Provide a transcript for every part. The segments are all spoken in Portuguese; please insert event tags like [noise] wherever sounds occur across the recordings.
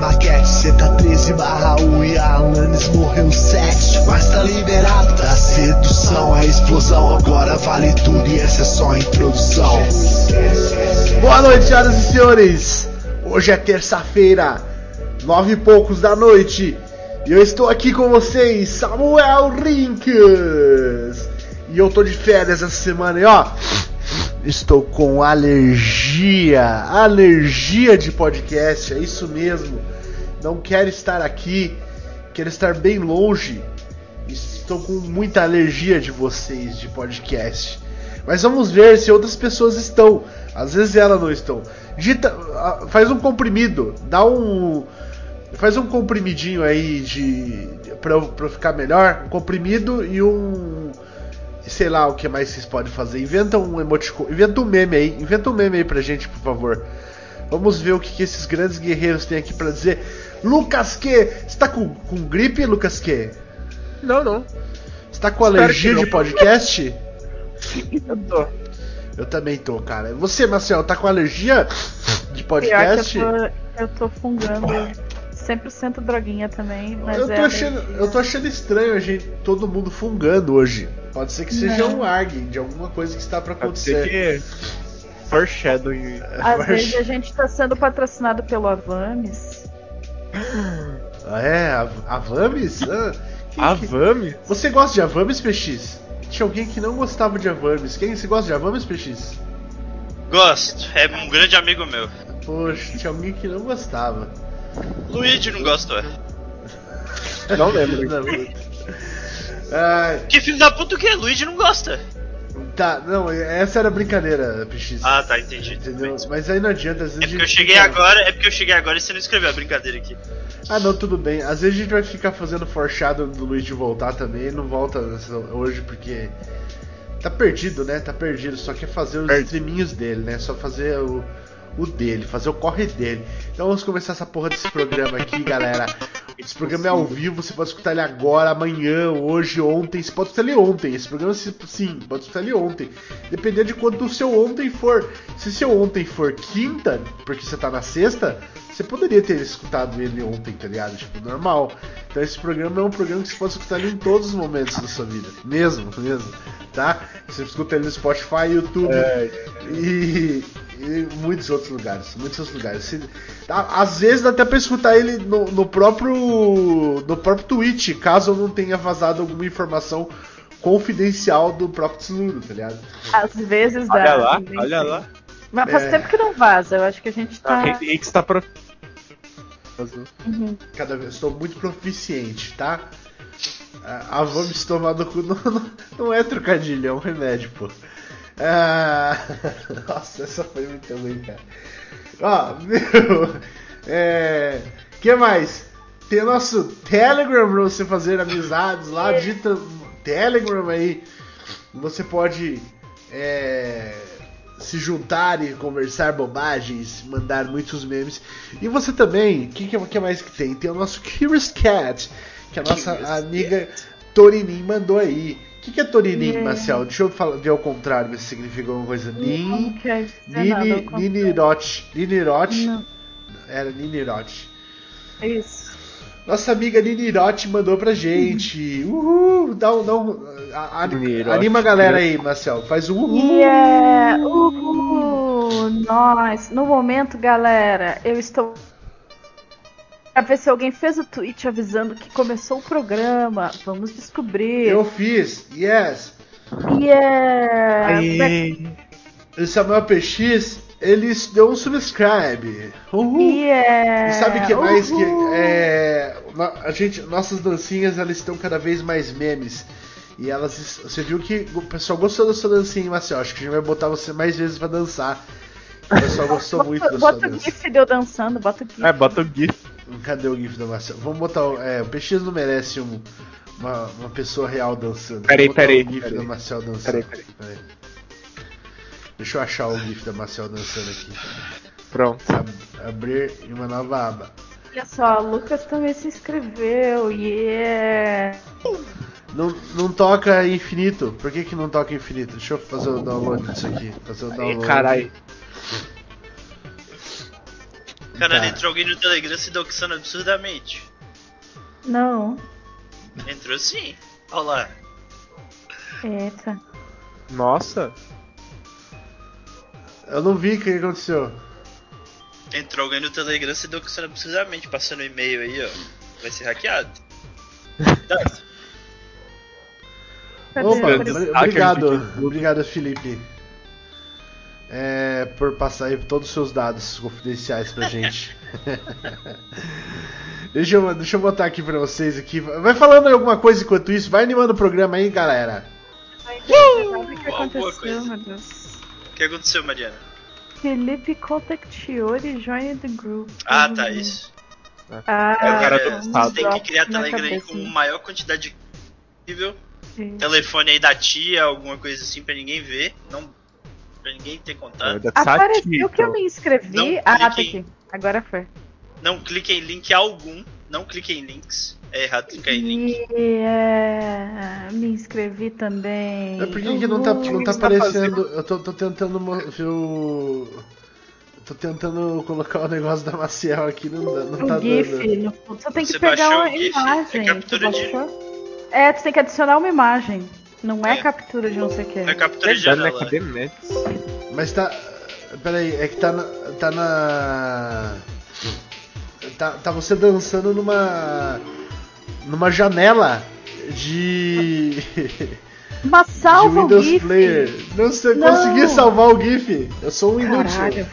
maquete. Cê tá 13 barra 1 e a Alanis morreu 7. Mas tá liberado da sedução, é explosão. Agora vale tudo e essa é só a introdução. Boa noite, senhoras e senhores. Hoje é terça-feira, nove e poucos da noite. E eu estou aqui com vocês, Samuel Rinks. E eu tô de férias essa semana e ó, estou com alergia, alergia de podcast, é isso mesmo. Não quero estar aqui, quero estar bem longe. Estou com muita alergia de vocês de podcast. Mas vamos ver se outras pessoas estão. Às vezes elas não estão. Dita, faz um comprimido, dá um faz um comprimidinho aí de pra ficar melhor, um comprimido e um sei lá o que mais vocês podem fazer. Inventa um emoticon, inventa um meme aí, inventa um meme aí pra gente, por favor. Vamos ver o que, que esses grandes guerreiros têm aqui para dizer. Lucas que, você tá com, com gripe, Lucas que? Não, não. Você tá com Espero alergia de podcast? [laughs] Eu tô. Eu também tô, cara. Você, Marcel, tá com alergia de podcast? Eu tô, eu tô fungando 100% droguinha também, mas eu tô, é achando, eu tô achando estranho a gente, todo mundo fungando hoje. Pode ser que seja Não. um ARG de alguma coisa que está para Pode ser acontecer. que. Foreshadowing. Às [laughs] vezes a gente tá sendo patrocinado pelo Avames. Ah, é? A, a Vames? Ah, que-? Você gosta de Avames, PX? Tinha alguém que não gostava de Avames. Quem você gosta de Avames, PX? Gosto, é um grande amigo meu. Poxa, tinha alguém que não gostava. Luigi não gosta, ué. Não lembro. Ah, Que filho da puta o que? Luigi não gosta. tá, não, essa era brincadeira, PX. Ah, tá, entendi. Entendeu? Mas aí não adianta, às vezes É porque a eu cheguei fica- agora, é porque eu cheguei agora e você não escreveu a brincadeira aqui. Ah, não, tudo bem. Às vezes a gente vai ficar fazendo forchado do Luigi voltar também. Não volta hoje porque tá perdido, né? Tá perdido. Só quer fazer os Perdi. streaminhos dele, né? Só fazer o, o dele, fazer o corre dele. Então vamos começar essa porra desse programa aqui, galera. Esse programa é ao vivo, você pode escutar ele agora, amanhã, hoje, ontem. Você pode escutar ele ontem. Esse programa, sim, pode escutar ele ontem. Dependendo de quando o seu ontem for. Se seu ontem for quinta, porque você tá na sexta, você poderia ter escutado ele ontem, tá ligado? Tipo, normal. Então esse programa é um programa que você pode escutar ele em todos os momentos da sua vida. Mesmo, mesmo. Tá? Você escuta ele no Spotify, YouTube É, e, e muitos outros lugares. Muitos outros lugares. Se- tá? às vezes dá até pra escutar ele no, no próprio. no próprio Twitch, caso eu não tenha vazado alguma informação confidencial do próprio Tsunuro, tá ligado? Às vezes dá. olha lá, olha sei. lá. Mas faz É. tempo que não vaza, eu acho que a gente tá. A Henrique está pro. Uhum. Cada vez estou muito proficiente, tá? A, a vamos tomar no cu [laughs] não, não, não é trocadilho, é um remédio, pô. Ah, [laughs] nossa, essa foi muito ruim, cara. Ó, meu. É. que mais? Tem o nosso Telegram pra você fazer amizades lá, digita Telegram aí. Você pode é, se juntar e conversar bobagens, mandar muitos memes. E você também, o que, que, mais que tem? Tem o nosso Curious Cat, que a nossa Curious amiga Torinim mandou aí. O que, que é Torinim, Yeah. Marcel? Deixa eu falar, ver ao contrário, ver se significa alguma coisa. Nin, Nini. Ninirote. Não, Era Ninirote. Isso. Nossa amiga Ninirote mandou pra gente. [laughs] Uhul! Dá um. Dá um a- a- anima a galera aí, Marcel. Faz um uhul! Yeah! Uhul! Nós! No momento, galera, eu estou. Pra ver se alguém fez o tweet avisando que começou o programa. Vamos descobrir. Eu fiz, yes! Yeah! Aê. O Samuel PX, ele deu um subscribe. Uhul! Yeah! E sabe o que mais que é, a gente, nossas dancinhas elas estão cada vez mais memes. E elas, você viu que o pessoal gostou da sua dancinha, Marcel. Acho que a gente vai botar você mais vezes pra dançar. O pessoal gostou muito da Bota, sua bota o dança. gif de eu dançando, bota o gif. É, bota o GIF. Cadê o GIF da Marcel? Vamos botar. o- É, o PX não merece um- uma, uma pessoa real dançando. Peraí, peraí, o GIF peraí. da Marcel dançando. Peraí, peraí. Deixa eu achar o GIF da Marcel dançando aqui. Pronto. Ab- abrir uma nova aba. Olha só, o Lucas também se inscreveu. Yeah! Não, não toca infinito. Por que, que não toca infinito? Deixa eu fazer o download disso aqui. Fazer o download. carai. Caralho, Tá. entrou alguém no Telegram se doxando absurdamente. Não. Entrou sim. Olha lá. Eita. Nossa. Eu não vi o que aconteceu. Entrou alguém no Telegram se doxando absurdamente, passando e-mail aí, ó. Vai ser hackeado. [laughs] Tá. Cadê? Opa, obrigado, obrigado Felipe. É, por passar aí todos os seus dados confidenciais pra gente. [laughs] deixa, eu, deixa eu botar aqui pra vocês aqui. Vai falando aí alguma coisa enquanto isso, vai animando o programa aí, galera. Ai, sabe o que aconteceu, meu Deus? O que aconteceu, Mariana? Felipe contactiori join the group. Ah, tá, isso. Ah, É o cara do É, estado. Tem que criar Telegram com maior quantidade possível. Sim. Telefone aí da tia, alguma coisa assim pra ninguém ver. Não. Pra ninguém ter É, contato. Apareceu que eu me inscrevi. Não ah, tá aqui. Agora foi. Não clique em link algum. Não clique em links. É errado clicar em link. E é, me inscrevi também. Mas por que, que não tá, não tá tá aparecendo? Eu tô, tô tentando ver o. Tô tentando colocar o negócio da Maciel aqui, não, não tá GIF, dando. Você tem que Você pegar uma GIF? imagem. É captura Tu de-? É, tu tem que adicionar uma imagem. Não é, É. captura de não sei o que. Não é captura de Verdade, né? janela. Nets? Mas tá. Peraí, é que tá na. Tá na. Tá, tá você dançando numa. numa janela de. [laughs] Mas de salva o Windows GIF. Player. Não sei, Não. consegui salvar o GIF. Eu sou um inútil. Caralho.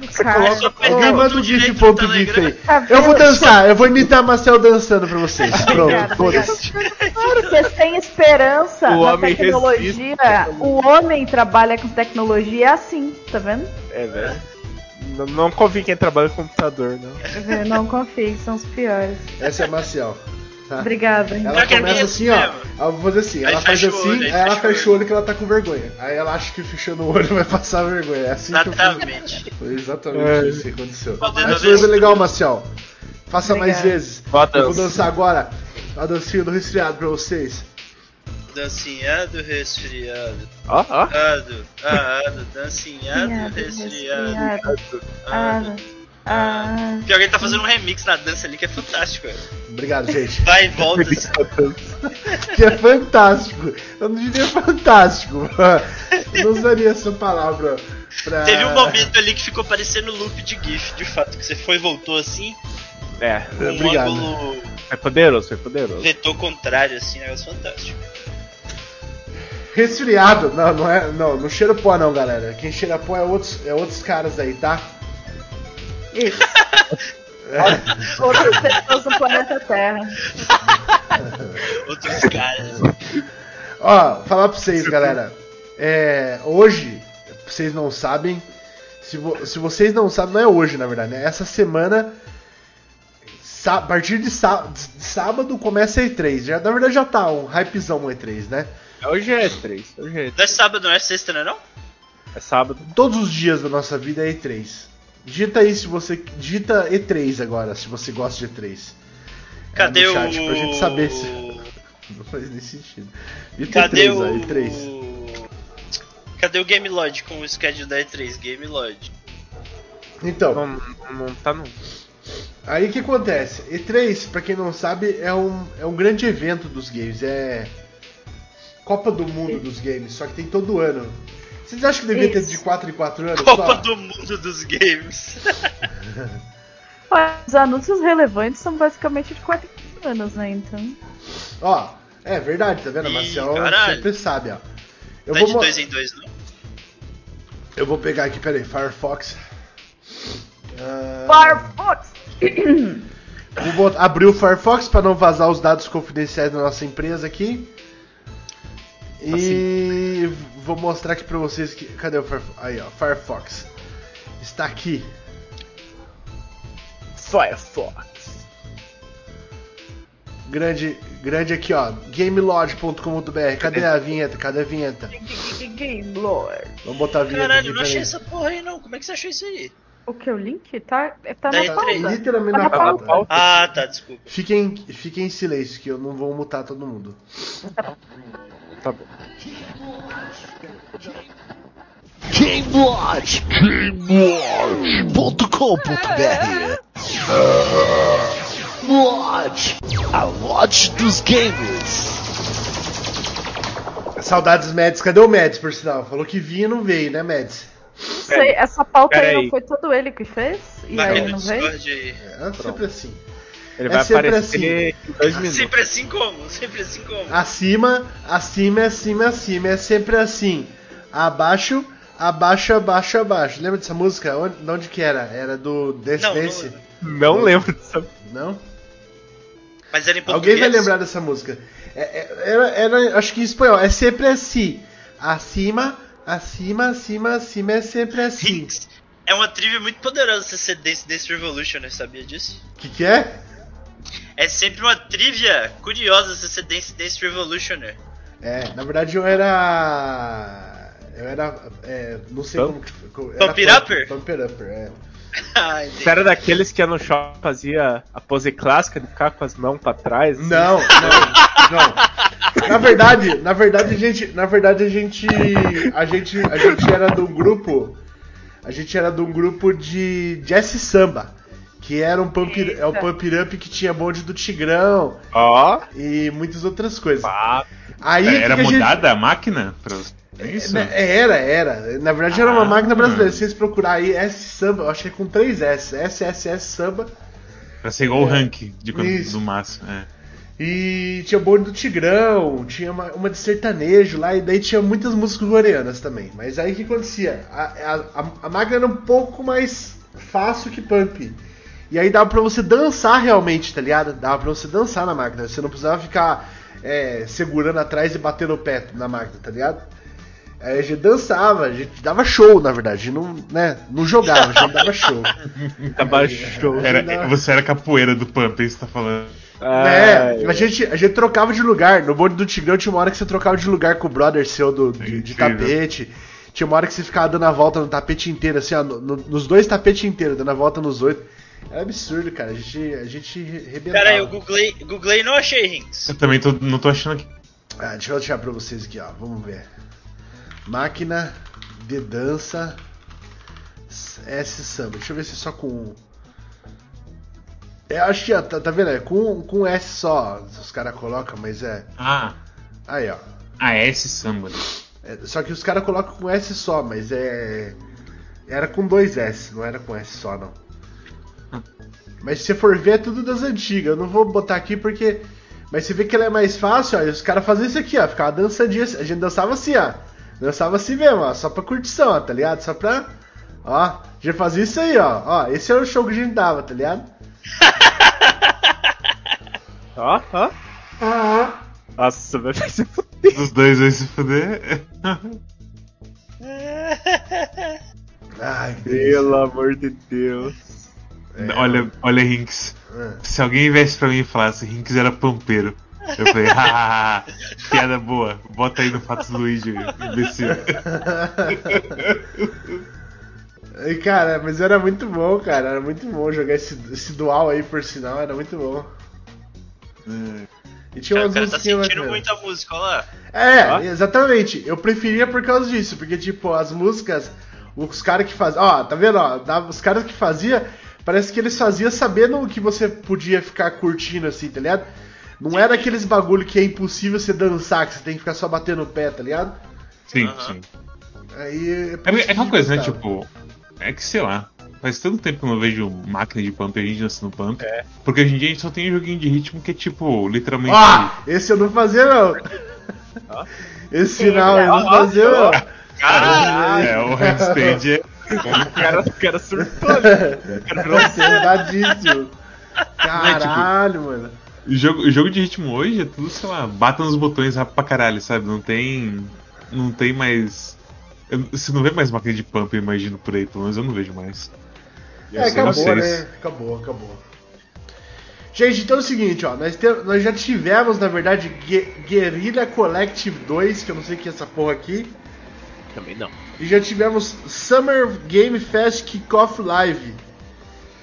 Você Cara, coloca- Alguém manda o GIF ponto GIF aí. Tá Eu vou dançar, eu vou imitar a Marcel dançando pra vocês. Pronto, foda-se. Porque sem esperança O na tecnologia, resiste. o homem trabalha com tecnologia assim, tá vendo? É, velho. Não, não confio em quem trabalha com computador, não. Não confie, são os piores. Essa é a Marcial. Tá? Obrigada. Ela é começa assim, ó. mesmo. Eu vou fazer assim, Aí ela faz fecha o assim, olho, aí ela fecha o olho que ela tá com vergonha. Aí ela acha que fechando o olho vai passar vergonha. É assim que eu fiz. Exatamente. Foi exatamente É. isso que aconteceu. Mas foi legal, Marcial. Faça mais vezes. Bota Eu vou dança. dançar agora a dancinha do resfriado pra vocês. Dancinhado, resfriado. Ó, ó. Ado, ado, dancinhado, Piada, resfriado. resfriado. Ado. Ah. Pior que ele tá fazendo um remix na dança ali que é fantástico, velho. Obrigado, gente. [laughs] Vai e volta. assim. que é fantástico. Eu não diria fantástico. Eu não usaria essa palavra pra. Teve um momento ali que ficou parecendo loop de GIF, de fato, que você foi e voltou assim, É, um Obrigado. ângulo é poderoso, foi poderoso. vetor contrário, assim, negócio fantástico. Resfriado. Não, não é. Não, não cheira pó não, galera. Quem cheira pó é outros, é outros caras aí, tá? Isso. [laughs] Outras pessoas no planeta Terra. [laughs] Outros caras. Ó, falar pra vocês, galera. É, hoje, vocês não sabem. Se, vo- se vocês não sabem, não é hoje, na verdade, né? Essa semana. A partir de, sá- de sábado começa a E3. Já, na verdade já tá um hypezão o E3, né? Hoje é 3, hoje é, Não é sábado, não é sexta, não é não? é sábado. Todos os dias da nossa vida é E3. Digita aí se você. Digita E3 agora, se você gosta de E3. É, Cadê no o. chat, pra gente saber se. [laughs] Não faz nem sentido. Digita Cadê E3, o. ó, E3. Cadê o Game Lodge com o schedule da E3? Game Lodge. Então. Não, não tá no. Aí o que acontece? E3, pra quem não sabe, é um, é um grande evento dos games. É Copa do Mundo dos games, só que tem todo ano. Vocês acham que devia ter de 4 em 4 anos? Copa só? do Mundo dos Games. [laughs] Os anúncios relevantes são basicamente de 4 anos, né? Então. Ó, é verdade, tá vendo? A caralho. sempre sabe, ó. Eu Não é vou, de mo- dois em dois, não? eu vou pegar aqui, peraí, Firefox. Ah, Firefox! vou botar- abrir o Firefox para não vazar os dados confidenciais da nossa empresa aqui. E vou mostrar aqui pra vocês que. Cadê o Firefox? Aí, ó, Firefox. Está aqui. Firefox. Grande, grande aqui, ó. GameLodge.com.br. Cadê a vinheta? Cadê a vinheta? Game Lord. Vamos botar a vinheta Caralho, não achei essa porra aí não. Como é que você achou isso aí? O que? O link? Tá, tá Da na E3. pauta. Literalmente Tá na na pauta. pauta. Ah, tá, desculpa. Fiquem, fiquem em silêncio, que eu não vou mutar todo mundo. Tá bom. GameWatch, GameWatch.com.br Watch, a watch dos gamers. Saudades Mads, cadê o Mads, por sinal? Falou que vinha e não veio, né, Mads? Não sei, essa pauta aí aí. não foi todo ele que fez? E aí não veio? É sempre assim. Ele É vai sempre aparecer em dois minutos. Sempre assim como? Sempre assim como? Acima, acima, acima, acima. É sempre assim. Abaixo, abaixo, abaixo, abaixo. Lembra dessa música? Onde, de onde que era? Era do Dance Não, não Dance? lembro. Não lembro dessa. Não? Mas era em português. Alguém vai lembrar dessa música. É- é- era, era- acho que em espanhol. É sempre assim. Acima, acima, acima, acima. É sempre assim. É uma trivia muito poderosa você ser Dance Dance Revolutioner, sabia disso? O que, que é? É sempre uma trivia curiosa você ser Dance Dance Revolutioner. É, na verdade eu era. Eu era. é, não sei Pump? como era Pump It Upper? Pump It Upper, é. [laughs] Ah. Você era daqueles que ia no shopping fazia a pose clássica de ficar com as mãos pra trás? assim? Não, não, não. Na verdade, na verdade a gente, na verdade a gente, a gente, a gente era de um grupo, a gente era de um grupo de jazz samba, que era um pump, é o pump up que tinha bonde do Tigrão Ó, e muitas outras coisas. pá. Aí É, que era que a gente- mudada a máquina? Pra... É isso? né, Era, era. Na verdade era uma Ah. máquina brasileira. Se vocês procurar aí S samba, eu achei com três S, SSS samba. Pra ser igual o rank de quando, Isso. do Massa. É. E tinha bonde do Tigrão, tinha uma, uma de sertanejo lá, e daí tinha muitas músicas coreanas também. Mas aí o que acontecia? A, a, a, a máquina era um pouco mais fácil que Pump. E aí dava pra você dançar realmente, tá ligado? Dava pra você dançar na máquina. Você não precisava ficar é, segurando atrás e batendo o pé na máquina, tá ligado? Aí a gente dançava, a gente dava show, na verdade. A gente não, né, não jogava, a gente dava show. [laughs] Tava show. Era, você era capoeira do Pump, é isso que você tá falando. É, a gente, a gente trocava de lugar. No bonde do Tigrão tinha uma hora que você trocava de lugar com o brother seu do, de, de Incrível. tapete. Tinha uma hora que você ficava dando a volta no tapete inteiro, assim, ó, no- no- nos dois tapetes inteiros, dando a volta nos oito. Era absurdo, cara. A gente, a gente rebentava. Pera aí, eu googlei, googlei e não achei Hinks. Eu também tô, não tô achando que. Ah, deixa eu deixar pra vocês aqui, ó. Vamos ver. Máquina de dança S samba. Deixa eu ver se é só com um. É, acho que, ó, tá, tá vendo? É com, com S só. Os caras colocam, mas é. Ah, Aí, ó. a S samba. É, só que os caras colocam com S só, mas é. Era com dois S, não era com S só, não. Mas se você for ver, é tudo das antigas. Eu não vou botar aqui porque. Mas você vê que ela é mais fácil, ó. e os caras faziam isso aqui, ó. Ficava dançadinha. A gente dançava assim, ó. Dançava assim mesmo, ó. Só pra curtição, ó, tá ligado? Só pra. Ó. A gente fazia isso aí, ó. Ó, esse era o show que a gente dava, tá ligado? [laughs] Ó, ó. Nossa, vai ser Os dois vai se fuder. [laughs] Ai, Pelo amor de Deus. Olha, olha, Hinks. É. Se alguém viesse pra mim e falasse Hinks era pampeiro, eu falei, hahaha, piada boa, bota aí no Fatos Luigi, imbecil. [laughs] E, cara, mas era muito bom, cara. Era muito bom jogar esse, esse dual aí, por sinal. Era muito bom. E tinha umas cara tá sentindo muita música, olha lá. É, Ó. exatamente. Eu preferia por causa disso, porque, tipo, as músicas, os caras que faziam. Ó, tá vendo? Ó, os caras que faziam, parece que eles faziam sabendo o que você podia ficar curtindo, assim, tá ligado? Não era aqueles bagulho que é impossível você dançar, que você tem que ficar só batendo o pé, tá ligado? Sim, Aham. sim. Aí. É, é aquela coisa, né? Tipo, é que sei lá. Faz tanto tempo que eu não vejo máquina de pump e a gente dançando pump. Porque hoje em dia a gente só tem joguinho de ritmo que é tipo, literalmente. Ó, esse eu não fazia, não. Esse final eu não fazia, não. Caralho! é, o handstand é. O cara, o cara surtou, né? O cara virou Acertadíssimo. Caralho, mano. O jogo, o jogo de ritmo hoje é tudo, sei lá, bata nos botões rápido pra caralho, sabe? Não tem. Não tem mais. eu- Você não vê mais máquina de pump, eu imagino por aí, pelo menos eu não vejo mais. É, acabou, né? Acabou, acabou. Gente, então é o seguinte, ó. Nós, te- nós já tivemos, na verdade, Gue- Guerrilla Collective 2, que eu não sei o que é essa porra aqui. Também não. E já tivemos Summer Game Fest Kickoff Live.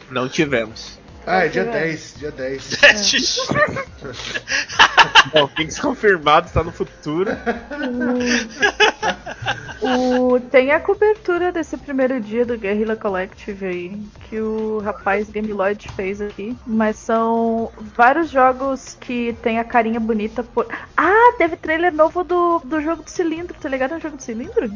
Não tivemos. Ah, é dia tivemos. 10, dia 10. Bom, Kings confirmado, tá no futuro. O, tem a cobertura desse primeiro dia do Guerrilla Collective aí, que o rapaz Gameloid fez aqui. Mas são vários jogos que tem a carinha bonita por. Ah, teve trailer novo do, do jogo do cilindro, tá ligado? no jogo do cilindro?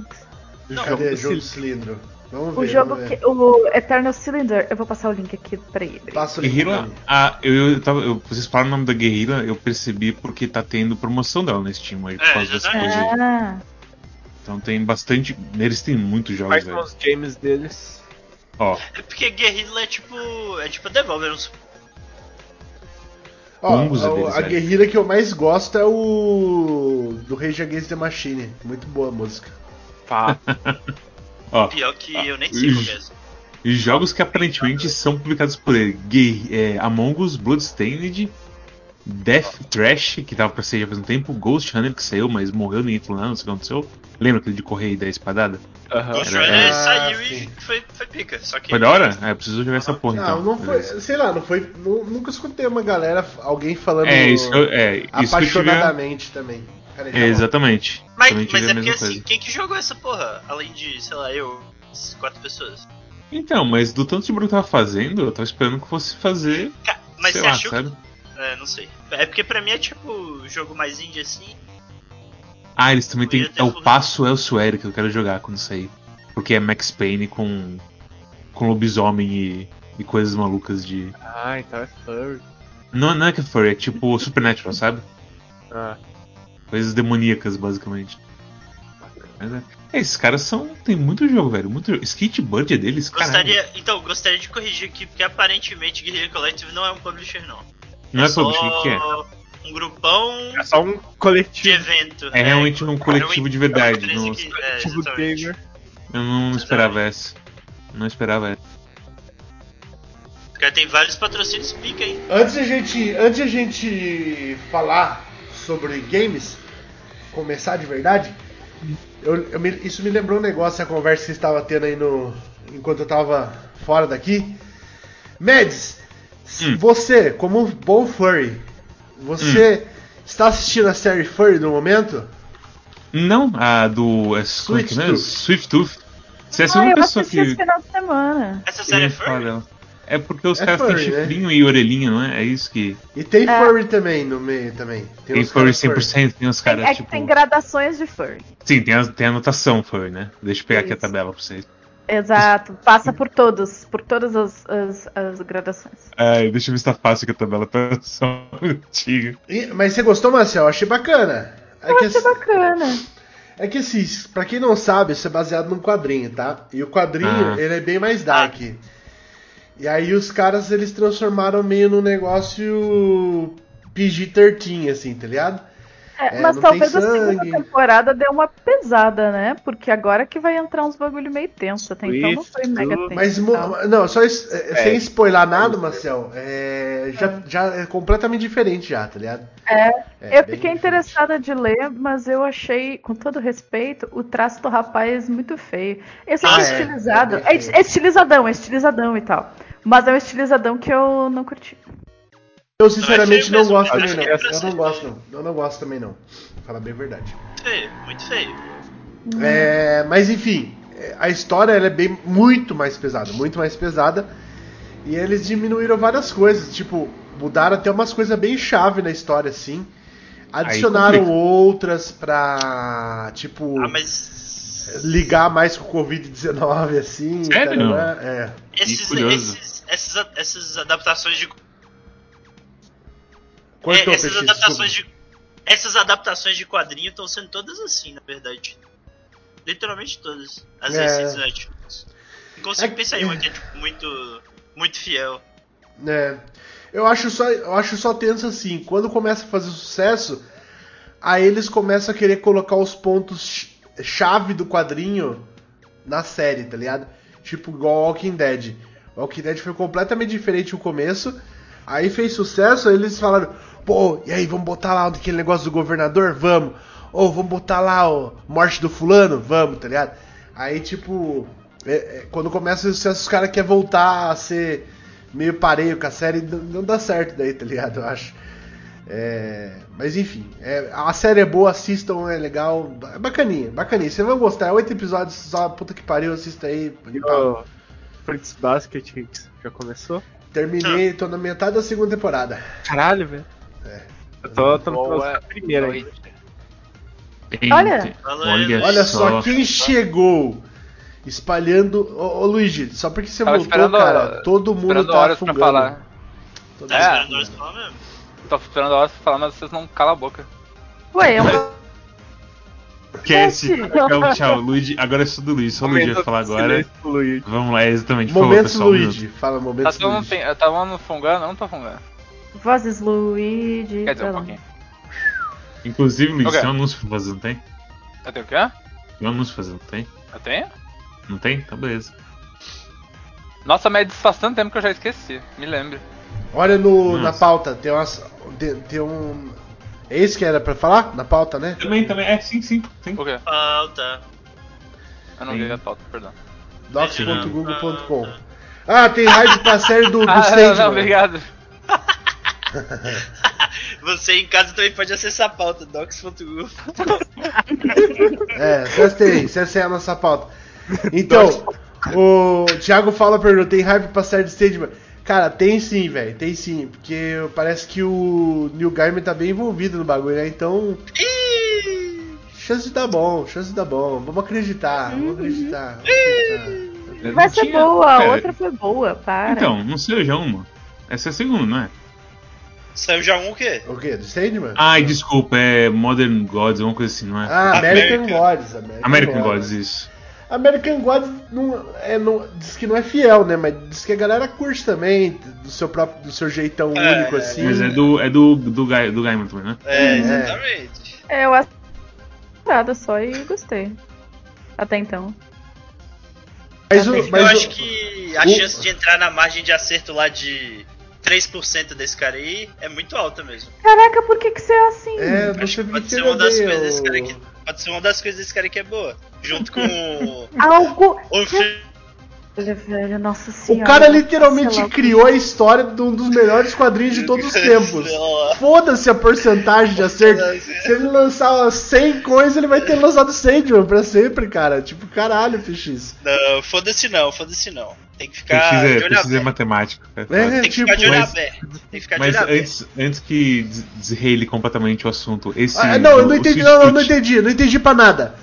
Não, Cadê do jogo do cilindro? Vamos ver. O jogo vamos ver. que. O Eternal Cylinder. Eu vou passar o link aqui pra ele. Passa o link Guerrilla, ah, eu, eu tava, eu- vocês falaram o nome da Guerrilla, eu percebi porque tá tendo promoção dela no Steam aí, por É, causa das exatamente. coisas. aí. Ah, Então tem bastante. Eles têm muitos jogos, Quais são os games deles? Ó, É porque Guerrilla é tipo. É tipo Devolver, uns Ó, Combos a, deles, a guerrilha que eu mais gosto é o. do Rage Against the Machine. Muito boa a música. Pá. [laughs] ó. pior que eu nem Ah, sei qual é essa. Jogos que aparentemente são publicados por ele. Guer- é, Among Us, Bloodstained, Death Trash, que tava pra sair já faz um tempo, Ghost Runner, que saiu, mas morreu, ninguém falou nada, não sei o que aconteceu. Lembra aquele de correr e dar espadada? Aham. Ghost era- Runner Ah, saiu sim. e foi, foi pica. Só que. Foi da hora? É, preciso jogar essa porra Não, então. não foi. Sei lá, não foi. nu- nunca escutei uma galera, alguém falando É, isso é, isso que eu tive. apaixonadamente também. É, exatamente. Mas, mas é porque assim, coisa. quem que jogou essa porra? Além de, sei lá, eu, essas quatro pessoas. Então, mas do tanto de barulho que eu tava fazendo, eu tava esperando que fosse fazer. Ca- Mas sei você lá, achou sabe? que. É, não sei. É porque pra mim é tipo jogo mais indie assim. Ah, eles também tem. É o. Passo Elsewhere que eu quero jogar quando sair. Porque é Max Payne com. com lobisomem e, e coisas malucas de. Ah, então é furry. Não, não é que é furry, é tipo [laughs] Supernatural, sabe? Ah, Coisas demoníacas, basicamente. Mas é. É, esses caras são. Tem muito jogo, velho. Muito jogo. Skateboard é deles, caralho. Gostaria, então, gostaria de corrigir aqui, porque aparentemente Guerrilla Collective não é um publisher, não. Não é só publisher, o que é? Um grupão é só um de coletivo evento. É realmente um coletivo de verdade. empresa Não, que- é, coletivo gamer. eu não esperava essa. Não esperava essa. Caras tem vários patrocínios pica, hein? Antes de a gente, antes de a gente falar sobre games, começar de verdade, eu, eu me- isso me lembrou um negócio, a conversa que você estava tendo aí no, enquanto eu estava fora daqui. Mads, Hum. você, como um bom furry, você está assistindo a série Furry no momento? Não, a do. É, como é que é mesmo? Tooth. Swift Tooth. Você é a ah, segunda eu pessoa assisti esse que. final de semana. Essa série é furry? É porque os É caras furry, têm né? chifrinho e orelhinha, não é? É isso que. E tem É. furry também no meio também. Tem uns furry caras 100%, tem os caras é que tipo. tem gradações de furry. Sim, tem a, tem anotação furry, né? Deixa eu pegar aqui a tabela pra vocês. Exato. Passa por todos, por todas as, as, as gradações. Ai, deixa eu ver se tá fácil que a tabela [laughs] tá só antiga. Mas você gostou, Marcel? Eu achei bacana. É Eu que, achei bacana. é que assim, pra quem não sabe, isso é baseado num quadrinho, tá? E o quadrinho, Ah. ele é bem mais dark. E aí os caras, eles transformaram meio num negócio PG-13, assim, tá ligado? É, É, mas talvez a segunda temporada deu uma pesada, né? Porque agora que vai entrar uns bagulho meio tenso. Até então não foi mega tenso. Mas, não, só é, É. sem spoiler nada, Marcel, é, já, já é completamente diferente já, tá ligado? É, É, eu fiquei diferente. interessada de ler, mas eu achei, com todo respeito, o traço do rapaz muito feio. Eu sei Ah, que é é, estilizado. é É, é estilizadão, é estilizadão e tal. Mas é um estilizadão que eu não curti. Eu sinceramente Não, é não gosto também não. é Eu não ser gosto não. Eu não gosto também não. Pra falar bem a verdade. Feio, muito feio. É, mas enfim, é, a história ela é bem muito mais pesada, muito mais pesada. E eles diminuíram várias coisas, tipo, mudaram até umas coisas bem chave na história, assim. Adicionaram outras pra, tipo, Ah, mas. ligar mais com o Covid-19, assim. Sério? tarará, É. Esses, curioso. esses, essas, essas adaptações de. Cortou, é, essas Peixe, adaptações de. Essas adaptações de quadrinho estão sendo todas assim, na verdade. Literalmente todas. As É. recentes Netflix. Não consigo É- pensar em uma que é tipo, muito. Muito fiel. É. Eu acho só, eu acho só tenso assim, quando começa a fazer sucesso, aí eles começam a querer colocar os pontos ch- chave do quadrinho na série, tá ligado? Tipo igual Walking Dead. Walking Dead foi completamente diferente no começo, aí fez sucesso, aí eles falaram, pô, e aí, vamos botar lá aquele negócio do governador? Vamos. Ou vamos botar lá o morte do fulano? Vamos, tá ligado? Aí, tipo, é- é, quando começa o sucesso, os caras querem voltar a ser meio pareio com a série, não, não dá certo daí, tá ligado? Eu acho. É, mas enfim, é, a série é boa, assistam, é legal, é bacaninha, bacaninha. Vocês vão gostar, é oito episódios só, puta que pariu, assista aí. E o Fritz Basket já começou? Terminei, tô na metade da segunda temporada. Caralho, velho. É. Eu tô, tô primeira aí. Olha. olha, Olha só. só quem chegou espalhando. Ô, ô Luigi, só porque você Tava voltou, cara, todo mundo tá horas pra falar. Todo Tá É. mundo- esperando nós falar mesmo. Tô esperando a hora pra falar, mas vocês não calam a boca. Ué, [laughs] é uma. Esquece. Gente. Tchau, tchau. Luigi, agora é só do Luigi. Só o Luigi vai Momento falar agora. Vamos lá, exatamente. Momentos pessoal. um Luigi, fala Tá momentos todo mundo, Luigi. pen- tá todo mundo fungando? Eu não tô fungando. Vozes Luigi. Quer dizer, um pouquinho. Inclusive, Luigi, Ok. tem um anúncio pra fazer, não tem? Eu tenho o quê? Tem um anúncio pra fazer, não tem? Eu tenho? Não tem? Então beleza. Nossa, mas faz tanto tempo que eu já esqueci. Me lembre. Olha no, na pauta, tem, umas, tem, tem um. É esse que era pra falar? Na pauta, né? Também, também. É, sim, sim. sim. O quê? Falta. Eu não vi a pauta, perdão. docs.google.com Ah, tem raid pra série do, do [laughs] Ah, não, Sandman. não, obrigado. [laughs] Você em casa também pode acessar a pauta, docs.google. É, acessa aí a nossa pauta. Então, o Thiago fala pergunta, tem hype pra série de Sandman? Cara, tem sim, velho, tem sim, porque parece que o Neil Gaiman tá bem envolvido no bagulho, né? Então, chance de dar bom, chance de dar bom. Vamos acreditar, vamos acreditar. Vamos acreditar. Vai ser tinha- boa, a É, outra foi boa, para. Então, não sei já uma. Essa é a segunda, não é? Saiu já um o quê? O quê? Do Sandman? Ai, desculpa, é Modern Gods, alguma coisa assim, não é? Ah, American, American. Gods. American, American Gods, isso. American Gods não, é, não, diz que não é fiel, né? Mas diz que a galera curte também, do seu próprio, do seu jeitão É, único, assim. Mas é do, é do, do, Guy, do Gaiman também, né? É, É. exatamente. É, eu assisti nada só e gostei. Até então. Mas, o, Eu mas eu o- acho que a o- chance de entrar na margem de acerto lá de 3% desse cara aí é muito alta mesmo. Caraca, por que que você é assim? É, porque pode ser uma das coisas desse cara que. Pode ser uma das coisas desse cara que é boa. Junto com. [laughs] Algo. o fi- Olha, velho, nossa O senhora. cara eu vou literalmente o criou a história de um dos melhores quadrinhos de todos os tempos. Foda-se a porcentagem de acerto. Se ele lançar 100 coisas, ele vai ter lançado Sandman pra sempre, cara. Tipo, caralho, FX. Não, foda-se não, foda-se não. Tem que ficar fazer, de aberto. matemática. cara. É, Tem que tipo, ficar de olho mas- aberto. Tem que ficar de Mas olho aberto. antes, antes que des- desreile completamente o assunto, esse. Ah, não, eu o- não o entendi, não, não, não entendi, não entendi pra nada.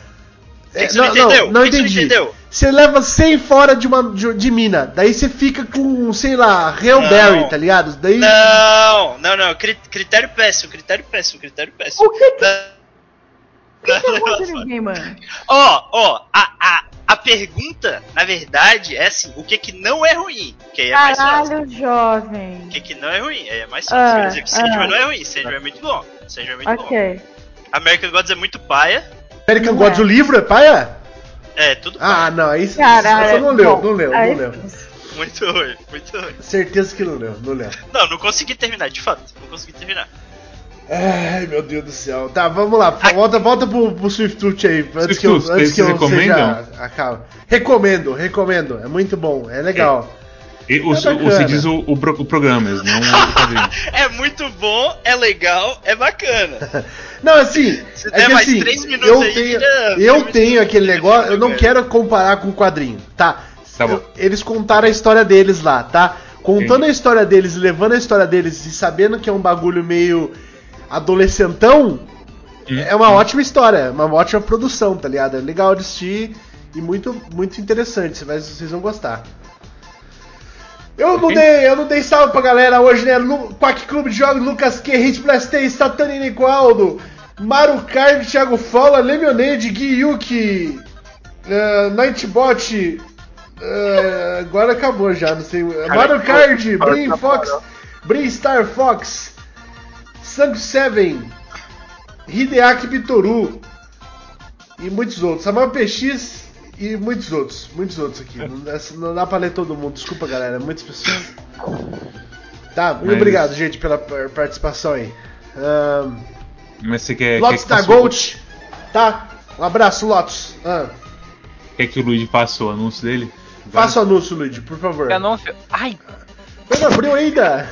Que É, você não entendeu? não, não que que entendi. Você leva 100 fora de, uma, de, de mina, daí você fica com, sei lá, Hellberry, Não. tá ligado? Daí. Não, não, não. cri- Critério péssimo, critério péssimo, critério péssimo. O que que, Não, que é? [laughs] Ó, ó, a, a, a pergunta, na verdade, é assim, o que que não é ruim? Que aí é mais fácil. Jovem. O que que não é ruim? Aí é mais fácil. Ah, Por exemplo, Sandman ah. não é ruim, Sandman é muito bom. Sandman é muito bom. Ok. American Gods é muito paia. American Não Gods, é. o livro é paia? É, tudo paia. Ah, não, aí você Caralho. não leu, não leu, não leu. Muito ruim, muito ruim. Certeza que não leu, não leu. Não, não consegui terminar, de fato. Não consegui terminar. Ai, meu Deus do céu. Tá, vamos lá. Volta, volta pro, pro Swift aí, antes que eu, Swift antes que eu seja... Acaba. Recomendo, recomendo. É muito bom, é legal. E O, É o, você diz o, o, o programa não o quadrinho. [laughs] É muito bom, é legal, é bacana. [laughs] Não, assim, Se é que mais assim, três minutos eu aí, tenho, eu tenho aquele negócio, eu não quero comparar com o quadrinho, tá? Tá bom. Eles contaram a história deles lá, tá? Contando a história deles, levando a história deles e sabendo que é um bagulho meio adolescentão, Hum. é uma ótima história, uma ótima produção, tá ligado? É legal de assistir e muito, muito interessante, você vai- vocês vão gostar. Eu não, dei, eu não dei salve pra galera hoje, né? Lu, Quack Clube de Jogos, Lucas Q, Hit Blastei, Satani Nicoaldo, Maru Card, Thiago Fola, Lemonade, Gui Yuki, uh, Nightbot. uh, agora acabou já, não sei. Maru Card, Brin Fox, Brin Star Fox, Sang Seven, Hideaki Bitoru e muitos outros. Samuel PX e muitos outros. Muitos outros aqui. Não dá, não dá pra ler todo mundo. Desculpa, galera. Muitas pessoas. Tá, muito Mas- obrigado, gente, pela par- participação aí. Ahn, Mas você quer, quer, Lotus que da Gold. Tá? Um abraço, Lotus. Ah, quer que o Luigi faça o anúncio dele? faça o anúncio, Luigi, por favor. Anúncio. Ai, Mas não abriu ainda.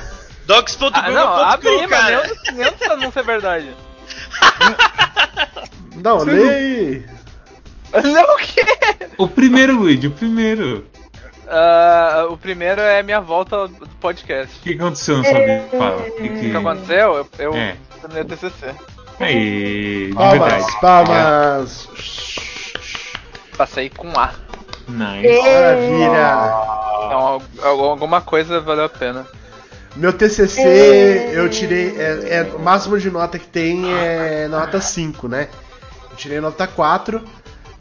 Docs.google.com, Ah, não, abri, mas cara. nem nem não ser verdade. Não, lê aí. [laughs] Não, o quê? O primeiro, Luigi, o primeiro. Ah, o primeiro é minha volta ao podcast. O que aconteceu na sua vida? Fala. O que, O que... que aconteceu? Eu, eu É. terminei o TCC. Aí, de Palmas, verdade. palmas. Passei com A. Nice. Maravilha. Então, al- alguma coisa valeu a pena. Meu TCC, eu tirei. É, é- o máximo de nota que tem é nota 5, né? Eu tirei nota 4,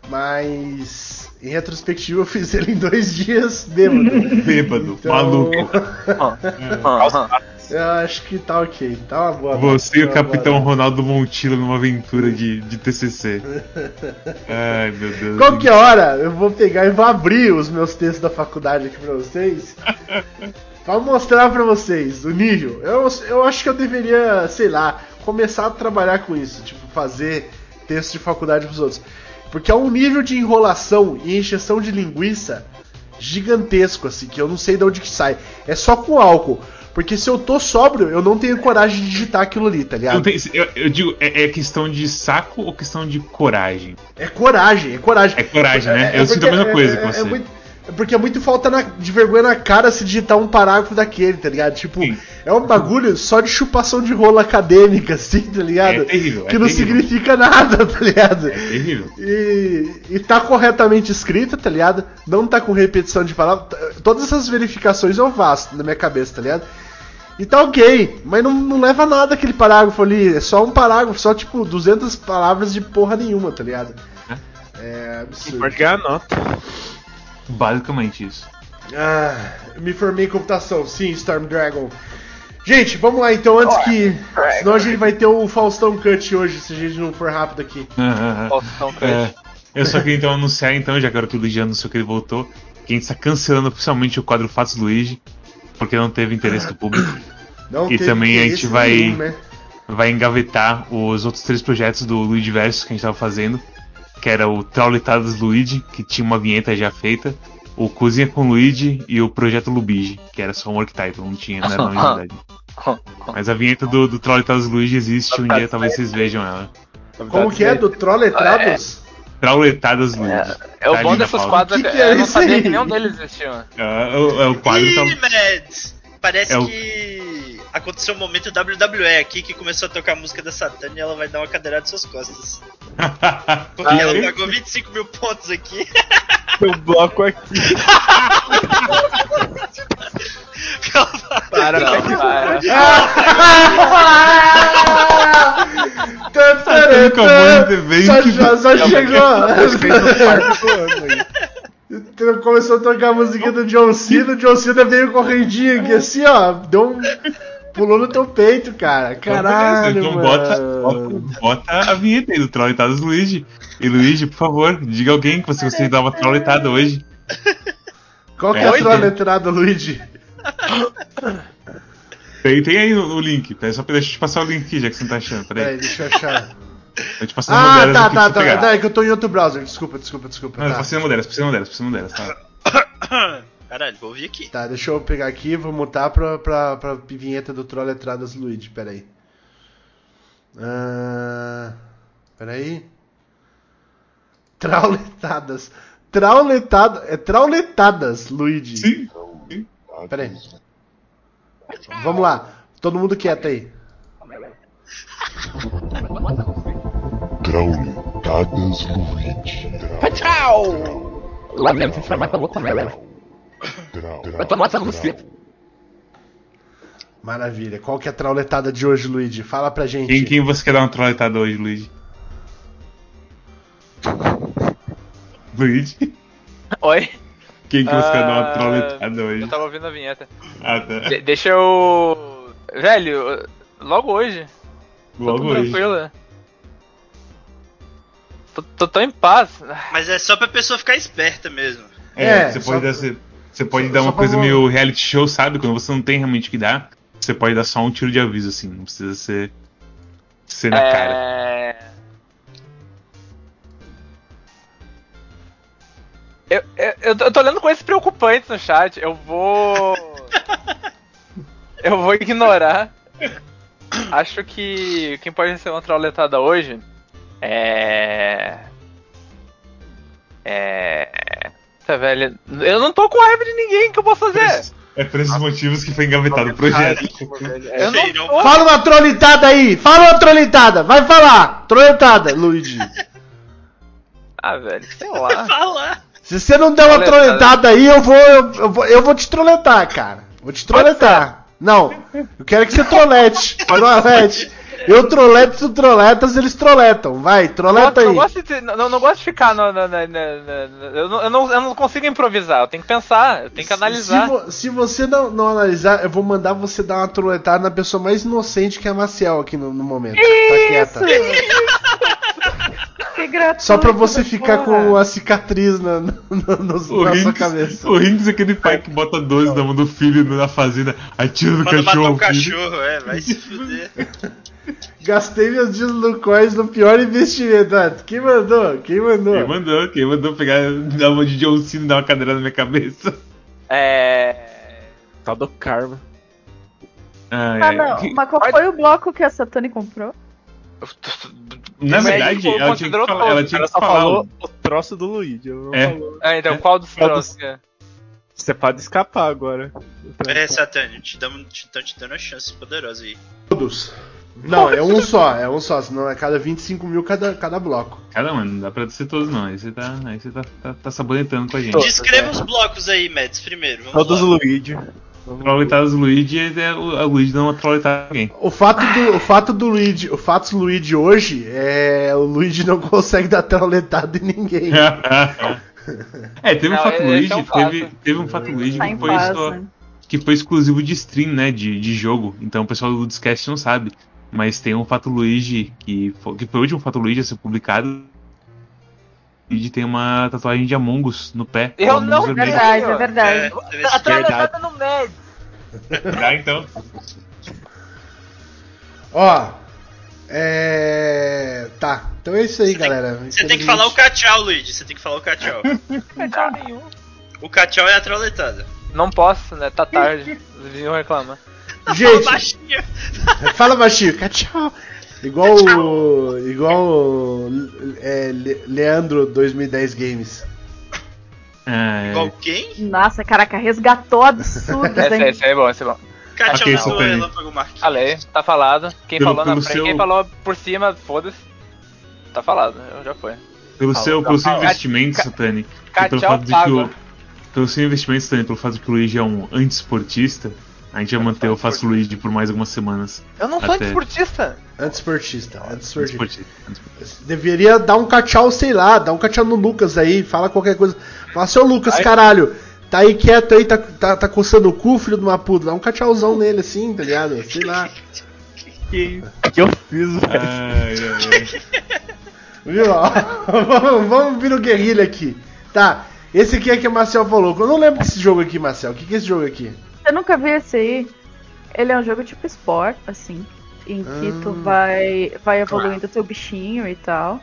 mas. Em retrospectiva, eu fiz ele em dois dias bêbado. [laughs] Bêbado, Então- maluco. [laughs] Eu acho que tá ok. Tá uma boa. Você e o tá boa Capitão. Ronaldo Montilo numa aventura de, de TCC. [laughs] Ai, meu Deus. Qualquer hora eu vou pegar e vou abrir os meus textos da faculdade aqui pra vocês. pra mostrar pra vocês o nível. Eu, eu acho que eu deveria, sei lá, começar a trabalhar com isso. Tipo, fazer texto de faculdade pros outros. Porque é um nível de enrolação e encheção de linguiça gigantesco, assim, que eu não sei de onde que sai. É só com álcool. Porque se eu tô sóbrio, eu não tenho coragem de digitar aquilo ali, tá ligado? Tem- eu, eu digo, é, é questão de saco ou questão de coragem? É coragem, é coragem. É coragem, né? Eu sinto a mesma coisa que é- é você. muito- é porque é muito falta na- de vergonha na cara se digitar um parágrafo daquele, tá ligado? Tipo, Sim. é um bagulho só de chupação de rola acadêmica, assim, tá ligado? É terrível, é que não terrível. significa nada, tá ligado? É terrível. E, e tá corretamente escrita, tá ligado? Não tá com repetição de palavras. Todas essas verificações eu faço na minha cabeça, tá ligado? E tá ok, mas não, não leva a nada aquele parágrafo ali. É só um parágrafo, só tipo 200 palavras de porra nenhuma, tá ligado? É absurdo. Pode ganhar nota. Basicamente isso. Ah, me formei em computação, sim, Storm Dragon. Gente, vamos lá então, antes que. Senão a gente vai ter o Faustão Cut hoje, se a gente não for rápido aqui. [laughs] Faustão Cut. É, eu só queria então anunciar, então, já que era que o Luigi anunciou que ele voltou, que a gente está cancelando oficialmente o quadro Fatos Luigi, porque não teve interesse do público. [coughs] Não E também a gente vai- nenhum, né? Vai engavetar os outros três projetos do Luigi Versus que a gente estava fazendo, que era o Trauletadas Luigi, que tinha uma vinheta já feita, o Cozinha com Luigi e o Projeto Lubigi, que era só um work title, não tinha, não era nome de verdade. Mas a vinheta do, do Trauletadas Luigi existe, um dia talvez vocês vejam ela. Como que é? Do Trolletados? Trauletadas Luigi. É o Tá bom pauta. quadros Que é que é eu não sabia aí? que nenhum deles existia. É, o, é o quadro Ih, tá. Mads! Parece É o- que aconteceu um momento WWE aqui que começou a tocar a música da Satana e ela vai dar uma cadeirada nas suas costas. Porque Ah, ela é? pagou 25 mil pontos aqui. Um bloco aqui. Para, Não, para. Evento. Só, já, só é chegou. Então Começou a tocar a música do John Cena, o John Cena veio correndinho aqui assim, ó. Deu um. Pulou no teu peito, cara. Caralho, então mano. bota, bota, a vinheta aí do Trolletadas Luigi. E Luigi, por favor, diga alguém que você gostaria de dar uma trolletada hoje. Qual que é É, a letrada, Luigi? Tem, tem aí o, o link. Peraí, só pra deixa eu te passar o link aqui, já que você não tá achando. Peraí, Peraí. deixa eu achar. [laughs] Eu te passei Ah, moderas tá, aqui tá, tá. Não, é que eu tô em outro browser. Desculpa, desculpa, desculpa. Não, eu Tá, passei moderas, passei moderas, passei moderas, tá? [coughs] Caralho, vou ouvir aqui. tá deixa eu pegar aqui e vou mutar pra, pra, pra vinheta do Troll Letradas Luigi. Peraí. Ah, peraí. Trauletadas. Trauletadas. É trauletadas, Luigi. Sim. Peraí. Vamos lá. Todo mundo quieto aí. Trauletadas Luigi. Lamento Vai tomar essa música. Maravilha. Qual que é a trauletada de hoje, Luigi? Fala pra gente. Quem, quem você quer dar uma trolletada hoje, Luigi? [laughs] Luigi? Oi? Quem que você quer dar uma Ah, trolletada hoje? Eu tava ouvindo a vinheta. Ah, tá. De- deixa eu. Velho, logo hoje. Logo hoje. tranquilo. Tô, tô tão em paz. Mas é só pra pessoa ficar esperta mesmo. É, É, você só- pode dar, você, você pode só- dar uma coisa meio reality show, sabe? Quando você não tem realmente o que dar, você pode dar só um tiro de aviso, assim. Não precisa ser, ser na cara. É. Eu, eu, eu eu tô olhando coisas preocupantes no chat. Eu vou. [laughs] Eu vou ignorar. Acho que quem pode ser uma trauletada hoje é. É. Tá velho. Eu não tô com raiva de ninguém que eu posso fazer. É por esses motivos que foi engavetado o projeto. Eu Sei, não não. tô. Fala uma trolitada aí! Fala uma trolitada! Vai falar! Trolitada, Luigi. Ah, velho, sei lá. [laughs] Fala! Se você não der uma Troletada. troletada aí, eu vou, eu, eu vou. Eu vou te troletar, cara. Vou te troletar. Não, eu quero que você trolete. Trolete. [laughs] Eu troleto, tu troletas, eles troletam. Vai, troleta não, aí. gosto de, não, não gosto de ficar no, no- no- no- no- eu, não, eu, não, eu não consigo improvisar, eu tenho que pensar, eu tenho que analisar. Se, vo- se você não, não analisar, eu vou mandar você dar uma troletada na pessoa mais inocente que é a Maciel aqui no, no momento. Tá quieta. Que gratuito. Só pra você ficar porra. com a cicatriz na, na, na- na O sua cabeça. o Rinks é aquele pai que bota 12 na mão do filho na fazenda, atira no cachorro. o filho. cachorro, é, vai se fuder. [laughs] [laughs] Gastei meus dias no coins no pior investimento. Ah, Quem mandou? Quem mandou? Quem mandou? Quem mandou pegar, dar uma de John Cena e dar uma cadeira na minha cabeça? É. Tal do Karma. Ah, Ah, é. não. Que- Mas qual foi o bloco que a Satani comprou? Na verdade, ela tinha que falar. Ela tinha Ela que só falar. falou o troço do Luigi. É. Ah, então, É. qual dos Qual troços? dos- é? Você pode escapar agora. É, Satânio, te damos, te, te dando uma chance poderosa aí. Todos. Não, é um só, é um só, senão é cada 25 mil cada, cada bloco. Cada um, não dá pra ser todos não. Aí você tá, aí você tá, tá, tá sabonetando com a gente. Descreva os blocos aí, Mads, primeiro. Todos lá. Luigi. Trolletadas do Luigi é o, a Luigi não é trolletada ninguém. O fato do, o fato do Luigi, o fato do Luigi hoje é o Luigi não consegue dar trauletada em ninguém. é, teve um Não, fato esse Luigi, é um fato. teve, teve um fato Luigi Tá que foi, só, né? que foi exclusivo de stream, né, de, de jogo. Então o pessoal do Ludescast não sabe. Mas tem um fato Luigi que foi, que foi o último fato Luigi a ser publicado. Luigi tem uma tatuagem de Among Us no pé. Eu não vermelho. Verdade, é É, verdade. deve A ser- trauletada no médio. Ah, então. [laughs] Ó, é. Tá, então é isso aí, Você tem- galera. Você tem que falar o cachau, Luigi. Você tem que falar o cachau. [laughs] Não, nenhum. o cachau é a trauletada. Não posso, né? Tá tarde. Os vizinhos reclamam. [laughs] Gente, Baixinho. [laughs] fala baixinho, tchau. Igual o. Igual o. É, Le- Leandro 2010 Games. É. Igual quem? Nossa, caraca, resgatou absurdos, Esse, hein? esse aí é bom, esse é bom. Cachau Ok, do Satani. Relâmpago Marquinhos. Falei, tá falado. Quem Pelo- falou na frente, seu- quem falou por cima, foda-se. Tá falado, já foi. Pelo Fala, seu, pelo seu fala. investimento, Satani. pelo fato de que pago. o, pelo seu investimento, Satani, pelo fato de que o Luigi é um anti-esportista, a gente vai manter o Faço Luigi por mais algumas semanas. Eu não sou Até. desportista. Antesportista, antesportista. Anti-esportista. Deveria dar um cachau, sei lá, dar um cachau no Lucas aí, fala qualquer coisa. Fala, seu Lucas, caralho, tá aí quieto aí, tá, tá, tá coçando o cu, filho de uma puta. Dá um cachauzão nele assim, tá ligado? Sei lá. Que, que eu fiz, velho? Ai, ai, ai. Viu? Ó, [laughs] vamos, vamos vir no guerrilha aqui. Tá, esse aqui é que a Marcel falou. Eu não lembro desse jogo aqui, Marcel. O que, que é esse jogo aqui? Você nunca viu esse aí? Ele é um jogo tipo esporte, assim. Em que tu Ah. vai, vai evoluindo teu bichinho e tal.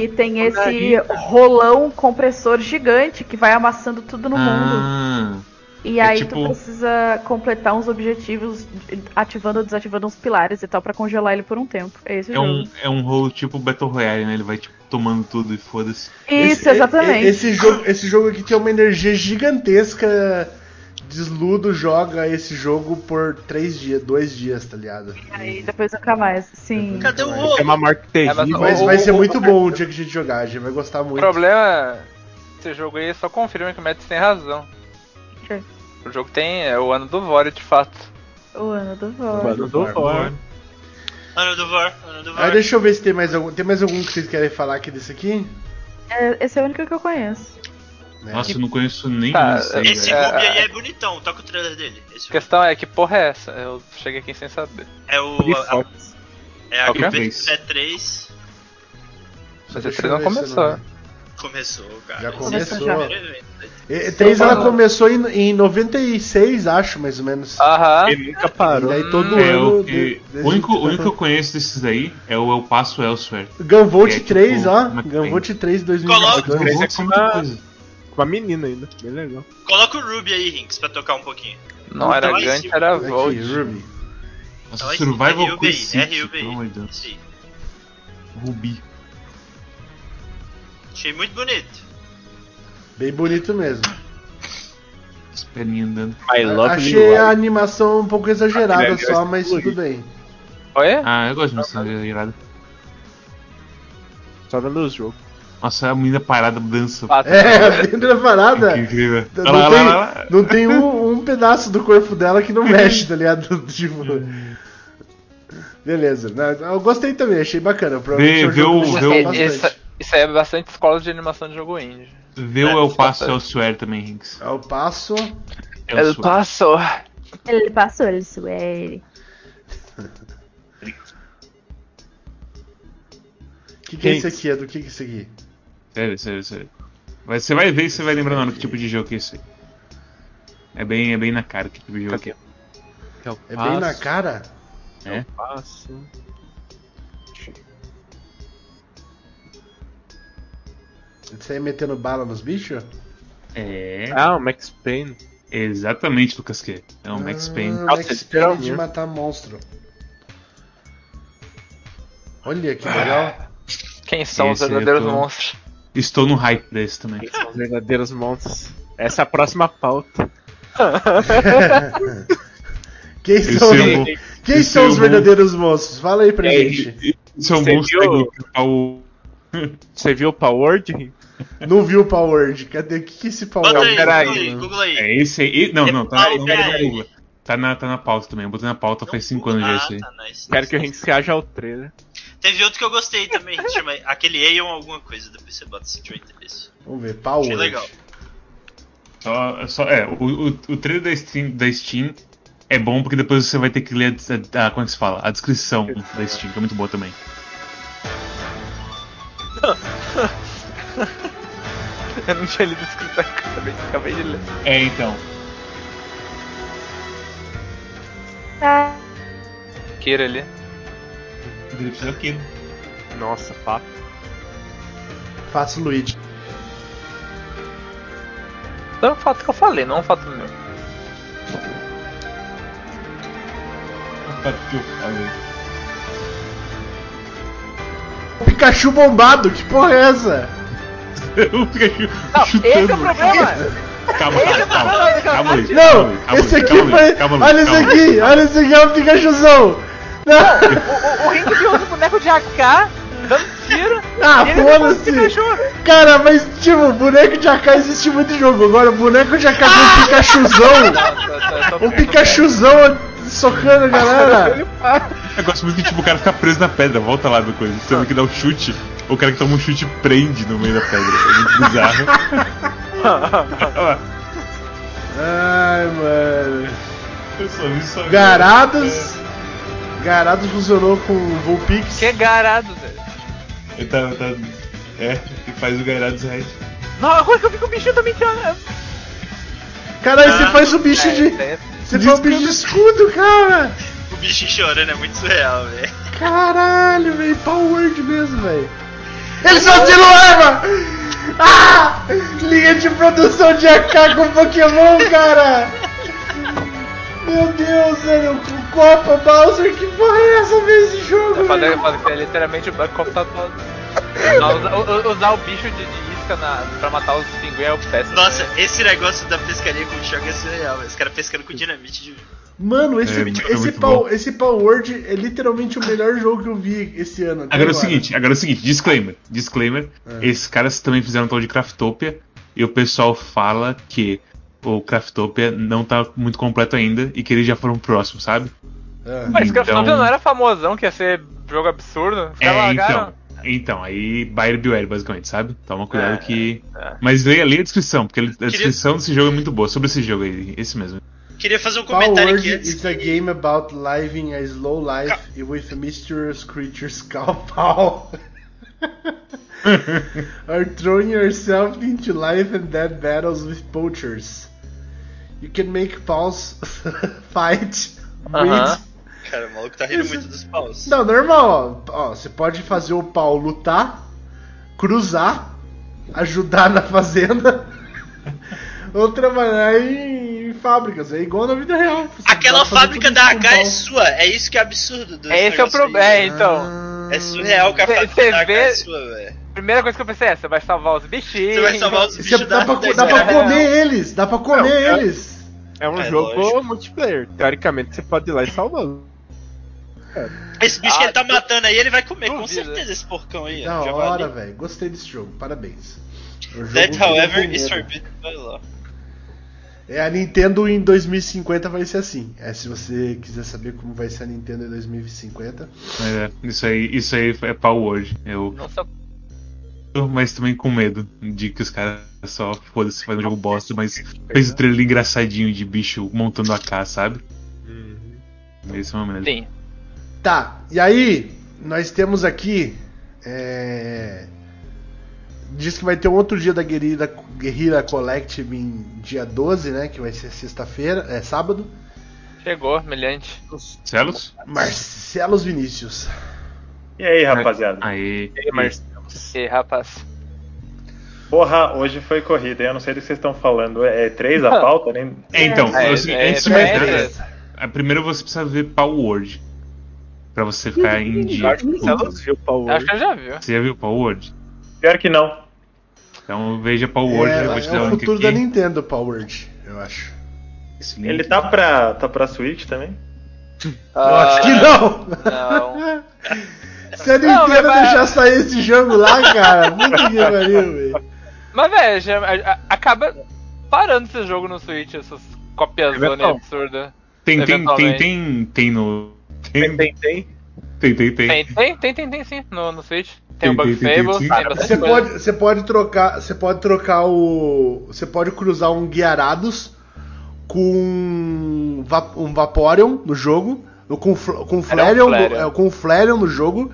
E tem esse rolão compressor gigante que vai amassando tudo no mundo. Ah, E é aí tipo- tu precisa completar uns objetivos, ativando ou desativando uns pilares e tal, pra congelar ele por um tempo. É esse é, jogo. um, é um rolo tipo Battle Royale, né? Ele vai tipo tomando tudo e foda-se. Isso, Esse- exatamente. Esse jogo, esse jogo aqui tem uma energia gigantesca. Desludo joga esse jogo por três dias, dois dias, tá ligado? Aí depois nunca mais. Sim. Cadê o Vai. É ovo? uma morte terrível. Mas O- vai ser o- muito o- bom o dia que a gente jogar, a gente vai gostar O muito. problema desse jogo aí só confirma que o Mads tem razão. O jogo tem é o ano do Vore de fato. O ano do O Vor. ano do Thor. Ano do Vor, ano do Vor. Aí deixa eu ver se tem mais algum. Tem mais algum que vocês querem falar aqui desse aqui? É, esse é o único que eu conheço. Né? Nossa, eu não conheço nenhum Tá, aí, Esse. É, Ruby aí é. é bonitão, toca o trailer dele. Esse A questão é que porra é essa? Eu cheguei aqui sem saber. é o. A- é a Ok. P3. Mas esse eu não ver começou. eu Começou, cara. Já começou. é o primeiro evento. E- três ela falando. começou em, em 96, acho, mais ou menos. Aham. Ele nunca e parou. daí todo É, ano. o, que, de- o, único, que o único que eu conheço desses aí é o Eu Passo Elsewhere. Gunvolt é tipo 3, ó. uma- Gunvolt 3 Coloca- 2022. Três é uma- coisa. Com uma menina ainda. Bem legal. Coloca o Ruby aí, Rinks, pra tocar um pouquinho. Não era Então, Gantt, esse- era Aqui, Volt. Ruby. Nossa, Então, Survival RUBI, Quest City, pelo amor de Deus. Sim. Rubi. Achei muito bonito. Bem bonito mesmo. As perninhas andando. I love Achei a animação um pouco exagerada ali só, é mas tudo bem. Oi? Ah, eu gosto de missão irada. Só vendo os jogos. Nossa, a menina parada dança. É, dentro da [laughs] parada. Que incrível. Não Olha lá, tem, olha lá, olha lá. não tem um, um pedaço do corpo dela que não [laughs] mexe, tá ligado? [laughs] Tipo. Beleza. né? Eu gostei também, achei bacana. Vê- é vê o- vê bastante. Isso, é bastante escola de animação de jogo indie. Vê o El Paso Elsewhere também, Hinks. É o passo. Ele passou. Ele passou, ele suere. O que, que é isso aqui? É do que, que é isso aqui? Sério, sério, sério. Mas você vai ver e você vai lembrar hora que tipo de jogo que é esse aí. É bem, é bem na cara que tipo de jogo que é. Eu É bem na cara? É. Passo. Você aí metendo bala nos bichos? É. Ah, o Max Payne. Exatamente, Lucas que É um Max Payne. Ah, Max Payne de matar monstro. Olha que legal. Quem são os Esse eu verdadeiros tô- monstros? Estou no hype desse também. São os verdadeiros monstros. Essa é a próxima pauta. Quem Esse são, é quem esse são é os o verdadeiros monstros? Fala aí pra É, gente. Isso é um Você monstro viu? o. Você viu o Powered? Não viu o Power? Cadê? O que, que é esse Power Bota aí. Google aí, Google aí. É esse aí. Não, não, tá na, Paulo não, tá na Pérez. Google. Tá na, tá na pauta também. Eu botei na pauta faz 5 anos já isso aí. Ah, tá, nice. Quero que o Hanks reaja ao trailer. Teve outro que eu gostei também, que chama aquele Aeon alguma coisa, depois você bota se tiver interesse. Vamos ver, Power Achei legal. Só, só, é, o, o, o trailer da Steam, da Steam é bom porque depois você vai ter que ler a, a- como é que se fala? A descrição da Steam, que é muito boa também. [laughs] Eu não tinha lido escrito acabei, acabei de ler. É, então. Tá. Kira ali. Ele precisa aqui. né? Nossa, fato. Faço Luigi. Não é um fato que eu falei, não é um fato meu. que eu falei. O Pikachu bombado, que porra é essa? [laughs] o Pikachu Não, chutando. esse é o problema! [laughs] Calma, calma, calma. Calma aí. Não, calma esse aqui calma foi. olha aí. aqui, olha esse aqui é o Pikachuzão. Não. O, o Ring usa o boneco de AK, dando tiro. Ah, foda-se. Cara, mas tipo, boneco de AK existe muito em jogo. Agora, boneco de AK com um Pikachuzão. Um Pikachuzão socando a galera. Eu gosto muito que tipo, o cara fica preso na pedra, volta lá do coisa. Você tem que dar um chute, o cara que toma um chute prende no meio da pedra. É muito bizarro. Ai, mano. Eu só vi só Garados. Garados funcionou com Vulpix. Que é garado, velho. Ele tá, tá. É, ele faz o Gairados Red. Não, agora que eu vi que o bichinho também tinha. Caralho, você faz o bicho de. É, Você faz o bicho de escudo, cara. O bichinho chorando é muito surreal, velho. Caralho, velho. Power Word mesmo, velho. Eles só tiram arma! Ah! Linha de produção de AK com Pokémon, cara! Meu Deus, velho. Com Copa, Bowser, que porra é essa vez esse jogo? é velho? é foda que é literalmente o computador. Usar, usar- usar o bicho de, de isca na, pra matar os pinguins é o péssimo. Nossa, esse negócio da pescaria com o Shogun é surreal, velho. Os caras pescando com dinamite de. Mano, esse, É, muito- esse, bom. esse Power Word é literalmente o melhor jogo que eu vi esse ano. até Agora é o seguinte, agora é o seguinte, disclaimer. Disclaimer. É. Esses caras também fizeram um tal de Craftopia e o pessoal fala que o Craftopia não tá muito completo ainda e que eles já foram próximos, sabe? É. Mas Então- Craftopia não era famosão, que ia ser jogo absurdo. É, largaram. então. Então, aí buyer beware, basicamente, sabe? Toma cuidado É, que. é. Mas leia, leia a descrição, porque a descrição desse jogo é muito boa. Sobre esse jogo aí, esse mesmo. Queria fazer um comentário aqui antes. is a game about living a slow life with mysterious creatures called Pow. [laughs] Are throwing yourself into life and death battles with poachers. You can make Paws [laughs] fight, breed. Aham. Cara, o maluco tá rindo Isso- muito dos paus. Não, normal, ó. Ó, Você pode fazer o pau lutar, cruzar, ajudar na fazenda, ou trabalhar em fábricas, é igual na vida real. Você Aquela fábrica da H é sua. É isso que é absurdo. do É esse é o problema. É, então. Ah. É surreal que a Cê- fábrica cê da H vê- é sua, velho. Primeira coisa que eu pensei é: você vai salvar os bichinhos. Você vai salvar os Você bichos dá, pra, dá pra comer eles, dá pra comer Não, é- eles. É um É, jogo lógico. multiplayer. Teoricamente você pode ir lá e salvando. Esse bicho Ah, que ele tá du- matando aí, ele vai comer, com certeza, esse porcão aí. Da hora, velho. Gostei desse jogo, parabéns. That, however, is forbidden by law. É, a Nintendo em 2050 vai ser assim. É, se você quiser saber como vai ser a Nintendo em 2050. É, isso aí, isso aí é pau hoje. Eu, só mas também com medo de que os caras só foda-se fazem um jogo bosta, mas fez o trailer engraçadinho de bicho montando a K, sabe? Esse é uma merda. Sim. Tá, e aí, nós temos aqui. É... Diz que vai ter um outro dia da Guerrilla, Guerrilla Collective em dia 12, né? Que vai ser sexta-feira, é sábado. Chegou, milhante. Celos? Marcelos Vinícius. E aí, rapaziada? Aê. E aí, Marcelo? E rapaz. Porra, hoje foi corrida, eu não sei do que vocês estão falando. É três a pauta? Nem... É, então, É, você- é, antes de é, mais é, nada, a- primeiro você precisa ver Power Word. Pra você ficar em dia. Acho que você viu. Acho que eu já viu. Você já viu Power Word? Pior que não. Então veja Power Word, é, eu vou te é dar o futuro da Nintendo, Powered, eu acho. Esse link. Ele tá pra, tá pra Switch também? Eu acho que não! Não. [laughs] Se a Não, Nintendo mas- deixar sair esse jogo lá, cara, puta que pariu, velho. Mas, velho, acaba parando esse jogo no Switch, essas copias Eventual. absurdas. Tem, tem, tem, tem, tem no. Tem, Tem, tem. tem, tem, tem. Tem, tem, tem, tem, tem sim, no, no Switch. Tem Tem, o Bug Fable, tem, Você pode, você pode trocar, você pode trocar o, você pode cruzar um Guiarados com um Vaporeon no jogo, com com Flareon, é, com o Flareon no jogo.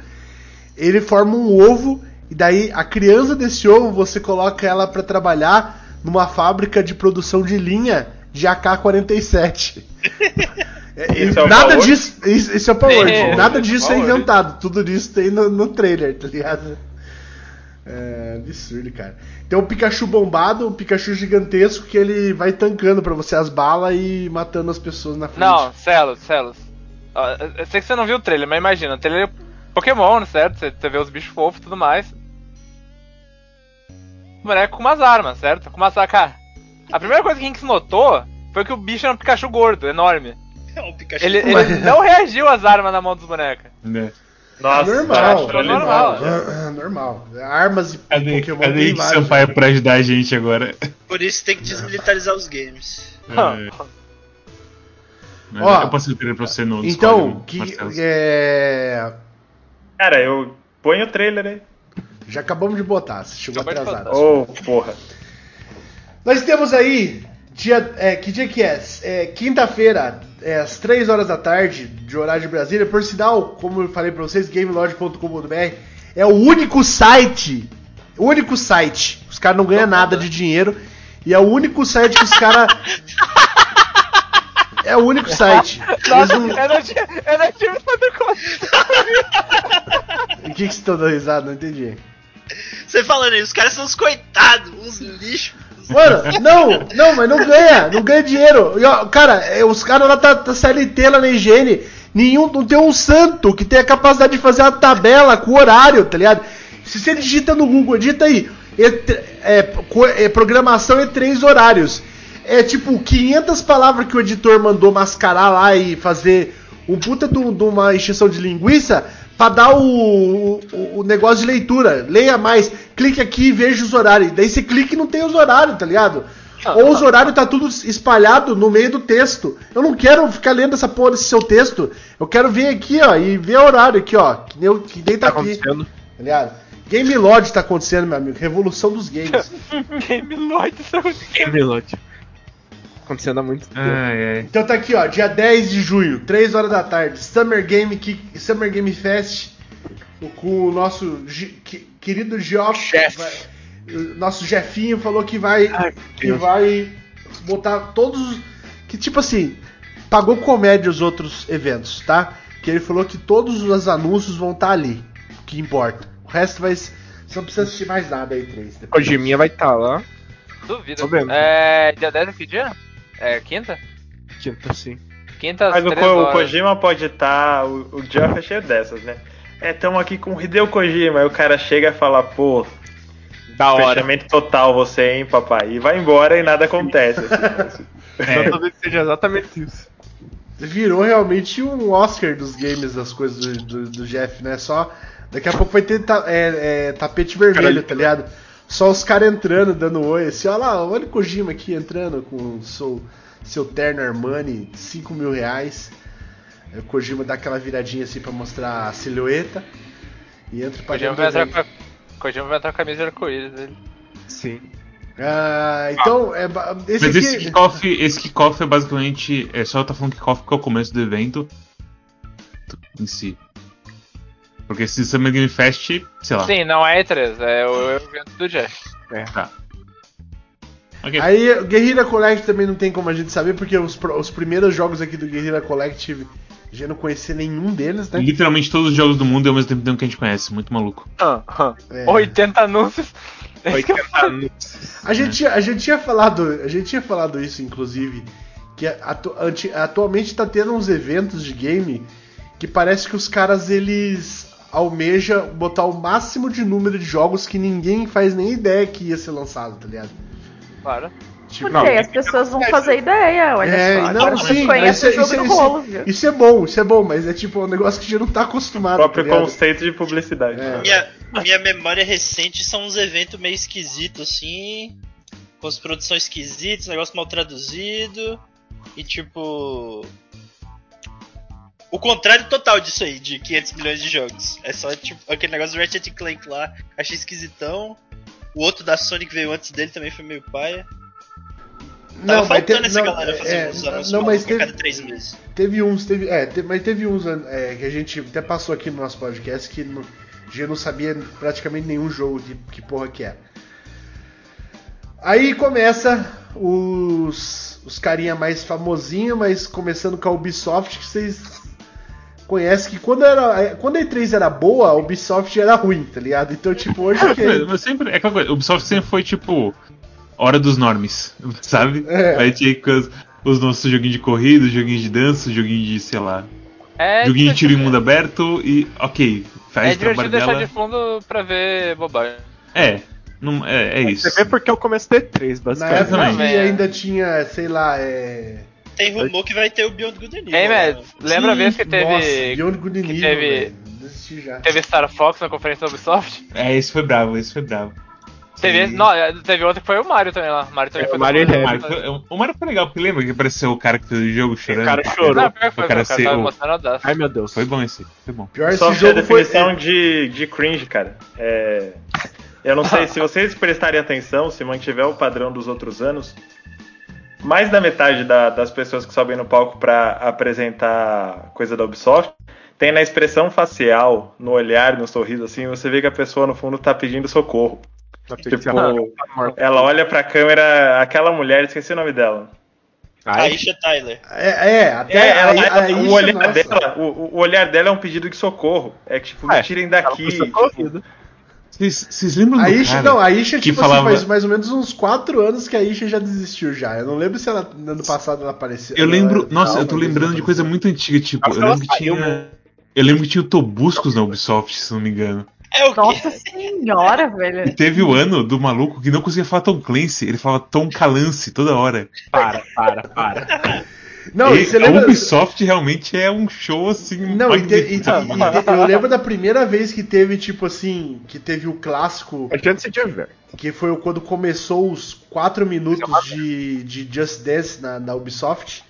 Ele forma um ovo e daí a criança desse ovo você coloca ela pra trabalhar numa fábrica de produção de linha de AK-47. [laughs] É, Isso é nada Power? disso, isso, isso é o Power, É, nada disso é inventado, tudo disso tem no, no trailer, tá ligado? É absurdo, cara. Tem o Pikachu bombado, o Pikachu gigantesco que ele vai tancando pra você as balas e matando as pessoas na frente. Não, Celos, Celos. Ó, eu- sei que você não viu o trailer, mas imagina, o trailer é Pokémon, certo? Você, vê os bichos fofos e tudo mais. O boneco com umas armas, certo? Com umas AK. A primeira coisa que a gente notou foi que o bicho era um Pikachu gordo, enorme. É Pikachu. Ele, ele não reagiu às armas na mão dos bonecos. Né? Nossa, normal, acho ele- normal. Ah, normal. Armas e Cadê, Pokémon cadê Henrique vários, Sampaio né? pra ajudar a gente agora? Por isso tem que desmilitarizar os games. É. [laughs] Ó, eu passei o trailer pra você no Então, Discord, que Marcelo. é... Cara, eu ponho o trailer aí. já acabamos de botar, você chegou Acabou de atrasado. Ô, porra. Nós temos aí, dia, é, que dia que é? É, Quinta-feira, é, às 3 horas da tarde, de horário de Brasília. Por sinal, como eu falei pra vocês, gamelodge.com.br é o único site, o único site, os caras não ganham nada de dinheiro, e é o único site que os caras... [laughs] É o único site. Nossa, não- eu não tinha, eu não tive tanta conta. O que, que vocês estão dando risada? Não entendi. Você falando isso, os caras são uns coitados, uns lixos. Mano, não, não, mas não ganha, não ganha dinheiro. E, cara, é, os caras lá tá, tá CLT lá na higiene, nenhum, não tem um santo que tenha a capacidade de fazer uma tabela com horário, tá ligado? Se você digita no Google, digita aí, E3 é, é, programação e três horários. É tipo 500 palavras que o editor mandou mascarar lá e fazer um puta de, um- uma encheção de linguiça pra dar o, o, o negócio de leitura. Leia mais, clique aqui e veja os horários. Daí você clica e não tem os horários, tá ligado? Ou os horários tá tudo espalhado no meio do texto. Eu não quero ficar lendo essa porra desse seu texto. Eu quero vir aqui, ó, e ver o horário aqui, ó. Que nem, eu- que nem tá Tá aqui. Tá ligado? Game Lodge tá acontecendo, meu amigo. Revolução dos games. Game isso é Game Lodge. Acontecendo há muito tempo. Ai, ai. Então tá aqui, ó, dia 10 de junho, 3 horas da tarde, Summer Game, Ki- Summer Game Fest, com o nosso que- querido Geoff, Jeff. vai- o nosso Jefinho falou que vai Ai, que Deus. vai botar todos os que tipo assim, pagou comédia os outros eventos, tá? Que ele falou que todos os anúncios vão estar ali, o que importa. O resto vai você não precisa assistir mais nada aí, três. O Jiminha vai estar lá. Duvido. Tô vendo. É. Dia 10 é que dia? É quinta? Quinta, sim. Quinta Mas o, Ko- o horas. Kojima pode estar. o, o Geoff é cheio dessas, né? É, tamo aqui com o Hideo Kojima. Aí o cara chega e fala, pô, Da hora. fechamento total você, hein, papai? E vai embora e nada acontece. assim. [laughs] É, Talvez seja exatamente isso. Virou realmente um Oscar dos games das coisas do, do, do Jeff, né? Só. Daqui a pouco vai ter ta- é, é, tapete vermelho, tá ligado? Só os caras entrando, dando oi, assim, olha lá, olha o Kojima aqui entrando com seu, seu terno Armani, 5 mil reais. O Kojima dá aquela viradinha assim pra mostrar a silhueta. E entra pra Kojima dentro vai entrar evento. com a, Kojima vai entrar com a camisa de arco-íris dele. Sim. Ah, então, é, ba- esse Mas aqui. esse kickoff, esse kickoff é basicamente. É só eu tá falando kickoff porque é o começo do evento em si. Porque esse Summer Game Fest, sei lá. Sim, não é E3, é o evento do Jeff. Tá. Ok. Aí o Guerrilla Collective também não tem como a gente saber, porque os, os primeiros jogos aqui do Guerrilla Collective a gente não conhecia nenhum deles, né? Literalmente todos os jogos do mundo e ao mesmo tempo tem que a gente conhece. Muito maluco. É. 80 anúncios. [laughs] 80 anos. A gente, tinha- a gente tinha falado, a gente tinha falado isso inclusive, que atu- atualmente tá tendo uns eventos de game que parece que os caras eles almejam botar o máximo de número de jogos que ninguém faz nem ideia que ia ser lançado, tá ligado? Claro. Tipo, Porque as pessoas vão fazer ideia, olha É, só. não, Agora sim, vocês mas conhecem o isso- jogo isso- do rolo, viu? Isso é bom, isso é bom, mas é tipo um negócio que a gente não tá O acostumado. próprio tá conceito de publicidade. É. Minha, minha memória recente são uns eventos meio esquisitos, assim. Com as produções esquisitas, negócio mal traduzido. E tipo. O contrário total disso aí, de 500 milhões de jogos. É só tipo aquele negócio do Ratchet Clank lá, achei esquisitão. O outro da Sony que veio antes dele também foi meio paia. Tava Não, faltando te- essa não, galera fazer é, uns anúncios não, mas teve, cada três meses. teve uns, teve, é, te- mas teve uns é, que a gente até passou aqui no nosso podcast que não, gente não sabia praticamente nenhum jogo de que porra que era. Aí começa os, os carinha mais famosinho, mas começando com a Ubisoft, que vocês conhecem que quando, era, quando a E3 era boa, a Ubisoft era ruim, tá ligado? Então, tipo, hoje que... Mas sempre, é aquela coisa, Ubisoft sempre foi tipo. Hora dos normes, [laughs] sabe? É. Ter com os, os nossos joguinhos de corrida, joguinhos de dança, joguinho de, sei lá. É joguinho de tiro em mundo aberto e. Ok, faz É divertido deixar dela. de fundo pra ver bobagem. É, não, é, é isso. Você vê porque é o começo do E3, Na basicamente. época também. que É. ainda tinha, sei lá, é... Tem rumor que vai ter o Beyond Good and Evil. Hey, né? Mads, lembra a vez que teve. Nossa, Beyond Good and que Evil, teve-. Teve Star Fox na conferência da Ubisoft? É, esse foi bravo, esse foi bravo. Teve, não, é, teve outra que foi o Mario também lá. Mario também É, foi o Mario O Mario, foi, o Mario foi legal, porque lembra que apareceu o cara que fez o jogo chorando? cara chorou. Não, pior que foi, O cara o cara ser o-. Ai meu Deus. Foi bom esse, foi bom. Pior esse Ubisoft é a jogo foi... definição de, de cringe, cara. É, eu não sei se vocês prestarem atenção, se mantiver o padrão dos outros anos, mais da metade da- das pessoas que sobem no palco pra apresentar coisa da Ubisoft tem na expressão facial, no olhar, no sorriso, assim, você vê que a pessoa no fundo tá pedindo socorro. Tipo, ela olha pra câmera, aquela mulher, esqueci o nome dela. Ai, Aisha Tyler. É, é, até É, ela, aí, ela- aí, o, olhar nossa. dela, o, o olhar dela é um pedido de socorro. É que, tipo, me É, tirem daqui. socorrida. Vocês lembram A do Isha, cara não, a Isha, que tipo falava... assim, faz mais ou menos uns 4 anos que a Isha já desistiu já. Eu não lembro se ela, no ano passado ela apareceu. Eu lembro, ela- nossa, eu tô lembrando de coisa muito antiga, tipo, eu que lembro que saiu, tinha... Eu lembro que tinha o Tobuscos na Ubisoft, se não me engano. É o? Nossa senhora, velho. E teve o ano do maluco que não conseguia falar Tom Clancy, ele falava Tom Calance toda hora. Para, para, para. Não, e você a lembra... Ubisoft realmente é um show assim. Não, e, te- e- [laughs] eu lembro da primeira vez que teve, tipo assim, que teve o clássico, A gente se diverte. que foi quando começou os 4 minutos de, de Just Dance na, na Ubisoft,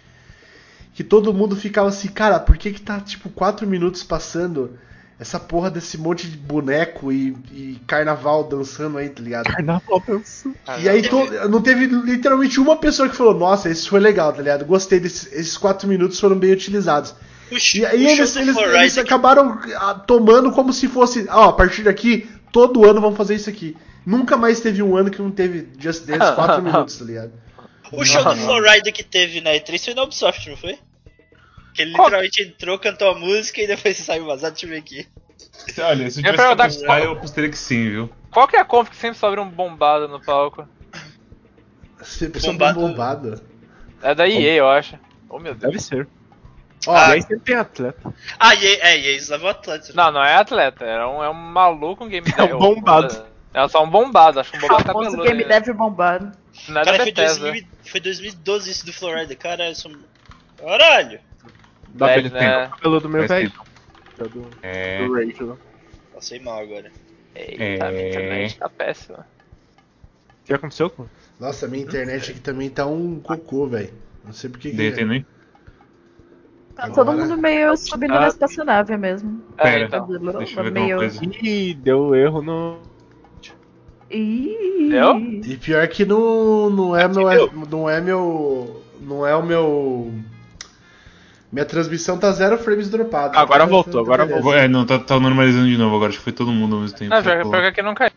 que todo mundo ficava assim, cara, por que que tá, tipo, 4 minutos passando essa porra desse monte de boneco e, e carnaval dançando aí, tá ligado? Carnaval dança. E aí to- não teve literalmente uma pessoa que falou, nossa, isso foi legal, tá ligado? Gostei desses esses quatro minutos foram bem utilizados. O, E aí o eles, show do eles, eles acabaram ah, tomando como se fosse, ó, a partir daqui, todo ano vamos fazer isso aqui. Nunca mais teve um ano que não teve Just Dance 4 [laughs] minutos, tá ligado? O show do Florida que teve na E3 foi na Ubisoft, não foi? Que ele Qual- literalmente entrou, cantou a música e depois saiu vazado. Deixa eu ver aqui. Olha, se eu tivesse que apostar, eu apostaria que sim, viu? Qual que é a conf que sempre sobra um bombado no palco? Sempre são Bombado. bombado. É da EA, eu acho. Oh meu Deus. Deve ser. Ó, Ah, e aí sempre tem atleta. Ah, e, é, e eles levam atleta. Não, não é atleta, é um, é um maluco, um game [laughs] É um bombado. É só um bombado, acho que um bombado Famoso cabeludo. Game? Dev bombado. Não é da Cara, foi, Bethesda. 2000, foi 2012 isso do Florida. Cara, eu sou... Caralho. Dá Velho, pra né? cabelo do meu velho. É Do, É. do Rage lá. Passei mal agora. Eita, É. minha internet tá péssima. O que aconteceu com Nossa, minha internet aqui também tá um cocô, velho. Não sei por que. Derretendo aí? Tá todo Agora- mundo meio subindo Ah. na espaçonave mesmo. É, Pera, então. deixa eu ver meio... coisa. Ih, deu erro no. Ih. Deu? E pior que não, não é meu. Não é meu. Não é o meu. Minha transmissão tá zero frames dropado. Agora Tá- voltou, agora beleza. voltou. É, não, tá, tá normalizando de novo agora. Acho que foi todo mundo ao mesmo tempo. Não, Só pior, pior que aqui não caiu.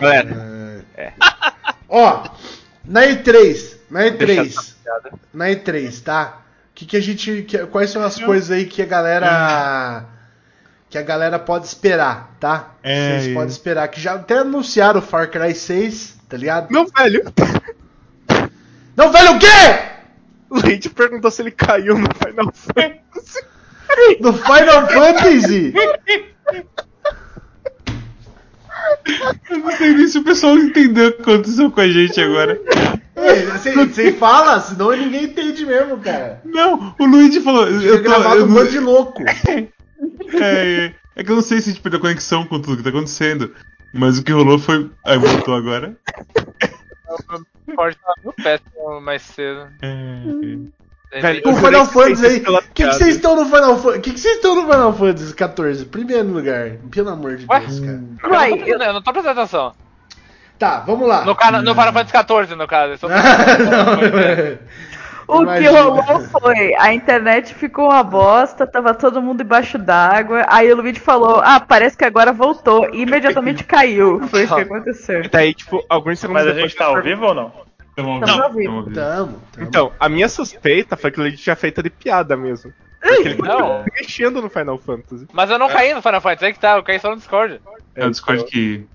Galera, Ó, na E3, na deixa E3, essa piada. na E3, tá? Que que a gente, que- quais são as coisas aí que a galera que a galera pode esperar, tá? É, Vocês podem esperar que já até anunciaram o Far Cry 6, tá ligado? Meu velho, Não, velho, o quê? [laughs] o Leite perguntou se ele caiu no Final Fantasy. [laughs] No Final Fantasy? Eu não sei nem se o pessoal entendeu o que aconteceu com a gente agora. Você fala, senão ninguém entende mesmo, cara. Não, o Luigi falou. Eu tô, gravado eu um não- bando de louco. [laughs] é, é, é que eu não sei se a gente perdeu conexão com tudo que tá acontecendo. Mas o que rolou foi. Aí voltou agora. No péssimo mais cedo. É, Velho, O Eu Final Fantasy aí. O que vocês estão no Final Fantasy? que que vocês estão no Final Fantasy 14? Primeiro lugar. Pelo amor de Ué? Deus, cara. Eu, não tô Uai, prestando- eu não tô prestando atenção. Tá, vamos lá. No, no Final Fantasy XIV, no caso. eu só tô- [laughs] [laughs] O que Imagina. rolou foi, a internet ficou uma bosta, tava todo mundo embaixo d'água, aí o Luigi falou, ah, parece que agora voltou, e imediatamente [laughs] caiu. Foi isso que aconteceu. E daí, tipo, alguns segundos Mas a gente tá ao vivo ou não? Tamo vivo, ao vivo. tamo. Então, a minha suspeita foi que o Leite tinha feito de piada mesmo. Porque ele Não. ficou mexendo no Final Fantasy. Mas eu não caí no Final Fantasy, é que tá, eu caí só no Discord. É o Discord que.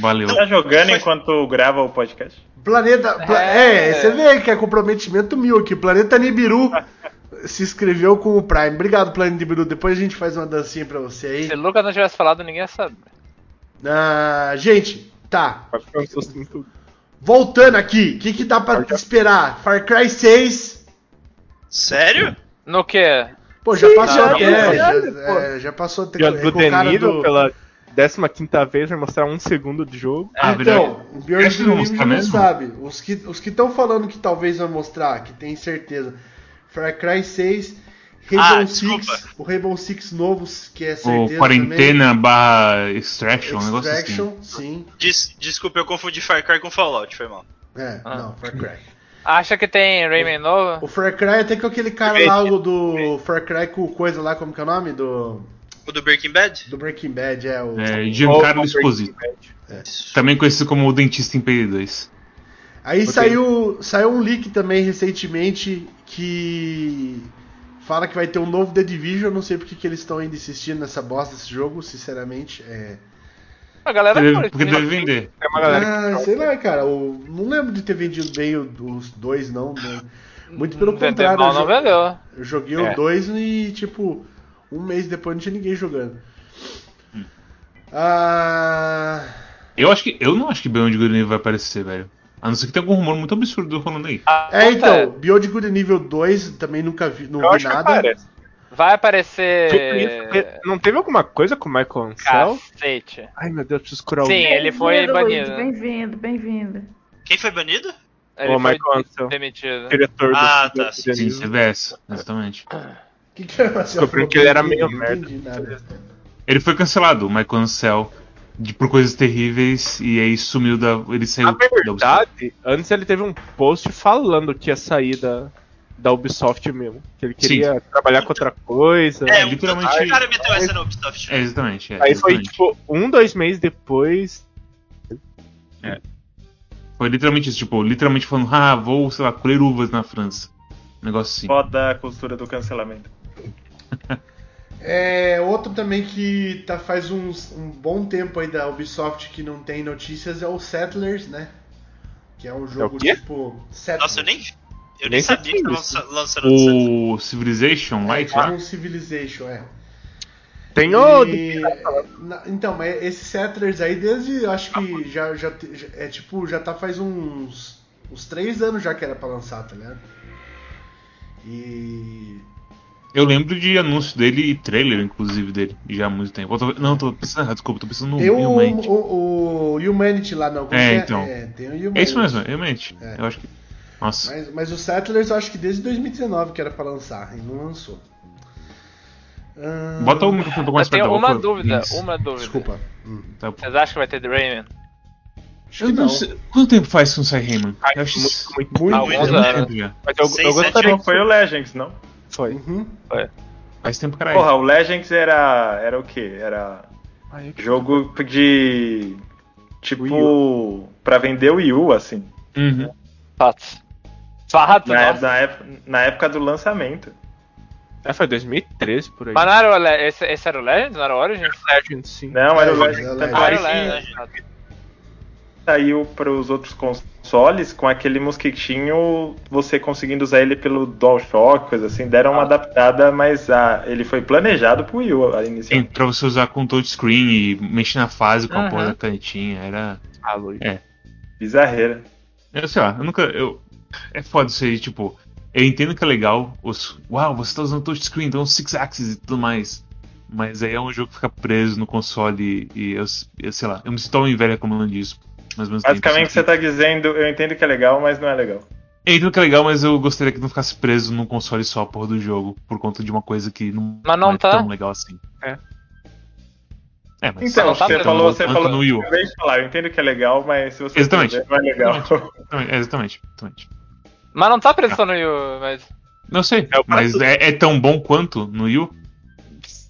Valeu. Tá jogando enquanto grava o podcast? Planeta. pla- é. É. você vê que é comprometimento mil aqui. Planeta Nibiru [laughs] se inscreveu com o Prime. Obrigado, Planeta Nibiru. Depois a gente faz uma dancinha pra você aí. Se o Lucas não tivesse falado, ninguém ia saber. Ah, gente, tá. Um tudo. Voltando aqui, o que, que dá pra esperar? Far Cry 6. Sério? No que? Pô, já Sim, passou já até. Já, é, já passou até Beyond é, Good com o cara and Evil, do- pela 15 vez, vai mostrar um segundo de jogo. Ah, Então, o que Good não mesmo. sabe. Os que os que estão falando que talvez vai mostrar, que tem certeza. Far Cry 6, Rainbow Ah, Six, desculpa. o Rainbow Six novos, que é O certeza quarentena barra extraction, um também. negócio assim. Extraction, sim. Des- desculpa, eu confundi Far Cry com Fallout, foi mal. É, Ah. não, Far Cry. Acha que tem Rayman novo? O Far Cry até com aquele cara lá, o do Far Cry com coisa lá, como que é o nome? Do, O do Breaking Bad? do Breaking Bad, é o... É, Giancarlo Esposito. Também conhecido como o dentista em PD2. Aí Ok. saiu, saiu um leak também recentemente que fala que vai ter um novo The Division. Não sei porque que eles estão ainda insistindo nessa bosta desse jogo, sinceramente. É... A galera Deve- Porque deve vender. É uma galera Ah, sei lá, cara. o- não lembro de ter vendido bem os dois, não. né? Muito pelo contrário. mal eu não jo- vendeu. Eu joguei É. o 2 e, tipo, um mês depois não tinha ninguém jogando. Hum. Ah. Eu acho que. Eu não acho que Beyond Good and Evil vai aparecer, velho. A não ser que tenha algum rumor muito absurdo rolando aí. É, Puta, então, Beyond Good nível 2 também nunca vi, não Eu vi acho que nada. aparece. Vai aparecer. Não teve alguma coisa com o Michael Ansel? Cacete. Ai meu Deus, preciso curar o Sim, ele foi banido. Bem-vindo, bem-vindo. Quem foi banido? Ele O foi Michael Ansel. demitido. diretor do Ah, tá, do sim, Sim. CBS, exatamente. O [clears throat] que, que é Descobriu falou que ele era meio Não merda. Ele foi cancelado, o Michael Ansel, de, por coisas terríveis, e aí sumiu da. Ele saiu Na da Ubisoft. verdade, antes ele teve um post falando que ia sair da, da Ubisoft mesmo. Que ele queria trabalhar com outra coisa. É, literalmente-. O cara meteu essa na Ubisoft. É, exatamente. É, Aí foi exatamente. tipo um, dois meses depois. Foi literalmente isso, tipo, literalmente falando, ah, vou, sei lá, colher uvas na França. Um negócio assim. Foda a cultura do cancelamento. É, outro também que tá faz uns, um bom tempo aí da Ubisoft que não tem notícias é o Settlers, né? Que é um jogo quê? tipo. Settlers. Nossa, eu nem. Eu nem Nem sabia que que é tava isso. lança- lançando no O Civilization É, Light tipo lá. um Civilization, é. Tem o. E- na- então, mas esse Settlers aí, desde eu acho que já, já, já- é tipo, já tá faz uns, uns três anos já que era pra lançar, tá ligado? E. Eu lembro de anúncio dele e trailer, inclusive, dele, já há muito tempo. Tô- não, tô pensando errado, desculpa, tô pensando no Tem o, Humanity. o, o Humanity lá, não. É, que então. É, tem o Humanity. É isso mesmo, realmente. É. Eu acho que. Nossa. Mas, mas o Settlers eu acho que desde 2019 que era pra lançar, e não lançou. Ahn, Bota o microfone pouco mais Eu tenho perto uma boca, dúvida, Isso. uma dúvida. Desculpa. Hum. Tá. Vocês acham que vai ter The Rayman? Acho Eu que não não. sei. Quanto tempo faz que não sai Rayman? Ai, Eu acho muito, muito, Muito, Alguns muito anos. tempo já. Mas eu, Seis, eu sete gostaria Não que foi o Legends, não? Foi. Uhum. Faz tempo, caralho. Porra, o Legends era. Era o quê? Era. Ai, eu- Jogo de. Tipo. Pra vender o Wii U, assim. Uhum. Fatos. Fato, Na, nossa. na, época, na época do lançamento. É, foi 2013 por aí. Mas não era o Le- esse, esse era o Legends? Não era o Origins? Legend, sim. Não, era o Legends, Legends. é Tanto Ah, é era o que Legends. saiu para os outros consoles com aquele mosquitinho, você conseguindo usar ele pelo DualShock, coisa assim. Deram uma adaptada, mas ah, ele foi planejado pro Wii U a Sim, inicialmente. pra você usar com touchscreen e mexer na fase com a Uhum. porra da canetinha. Era. Ah. É. Bizarreira. Eu sei lá, eu nunca. Eu, é foda isso aí, tipo. Eu entendo que é legal. Os, Uau, você tá usando touchscreen, então six axis e tudo mais. Mas aí é um jogo que fica preso no console e eu, eu sei lá, eu me sinto homem velho reclamando disso. Mas tempo, Basicamente você assim, tá dizendo, eu entendo que é legal, mas não é legal. Eu entendo que é legal, mas eu gostaria que não ficasse preso num console só a porra do jogo, por conta de uma coisa que não, Mas não é tá. tão legal assim. É. É, mas Então, não tá você preso. falou, você falou. no Wii acabei de falar, eu entendo que é legal, mas se você Exatamente. quiser, não é legal. Exatamente, exatamente, exatamente. Mas não tá preso só no Wii U, mas. Não sei, É mas é, é tão bom quanto no Wii U?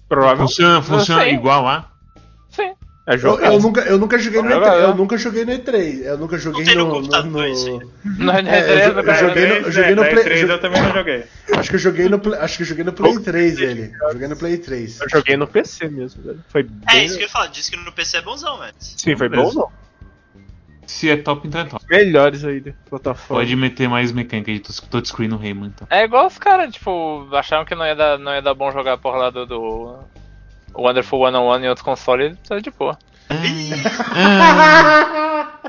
Provavelmente Funciona, funciona igual lá? Sim. É Eu, eu nunca, eu nunca joguei no Joga, E3. Eu né? nunca joguei no E3. Eu nunca joguei no no. Não é É, eu eu joguei no- eu joguei no Play- E3 jo- eu também não joguei. Acho que eu joguei no Play- Acho que eu joguei no Play 3 ele. Joguei no Play 3. Eu joguei no PC mesmo, velho. Foi É bem... isso que eu ia falar, disse que no PC é bonzão, velho. Sim, foi bom não. Se é top, então é top. Melhores aí da plataforma. Pode meter mais mecânica de touch- touchscreen no Rayman, então. É igual os caras, tipo, acharam que não ia dar, não ia dar bom jogar a porra lá do, do Wonderful 101 em outros consoles, tá de boa. [laughs]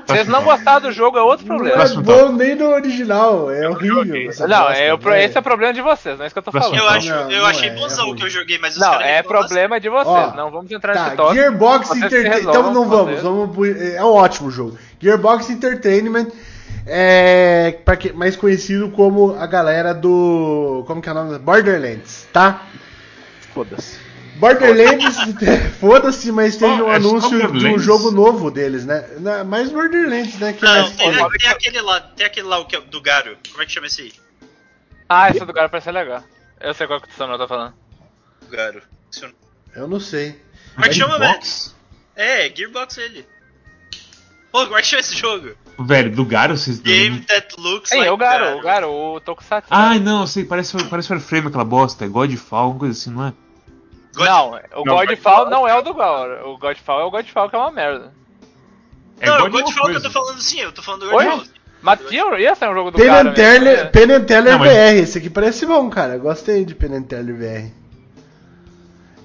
Vocês não gostaram do jogo é outro Não problema. é Próximo bom nem no original, é horrível. Não, é, o velho. esse é o problema de vocês, não é isso que eu tô Eu, falando. Não, acho, não, eu não achei é, bonzão é o que eu joguei, mas os Não, caras é problema de vocês, Ó, não vamos entrar Tá, nesse tópico. Gearbox Entertainment. Então não vamos, vamos. pro- É um ótimo jogo. Gearbox Entertainment é que- mais conhecido como a galera do. Como que é o nome? Borderlands, tá? Foda-se. Borderlands, [laughs] [laughs] foda-se, mas teve um é anúncio de um jogo novo deles, né? Na- Mais Borderlands, né? Que é Não, mais tem, foda. tem aquele lá, tem aquele lá o que é do Garo. Como é que chama esse aí? Ah, esse do cara parece ser legal. Eu sei qual que o eu tô falando. O Garo. Eu- Eu não sei. Como é que chama, velho? Gearbox? É, Gearbox ele. Pô, como é que chama esse jogo? Velho, do Garo vocês. Game that looks Sim, like o Garo, o Garo, o Tokusatsu. Ai, não, eu sei, parece, parece Warframe aquela bosta. É Godfall, alguma coisa assim, não é? God- Não, o Não, Godfall não é o do Garo. O Godfall é o Godfall que é uma merda. É Não, o God Godfall que eu tô falando sim, eu tô falando do Oi? Godfall. Mas tinha, ia ser um jogo do Pen and Teller, mesmo. né? Pen and Teller Não, mas- VR. Esse aqui parece bom, cara. Eu Gostei de Pen and Teller VR.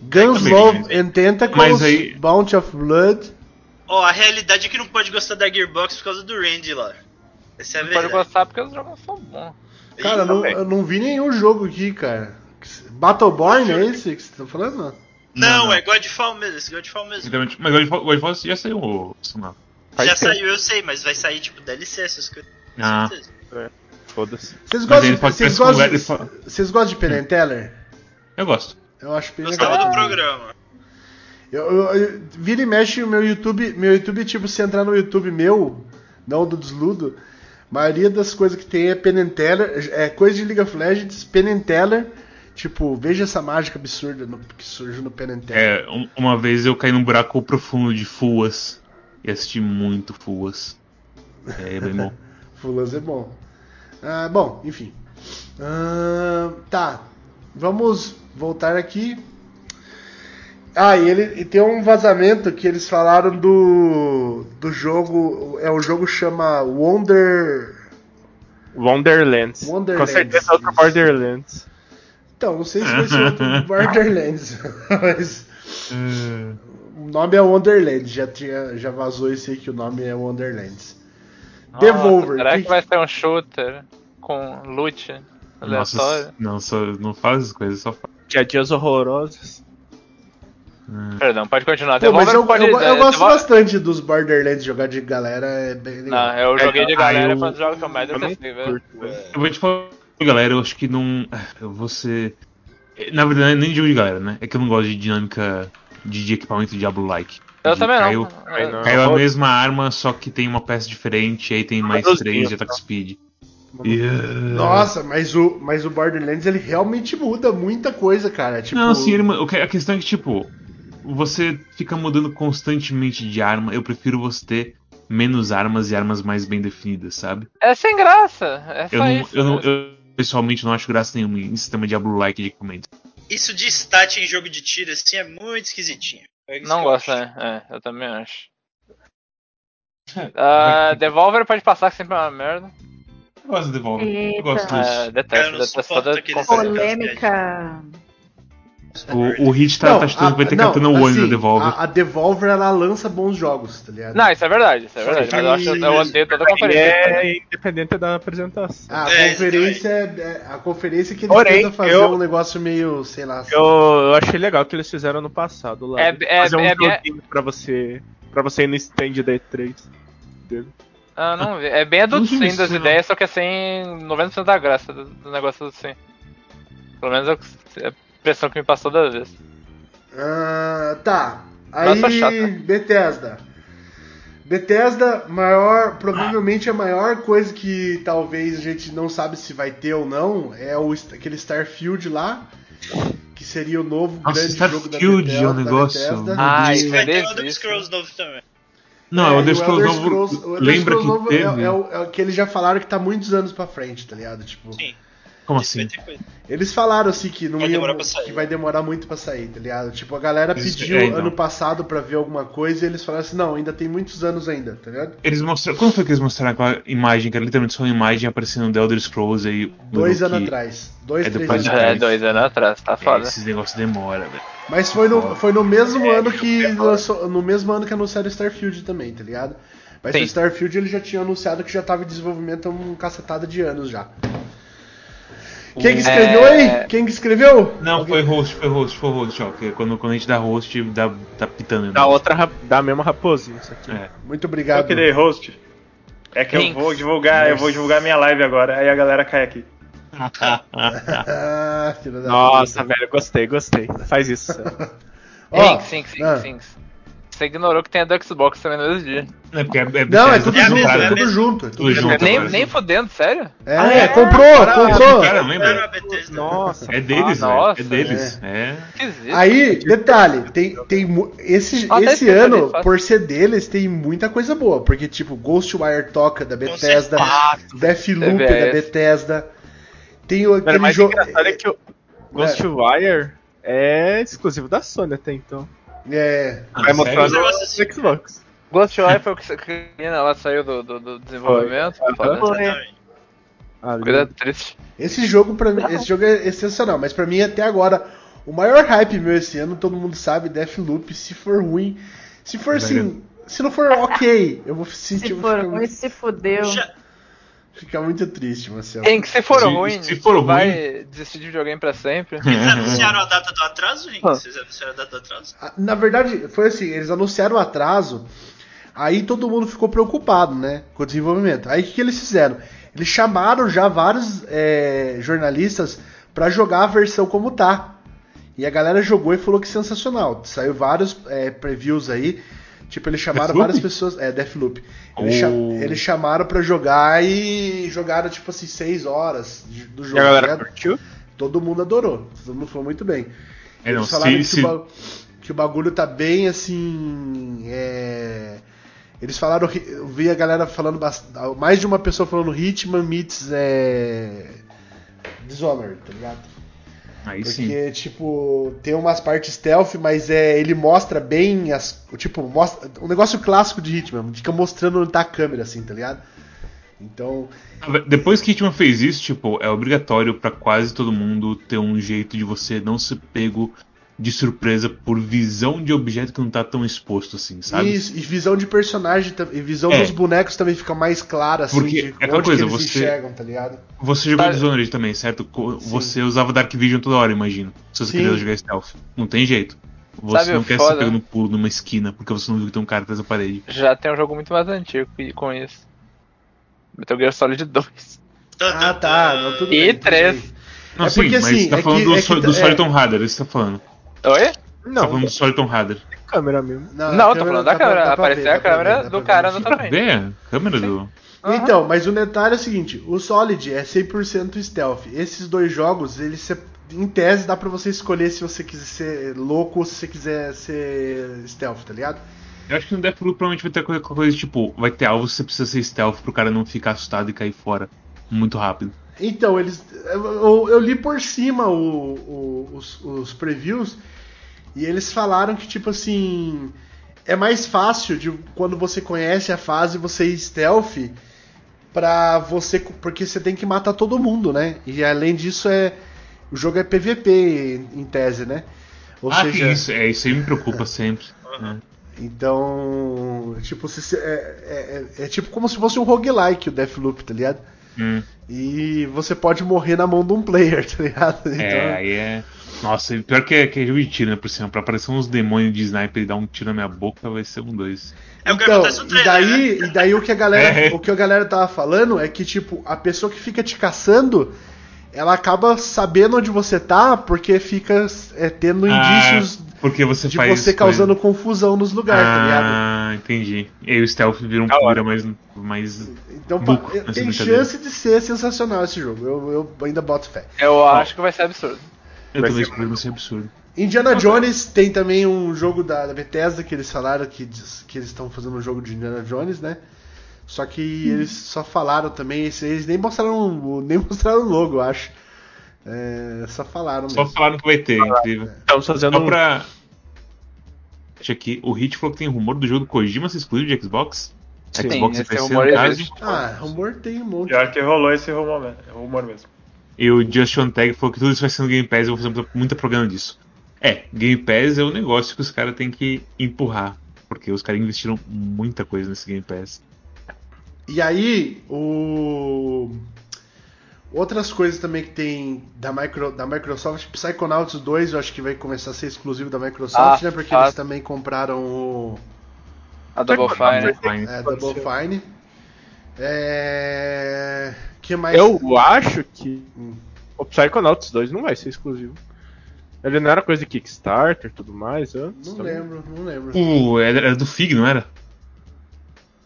Guns, Love and Tentacles, aí- Bounty of Blood. Ó, a realidade é que não pode gostar da Gearbox por causa do Randy lá. Essa é a Não pode verdade. gostar porque os jogos são bons. Cara, não- eu não vi nenhum jogo aqui, cara. Battleborn é esse que você tá falando? Não, Não, não. é Godfall mesmo, esse Godfall mesmo. Exatamente. Mas Godfall, Godfall já saiu o sinal. Já saiu, eu sei, mas vai sair tipo DLC essas coisas. Ah. certeza. Foda-se. Vocês gostam, de, vocês gostam, de, fala- vocês gostam de Pen and Teller? Eu gosto. Eu acho bem Gostava legal. do programa. Eu, eu, eu- vira e mexe o meu YouTube. Meu YouTube, tipo, se entrar no YouTube meu, não do Desludo, a maioria das coisas que tem é Pen and Teller, é coisa de League of Legends, Pen and Teller. Tipo, veja essa mágica absurda no- que surge no Pen. É, um- uma vez eu caí num buraco profundo de Fuas e assisti muito Fuas. É bem bom. [laughs] Fulas é bom. Ah, bom, enfim. Ah, tá. Vamos voltar aqui. Ah, e ele e tem um vazamento que eles falaram do do jogo, é o jogo chama Wonder Wonderlands. Wonderlands, Com certeza é outro. Borderlands. Então, não sei se vai ser [laughs] outro Borderlands, [laughs] mas o nome é Wonderland, já tinha já vazou esse aí que o nome é Wonderlands. Nossa, Devolver. Será quem- que vai ser um shooter com loot aleatório? Não, só, não faz essas coisas, só faz. Dia dias horrorosos. Perdão, pode continuar. Pô, mas eu, pode. eu, eu é, gosto Devolver- bastante dos Borderlands, jogar de galera é bem legal. Não, eu joguei de galera, eu- foi um dos jogos que eu mais Eu velho. Eu vou te falar, galera, eu acho que não. Eu vou ser. Na verdade, nem jogo de galera, né? É que eu não gosto de dinâmica de, de equipamento Diablo-like. Eu De- também não. caiu, não. Caiu a Eu- mesma arma, só que tem uma peça diferente, aí tem mais 3 de vinho, attack tá? speed. Uh, Nossa, mas o, mas o Borderlands ele realmente muda muita coisa, cara. Tipo, Não, sim, ele- a questão é que, tipo, você fica mudando constantemente de arma. Eu prefiro você ter menos armas e armas mais bem definidas, sabe? É sem graça. É Eu, só não, isso. eu, não, eu pessoalmente não acho graça nenhuma em sistema Diablo-like de equipamento. Isso de stat em jogo de tiro assim é muito esquisitinho. É Não gosto, né? É, eu também acho. [laughs] Ah, Devolver pode passar que sempre é uma merda. Eu gosto de Devolver. Eita. Eu gosto disso. detesto, Eu detesto toda conferência. Polêmica. O, o Hit tá, tá chutando vai ter não, catando o olho assim, da Devolver. A, a Devolver ela lança bons jogos, tá ligado? Não, isso é verdade, isso é verdade. que- Mas eu, acho, eu odeio toda a conferência. é independente da apresentação. A É, conferência é a conferência que eles Porém, tentam fazer eu- um negócio meio, sei lá. assim. Eu, eu achei legal o que eles fizeram no passado lá. É- é- fazer um é- joguinho pra você. para você ir no stand da E3 dele. Ah, não vi. É bem Adult [laughs] Não vi Swim das não. ideias, só que assim, 90% da graça do, do negócio assim. Pelo menos é a impressão que me passou da vez. Ah, tá. Aí. Bethesda. Bethesda, maior, provavelmente a maior coisa que talvez a gente não sabe se vai ter ou não é o, aquele Starfield lá, que seria o novo Nossa, grande jogo da Starfield Bethesda. é um negócio- da Bethesda. Ah, isso Vai é ter o Elder. Scrolls novo também. Não, é, o Elder Scrolls novo. Scrolls- o Elder lembra Scrolls que novo teve. é, é o, é o que eles já falaram que tá muitos anos pra frente, tá ligado? Tipo, Sim. Como assim? coisa. eles falaram assim que não Vai ia, que vai demorar muito pra sair, tá ligado? Tipo, a galera Isso- pediu é, então. ano passado pra ver alguma coisa e eles falaram assim, não, ainda tem muitos anos ainda, tá ligado? Eles mostraram. Quando foi que eles mostraram aquela imagem, que era literalmente só uma imagem aparecendo do Elder Scrolls aí? Dois que- anos atrás. Dois, é três depois anos atrás. É, dois anos atrás, tá É, foda. esses negócios demoram, velho. Mas foi no, foi no mesmo É, ano que lançou, no mesmo ano que anunciaram Starfield também, tá ligado? Mas Sim. o Starfield ele já tinha anunciado que já tava em desenvolvimento há um cacetada de anos já. Quem que escreveu É. aí? Quem que escreveu? Não, Alguém- foi host, foi host, foi host, ó. Que quando, quando a gente dá host, dá, tá pitando. Da outra, da mesma raposinha, isso aqui. É. Muito Eu obrigado. que dei host. É que eu Thanks. vou divulgar, eu vou divulgar minha live agora, aí a galera cai aqui. [laughs] Ah, filho da Nossa, velho, gostei, gostei. Faz isso. Sim, sim, sim, ah. sim. Você ignorou que tem a do Xbox também no mesmo dia. É porque é, é Não, é tudo É a junto, é é tudo junto. É tudo Tudo junto. junto. nem, agora. nem fudendo, sério? É, Ah, é? comprou, comprou. Cara, lembra? Nossa. É deles, Ah, velho. nossa, É deles. É. Aí, detalhe, tem, tem esse, Ah, esse ano, fácil. por ser deles, tem muita coisa boa. Porque, tipo, Ghostwire toca da Bethesda, Deathloop da. Bethesda. Tem o- aquele jogo. engraçado é que o Ghostwire é exclusivo da Sony até então. É. Ah, Vai sério? mostrar no Negócio assim. Xbox. Ghostwire foi o que que ela saiu do, do, do desenvolvimento. Foi. Ali. Coisa triste. Esse jogo, pra mim, esse jogo é sensacional. Mas pra mim, até agora, o maior hype meu esse ano, todo mundo sabe, Deathloop, se for ruim. Se for assim. Se não for ok, eu vou sentir. Se for ruim, se fudeu. Já- ficar muito triste, Marcelo. Quem que se for Se- ruim, se for vai desistir de videogame pra sempre. [laughs] Eles anunciaram a data do atraso, gente? Ah. Vocês anunciaram a data do atraso? Ah, Na verdade, foi assim, eles anunciaram o atraso, aí todo mundo ficou preocupado, né, com o desenvolvimento. Aí o que, que eles fizeram? Eles chamaram já vários é, jornalistas pra jogar a versão como tá. E a galera jogou e falou que sensacional. Saiu vários é, previews aí. Tipo, eles chamaram Deathloop? várias pessoas. É, Deathloop. Eles, cha- Oh. eles chamaram pra jogar e jogaram, tipo assim, 6 horas do E jogo. a galera ligado? curtiu? Todo mundo adorou. Todo mundo falou muito bem. É, não, Eles falaram se, que, se, o ba- que o bagulho tá bem assim. é, Eles falaram. Eu vi a galera falando. bast- Mais de uma pessoa falando Hitman meets. É... Dishonored, tá ligado? Aí sim. Porque, tipo, tem umas partes stealth, mas é, ele mostra bem as. Tipo, mostra. Um negócio clássico de Hitman, fica mostrando onde tá a câmera, assim, tá ligado? Então. Depois que Hitman fez isso, tipo, é obrigatório pra quase todo mundo ter um jeito de você não ser pego de surpresa por visão de objeto que não tá tão exposto assim, sabe? Isso, e visão de personagem e visão É. dos bonecos também fica mais clara, assim, Porque de é aquela onde coisa, que eles você- enxergam, tá ligado? Você jogou Tá. Dishonored também, certo? Co- Você usava Dark Vision toda hora, imagino. Se você Sim. queria jogar stealth. Não tem jeito. Você Sabe não quer foda? ser pego no pulo numa esquina porque você não viu que tem um cara atrás da parede. Já tem um jogo muito mais antigo que- com isso. Metal Gear Solid 2. Ah, tá. Não, tudo E bem, tudo três. bem. Não, É sim, porque, mas assim, você tá é falando que- do, é que- do é- Soliton Radar, é isso que você tá falando. Oi? Você tá Não, falando do Soliton Radar. câmera mesmo. Não, Não, tô falando da câmera. dá pra Apareceu ver, a câmera do cara no Dá pra também. ver a câmera do. Então, mas o detalhe é o seguinte: o Solid é 100% stealth. Esses dois jogos, eles se- em tese dá pra você escolher se você quiser ser louco ou se você quiser ser stealth, tá ligado? Eu acho que no Deathloop provavelmente vai ter coisa, coisa tipo, vai ter alvo que você precisa ser stealth pro cara não ficar assustado e cair fora muito rápido. Então, eles. Eu, eu- eu li por cima o- o- os, os previews e eles falaram que, tipo assim. É mais fácil de quando você conhece a fase você ir stealth pra você. Porque você tem que matar todo mundo, né? E além disso, é. O jogo é PVP em tese, né? Ou ah, seja. isso, é, isso aí me preocupa sempre. né? Então. Tipo, se- é, é- é tipo como se fosse um roguelike o Deathloop, tá ligado? Hum, E você pode morrer na mão de um player, [laughs] tá ligado? Então, É, aí é. Nossa, pior que é, que é jogo de tiro, né, por cima. Pra aparecer uns demônios de sniper e dar um tiro na minha boca vai ser um dois. É o que Então, acontece no e trailer, né? daí, e daí o que a galera, [laughs] É. o que a galera tava falando é que tipo, a pessoa que fica te caçando, ela acaba sabendo onde você tá porque fica é, tendo indícios Ah, porque você de faz. você causando confusão nos lugares, tá ligado? Ah, entendi. E aí o stealth vira um vira mais. mais... Então pá, buco tem chance de ser sensacional esse jogo. Eu, eu ainda boto fé. Eu acho que vai ser absurdo. Eu Vai também espero ser absurdo. Indiana Jones tem também um jogo da, da Bethesda que eles falaram que, diz- que eles estão fazendo um jogo de Indiana Jones, né? Só que Hum. eles só falaram também, eles nem mostraram o- nem mostraram o logo, eu acho. É, só falaram Só mesmo. falaram que vai ter, incrível. Estamos fazendo Só um. pra. Deixa aqui, o Hit falou que tem rumor do jogo do Kojima ser exclusivo de Xbox. Sim, Xbox e rumor no caso. existe. Ah, rumor tem um monte. Pior que rolou esse rumor, rumor mesmo. E o Just One Tag falou que tudo isso vai ser no Game Pass, eu vou fazer muita, muita propaganda disso. É, Game Pass é o negócio que os caras têm que empurrar. Porque os caras investiram muita coisa nesse Game Pass. E aí, o outras coisas também que tem da, Micro, da Microsoft, Psychonauts 2, eu acho que vai começar a ser exclusivo da Microsoft, Ah, né? Porque ah. eles também compraram o A Double Fine. Fine. é, Double Fine. É... que mais? Eu acho que Hum. o Psychonauts 2 não vai ser exclusivo. Ele não era coisa de Kickstarter e tudo mais antes. Não também. lembro, não lembro. O, era, era do FIG, não era?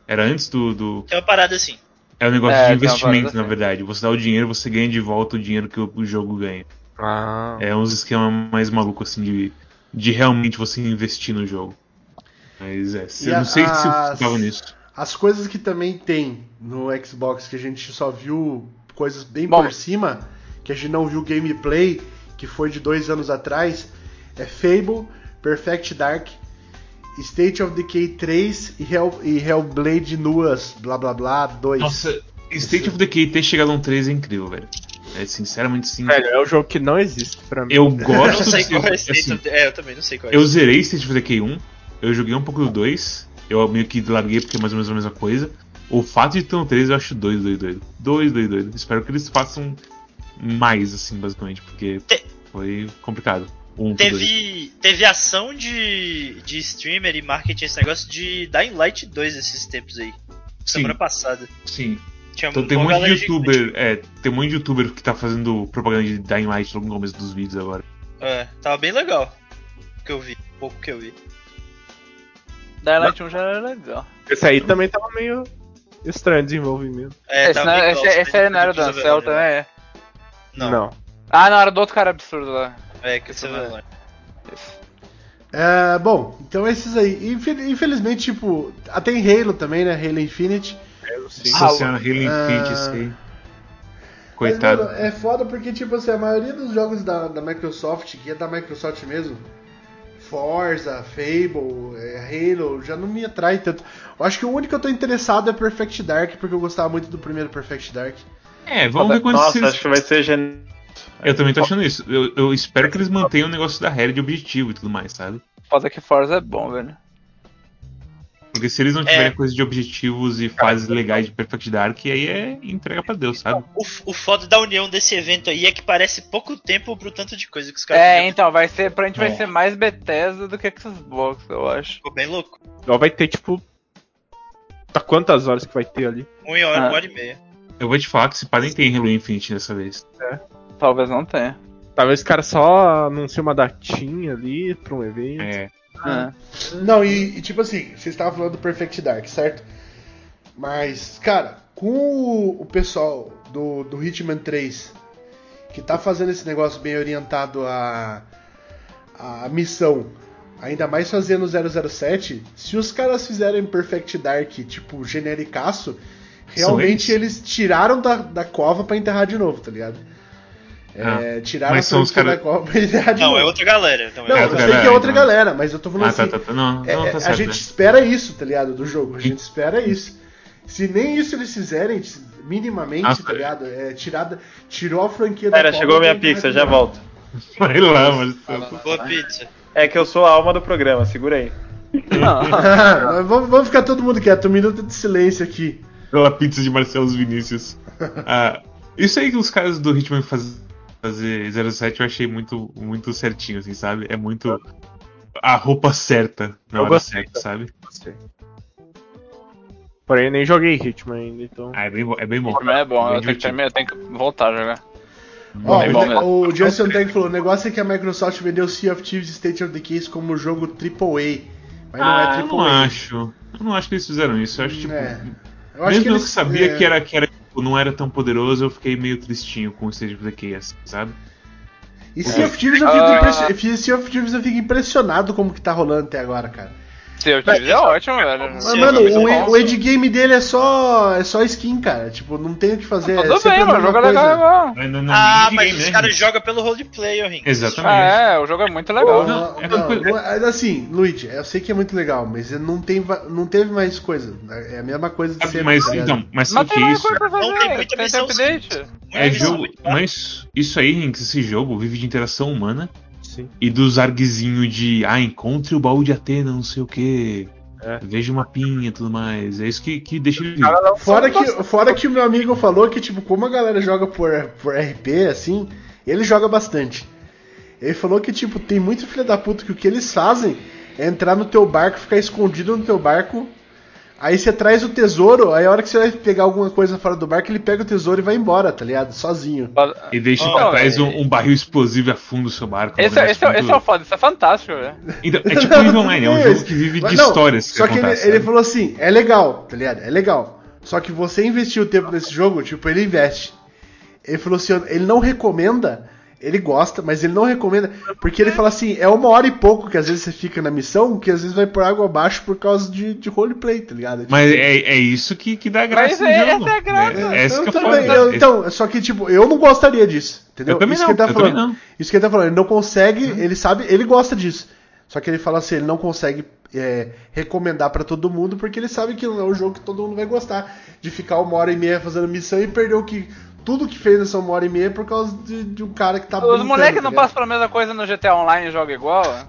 Era antes do. do... Tem uma parada assim. É um negócio É, de uma investimento, na assim. verdade. Você dá o dinheiro, você ganha de volta o dinheiro que o, o jogo ganha. Ah. É uns esquemas mais malucos, assim, de, de realmente você investir no jogo. Mas é, eu não sei se eu tava nisso. As coisas que também tem no Xbox que a gente só viu coisas bem Bom. por cima, que a gente não viu gameplay, que foi de dois anos atrás, é Fable, Perfect Dark, State of Decay 3 e, Hell, e Hellblade Nuas, blá blá blá 2. Nossa, State of Decay ter chegado a um 3 é incrível, velho. É sinceramente sim. Velho, é um jogo que não existe pra mim. Eu [laughs] Eu gosto não sei de- qual é esse. assim, É, eu também não sei qual é Eu esse. zerei State of Decay 1, eu joguei um pouco do 2, eu meio que larguei porque é mais ou menos a mesma coisa. O fato de ter um 3 eu acho doido, doido, doido. Doido, doido, doido. Espero que eles façam mais, assim, basicamente, porque Te- foi complicado. Um dois. Teve, teve ação de, de streamer e marketing, esse negócio de Dying Light 2 esses tempos aí. Sim, Semana passada. sim. Tinha Então tem um monte de youtuber, é, tem de youtuber que tá fazendo propaganda de Dying Light logo no começo dos vídeos agora. É, tava bem legal. O que eu vi. Pouco que eu vi. Dying Light 1 já era legal. Esse aí também tava meio estranho o desenvolvimento. É, Esse, não- bem esse, legal, esse aí não era do Ansel também, é? Não, Ah, não, era do outro cara absurdo lá. é que você vai lá. É, bom, então esses aí. Infel- Infelizmente, tipo, ah, tem Halo também, né? Halo Infinite. Eu sim. Nossa Ah, senhora, Halo Infinite, esse aí. Coitado. Mas, mano, é foda porque, tipo assim, a maioria dos jogos da, da Microsoft, que é da Microsoft mesmo, Forza, Fable, é, Halo, já não me atrai tanto. Eu acho que o único que eu tô interessado é Perfect Dark, porque eu gostava muito do primeiro Perfect Dark. É, vamos ver quando Nossa, eles- acho que vai ser gen... Eu também tô achando isso. Eu, eu espero que eles mantenham o negócio da regra de objetivo e tudo mais, sabe? Foda que Forza é bom, velho. Porque se eles não tiverem É. coisa de objetivos e fases legais de Perfect Dark, aí é entrega pra Deus, sabe? O, o foda da união desse evento aí é que parece pouco tempo pro tanto de coisa que os caras É, então, vai ser, pra gente vai É. ser mais Bethesda do que Xbox, eu acho. Ficou bem louco. Igual vai ter, tipo. Tá quantas horas que vai ter ali? Uma hora, Ah. uma hora e meia. Eu vou te falar que se podem ter Halo Infinite dessa vez. Talvez não tenha. Talvez o cara só anuncie uma datinha ali pra um evento. É. É. Não, e, e tipo assim, vocês estavam falando do Perfect Dark, certo? Mas, cara, com o, o pessoal do, do Hitman 3, que tá fazendo esse negócio bem orientado à, à missão, ainda mais fazendo o 007, se os caras fizerem Perfect Dark, tipo, genericaço, realmente eles tiraram da, da cova pra enterrar de novo, tá ligado? É, tiraram mas a são os franquia cara- da cova pra enterrar de Não, é outra galera. Então Não, é eu outra sei que é outra então. galera, mas eu tô falando Ah, tá, assim. tá, tá. Não, não, é, tá a certo. gente né? espera isso, tá ligado? Do jogo. A gente espera isso. Se nem isso eles fizerem, minimamente, Nossa. tá ligado? É, tirada, tirou a franquia Pera, da chegou Cobra minha pizza, já volto. Vai lá, mas. Boa pizza. É que eu sou a alma do programa, segura aí. [laughs] Vamos, vamos ficar todo mundo quieto, um minuto de silêncio aqui. Pela pizza de Marcelo Vinícius. [laughs] Ah, isso aí que os caras do Hitman faz, fazer 07 eu achei muito, muito certinho, assim, sabe? É muito a roupa certa na Eu hora gostei. certa, sabe? Gostei. Porém, nem joguei Hitman ainda, então. Ah, é bem, é bem bom. É bom, Bem eu tenho, que eu tenho que voltar a jogar. Ó, É o, o Justin Tech falou: o negócio é que a Microsoft vendeu Sea of Thieves State of Decay como jogo AAA. Mas não Ah, é eu não AAA. acho. Eu não acho que eles fizeram isso. Eu acho, tipo. É. Eu acho mesmo que eu eles, que sabia é, que era, que era tipo, não era tão poderoso, eu fiquei meio tristinho com o Stage of Decay, assim, sabe? E Sea of Thieves eu fico, Ah. impressi- Sea of Thieves eu fico impressionado como que tá rolando até agora, cara. Seu Thieves é ótimo, velho. Mas, Sim, mano, é o, o endgame dele é só, é só skin, cara. Tipo, não tem o que fazer. é Tudo sempre bem, mano, o jogo é legal não Ah, mas os né, caras jogam pelo roleplay, ô. Exatamente. Ah, é, o jogo é muito legal. Não, Não, é não, não é- assim, Luigi, eu sei que é muito legal, mas não, tem, não teve mais coisa. É a mesma coisa de sempre. Mas tá então, mas tem que isso Não tem muita tem missão update. é jogo, bom. mas isso aí, Rinks, esse jogo vive de interação humana Sim. e dos arguezinhos de ah, encontre o baú de Atena, não sei o que. É. Veja uma pinha e tudo mais. É isso que, que deixa ele vivo. Fora que, fora que o meu amigo falou que, tipo, como a galera joga por, por RP, assim, ele joga bastante. Ele falou que, tipo, tem muito filho da puta que o que eles fazem é entrar no teu barco, ficar escondido no teu barco. Aí você traz o tesouro, aí a hora que você vai pegar alguma coisa fora do barco, ele pega o tesouro e vai embora, tá ligado? Sozinho. E deixa Oh, pra trás é. um, um barril explosivo e afunda o seu barco. Esse, é- esse, é- esse é o foda, isso é fantástico, velho. Então, é [laughs] tipo Eve Online, é um jogo que vive de não, histórias. Só que ele, acontecem, ele sabe? falou assim, é legal, tá ligado? É legal. Só que você investir o tempo nesse jogo, tipo, ele investe. Ele falou assim, ele não recomenda, ele gosta, mas ele não recomenda, porque ele fala assim, é uma hora e pouco que às vezes você fica na missão, que às vezes vai por água abaixo por causa de, de roleplay, tá ligado? Tipo, Mas é, é isso que, que dá graça Mas no é- jogo. essa é a graça. É, é essa Então, que é bem, eu- Esse- então, só que tipo, eu não gostaria disso, entendeu? Eu também Isso não, que ele tá eu também falando. não. Isso que ele tá falando, ele não consegue, ele sabe, ele gosta disso. Só que ele fala assim, ele não consegue é, recomendar pra todo mundo, porque ele sabe que não é um jogo que todo mundo vai gostar. De ficar uma hora e meia fazendo missão e perder o que. Tudo que fez nessa uma hora e meia por causa de, de um cara que tá Os moleques tá não ligado? passam pela mesma coisa no GTA Online e jogam igual.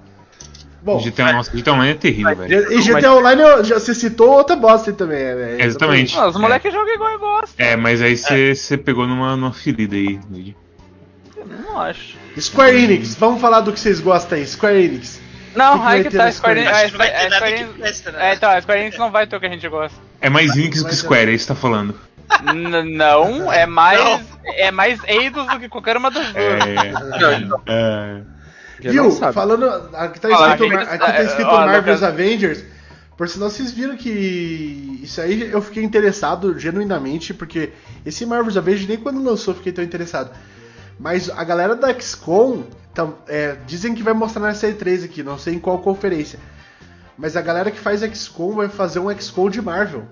Bom, GTA, nossa, GTA Online é terrível, velho. e GTA Online eu- já, você citou outra bosta aí também, né? Exatamente. Não, os moleques jogam igual e gostam. É, mas aí você você pegou numa, numa ferida aí, Luigi. Não acho. Square Enix, vamos falar do que vocês gostam aí, Square Enix. Não, que aí que ter tá, Square Enix. Square Acho que não vai a ter nada Square que Enix- presta, né? É, então, a Square Enix não vai ter o que a gente gosta. É mais Unix do que Square, é isso que você tá falando. N- não, é mais. É mais Eidos do que qualquer uma das duas. É. é. Viu? não sabe. Falando. Aqui tá Fala, escrito, aqui- aqui tá escrito ó, Marvel's. Avengers. Por sinal, vocês viram que. Isso aí eu fiquei interessado genuinamente, porque esse Marvel's Avengers nem quando lançou eu fiquei tão interessado. Mas a galera da XCOM tam- é, dizem que vai mostrar nessa E3 aqui, não sei em qual conferência. Mas a galera que faz XCOM vai fazer um XCOM de Marvel.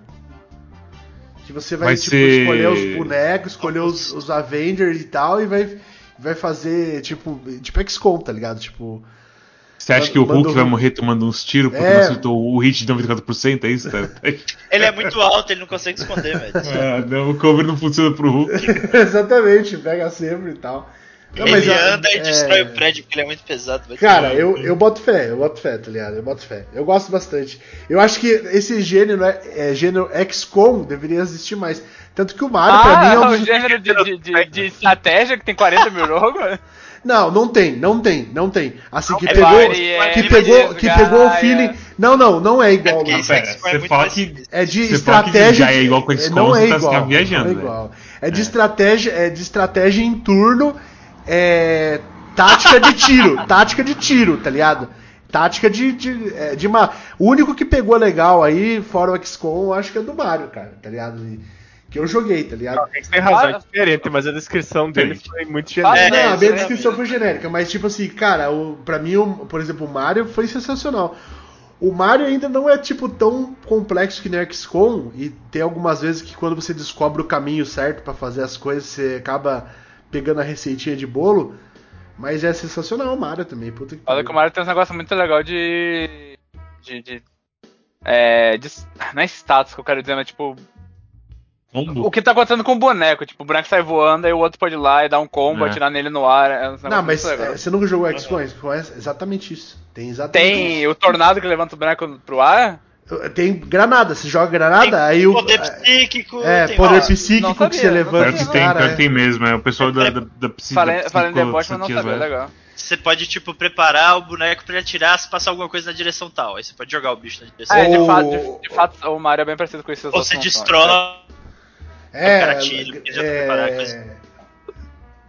Que você vai, Vai tipo, ser- escolher os bonecos, escolher os, os Avengers e tal, e vai, vai fazer, tipo, tipo XCOM, tá ligado? Tipo. Você acha que o Hulk o vai morrer tomando uns tiros porque É. não acertou o hit de 94%? É isso, cara? [laughs] Ele é muito alto, ele não consegue esconder, velho. [laughs] ah, não, o cover não funciona pro Hulk. [laughs] Exatamente, pega sempre e tal. Não, ele a- anda e é, destrói o prédio porque ele é muito pesado. vai Cara, eu, eu boto fé, eu boto fé, tá ligado? Eu boto fé. Eu gosto bastante. Eu acho que esse gênero, é, é, gênero XCOM deveria existir mais. Tanto que o Mario, pra mim, é um Ah, o dos... gênero de, de, de, de estratégia que tem 40 mil jogos? [laughs] Não, não tem, não tem, não tem. Assim, que É pegou, que é pegou, que pegou o feeling... Não, não, não é É igual. esse pera, é você fala que-. É de Você fala que estratégia. já é igual com é, XCOM, não é você tá- igual. tá viajando, não é velho. igual. É de estratégia, é de estratégia em turno, é tática de tiro, [laughs] tática de tiro, tá ligado? Tática de de, é, de uma, o único que pegou legal aí, fora o XCOM, eu acho que é do Mario, cara, tá ligado? E- Que eu joguei, tá ligado? Você tem razão, é diferente, mas a descrição dele foi muito genérica. É, não, a minha exatamente. descrição foi genérica, mas tipo assim, cara, o, pra mim, o, por exemplo, o Mario foi sensacional. O Mario ainda não é tipo tão complexo que nem o XCOM, e tem algumas vezes que quando você descobre o caminho certo pra fazer as coisas, você acaba pegando a receitinha de bolo, mas é sensacional o Mario também, puta que Olha que o Mario tem um negócio muito legal de. de. de. É. De, não é status que eu quero dizer, mas tipo. Combo. O que tá acontecendo com o boneco? Tipo, o boneco sai voando, aí o outro pode ir lá e dar um combo, É. atirar nele no ar. É um Não, mas é, você nunca jogou? XCOM é exatamente isso. Tem exatamente Tem o tornado que levanta o boneco pro ar? Isso. Tem granada, você joga granada, Tem aí o. poder psíquico. É, tem- poder ó, psíquico não que sabia, você levanta Pior sabia, que tem, que é. tem mesmo, é o pessoal da, da, da psi- Falando, da falando de psico- deboche, mas não sabia, velho. legal. Você pode, tipo, preparar o boneco pra ele atirar se passar alguma coisa na direção tal. Aí você pode jogar o bicho na direção Ah, é, de, fato, de, de fato, o Mario é bem parecido com esses Ou você destrói. É, O cara tira, porque já preparado com isso. é,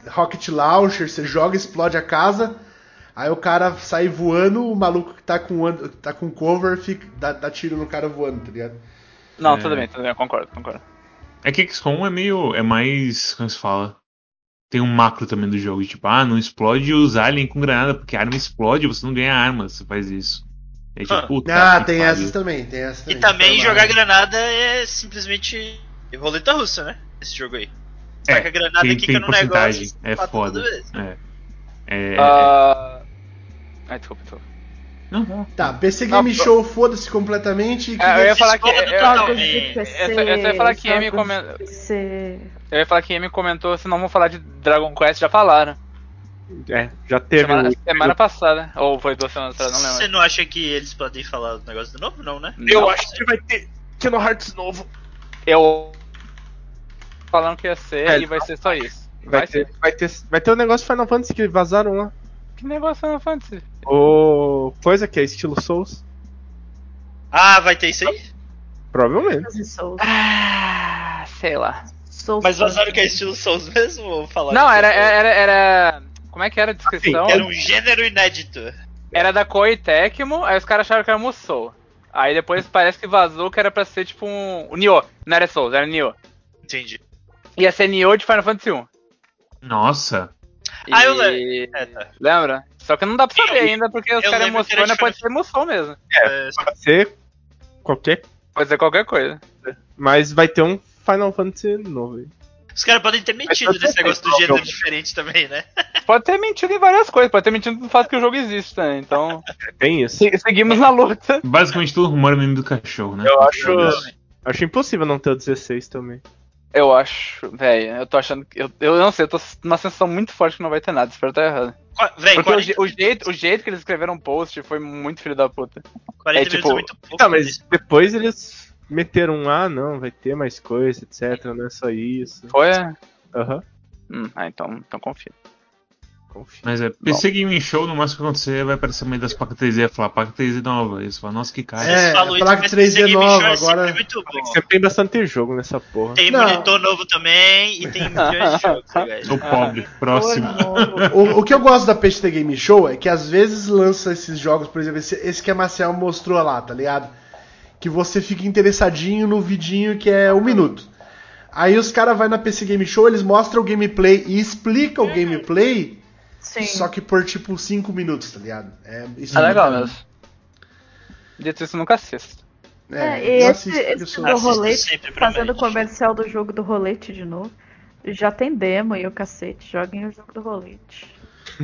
Rocket Launcher, você joga, explode a casa, aí o cara sai voando, o maluco que tá com, tá com cover fica, dá, dá tiro no cara voando, tá ligado? Não, É. tudo bem, tudo bem, eu concordo, concordo. É que XCOM é meio. É mais. Como se fala? Tem um macro também do jogo. Tipo, ah, não explode os aliens com granada, porque a arma explode você não ganha arma se você faz isso. É tipo, Ah. puta Ah, que tem pariu. essas também, tem essas E também. também Tá jogar lá. granada é simplesmente roleta russa, né? Esse jogo aí. É, Taca a granada tem, e quica tem no porcentagem. negócio. é foda. É. É, é- Ah. Ai, desculpa, desculpa. Não, não. Tá, PC Não, Game pô- Show, foda-se completamente. que- É, eu ia falar que. Eu, eu, eu, eu só ia falar que Amy comentou. comentou. Eu ia falar que Amy comentou, se não vamos falar de Dragon Quest, já falaram. É, já teve Semana, o- semana passada. Ou foi duas semanas atrás, não Você lembro. não acha que eles podem falar do negócio do novo? Não, né? Eu Não. acho que vai ter Kingdom Hearts novo. Eu. Falando que ia ser É, e vai ser só isso. Vai, Vai, ter, ser. vai, ter, vai ter o negócio Final Fantasy que vazaram lá. Que negócio Final Fantasy? O coisa que é estilo Souls. Ah, vai ter isso aí? Provavelmente. Souls. Ah, sei lá. Souls Mas vazaram que é estilo Souls mesmo ou falaram? Não, era, é- era, era. Como é que era a descrição? Era um gênero inédito. Era da Koei Tecmo, aí os caras acharam que era Musou. Aí depois parece que vazou que era pra ser tipo um. O Nioh. Não era Souls, era Nioh. Entendi. Ia ser Nioh de Final Fantasy 1. Nossa. Ah, eu E- É, tá. Lembra? Só que não dá pra saber Eu- ainda, porque os caras lembro emocionam, de pode ser emoção mesmo. É, Pode ser qualquer. Pode ser qualquer coisa. Mas vai ter um Final Fantasy novo aí. Os caras podem ter mentido nesse negócio do gênero jogo. diferente também, né? [laughs] Pode ter mentido em várias coisas, pode ter mentido no fato que o jogo existe também. Então, Tem isso. se- seguimos na luta. Basicamente todo rumor é meme do cachorro, né? Eu acho. Acho impossível não ter o 16 também. Eu acho, velho, eu tô achando que. Eu, eu não sei, eu tô numa sensação muito forte que não vai ter nada, espero estar errado. Véi, Porque o, 40, je- o jeito, o jeito que eles escreveram o post foi muito filho da puta. 40 é, minutos tipo- é muito pouco. Tá, mas isso. depois eles meteram um, ah, não, vai ter mais coisa, etc. Não é só isso. Foi? Aham. Hum, ah, então, então confio. Confia. Mas é, PC Gaming Show, no máximo que acontecer, vai aparecer uma das placas 3D e falar placa 3D nova. Você fala, nossa, que cara. É, isso, placa mas 3D esse Game nova, é agora- muito bom. Sempre tem bastante jogo nessa porra. Tem Não. monitor novo também e tem milhões de jogos. Sou pobre. Próximo. [laughs] O, o que eu gosto da PST Game Show é que às vezes lança esses jogos, por exemplo, esse, esse que a Marcel mostrou lá, tá ligado? Que você fica interessadinho no vidinho que é um minuto. Aí os caras vão na PC Game Show, eles mostram o gameplay e explicam o gameplay, Sim. só que por tipo 5 minutos, tá ligado? É, isso É legal bacana. mesmo. Dito isso, nunca assisto. É, esse, assisto porque eu esse sou- do rolete, fazendo comercial do jogo do rolete de novo. Já tem demo e o cacete. Joguem o jogo do rolete.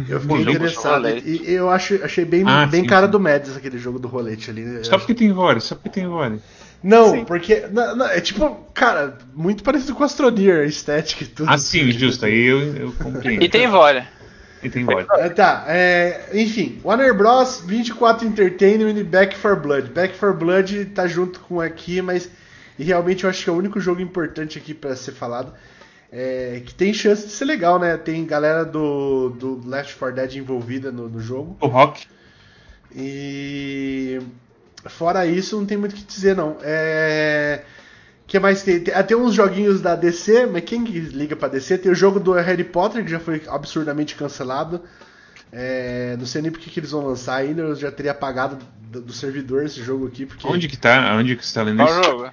Eu fiquei interessado. E e eu acho, achei bem, Ah, bem sim, cara sim. do Mads aquele jogo do rolete ali. né? Só porque tem Vore, só porque tem Vore. Não, porque. não, não, é tipo, cara, muito parecido com Astroneer, a estética e tudo. Ah, sim, justo, aí eu, eu compreendo. E tem Vore. Ah, Tá, é, enfim, Warner Bros. 24 Entertainment e Back 4 Blood. Back 4 Blood tá junto com aqui, mas e realmente eu acho que é o único jogo importante aqui pra ser falado. É, que tem chance de ser legal, né? Tem galera do, do Left 4 Dead envolvida no, no jogo. O Rock. E fora isso, não tem muito o que dizer, não. É. que mais tem? Tem, ah, tem uns joguinhos da DC, mas quem que liga pra DC? Tem o jogo do Harry Potter, que já foi absurdamente cancelado. É, não sei nem porque que eles vão lançar ainda, eu já teria apagado do, do servidor esse jogo aqui. Porque... Onde que tá? Onde que você tá lendo Qual isso? jogo?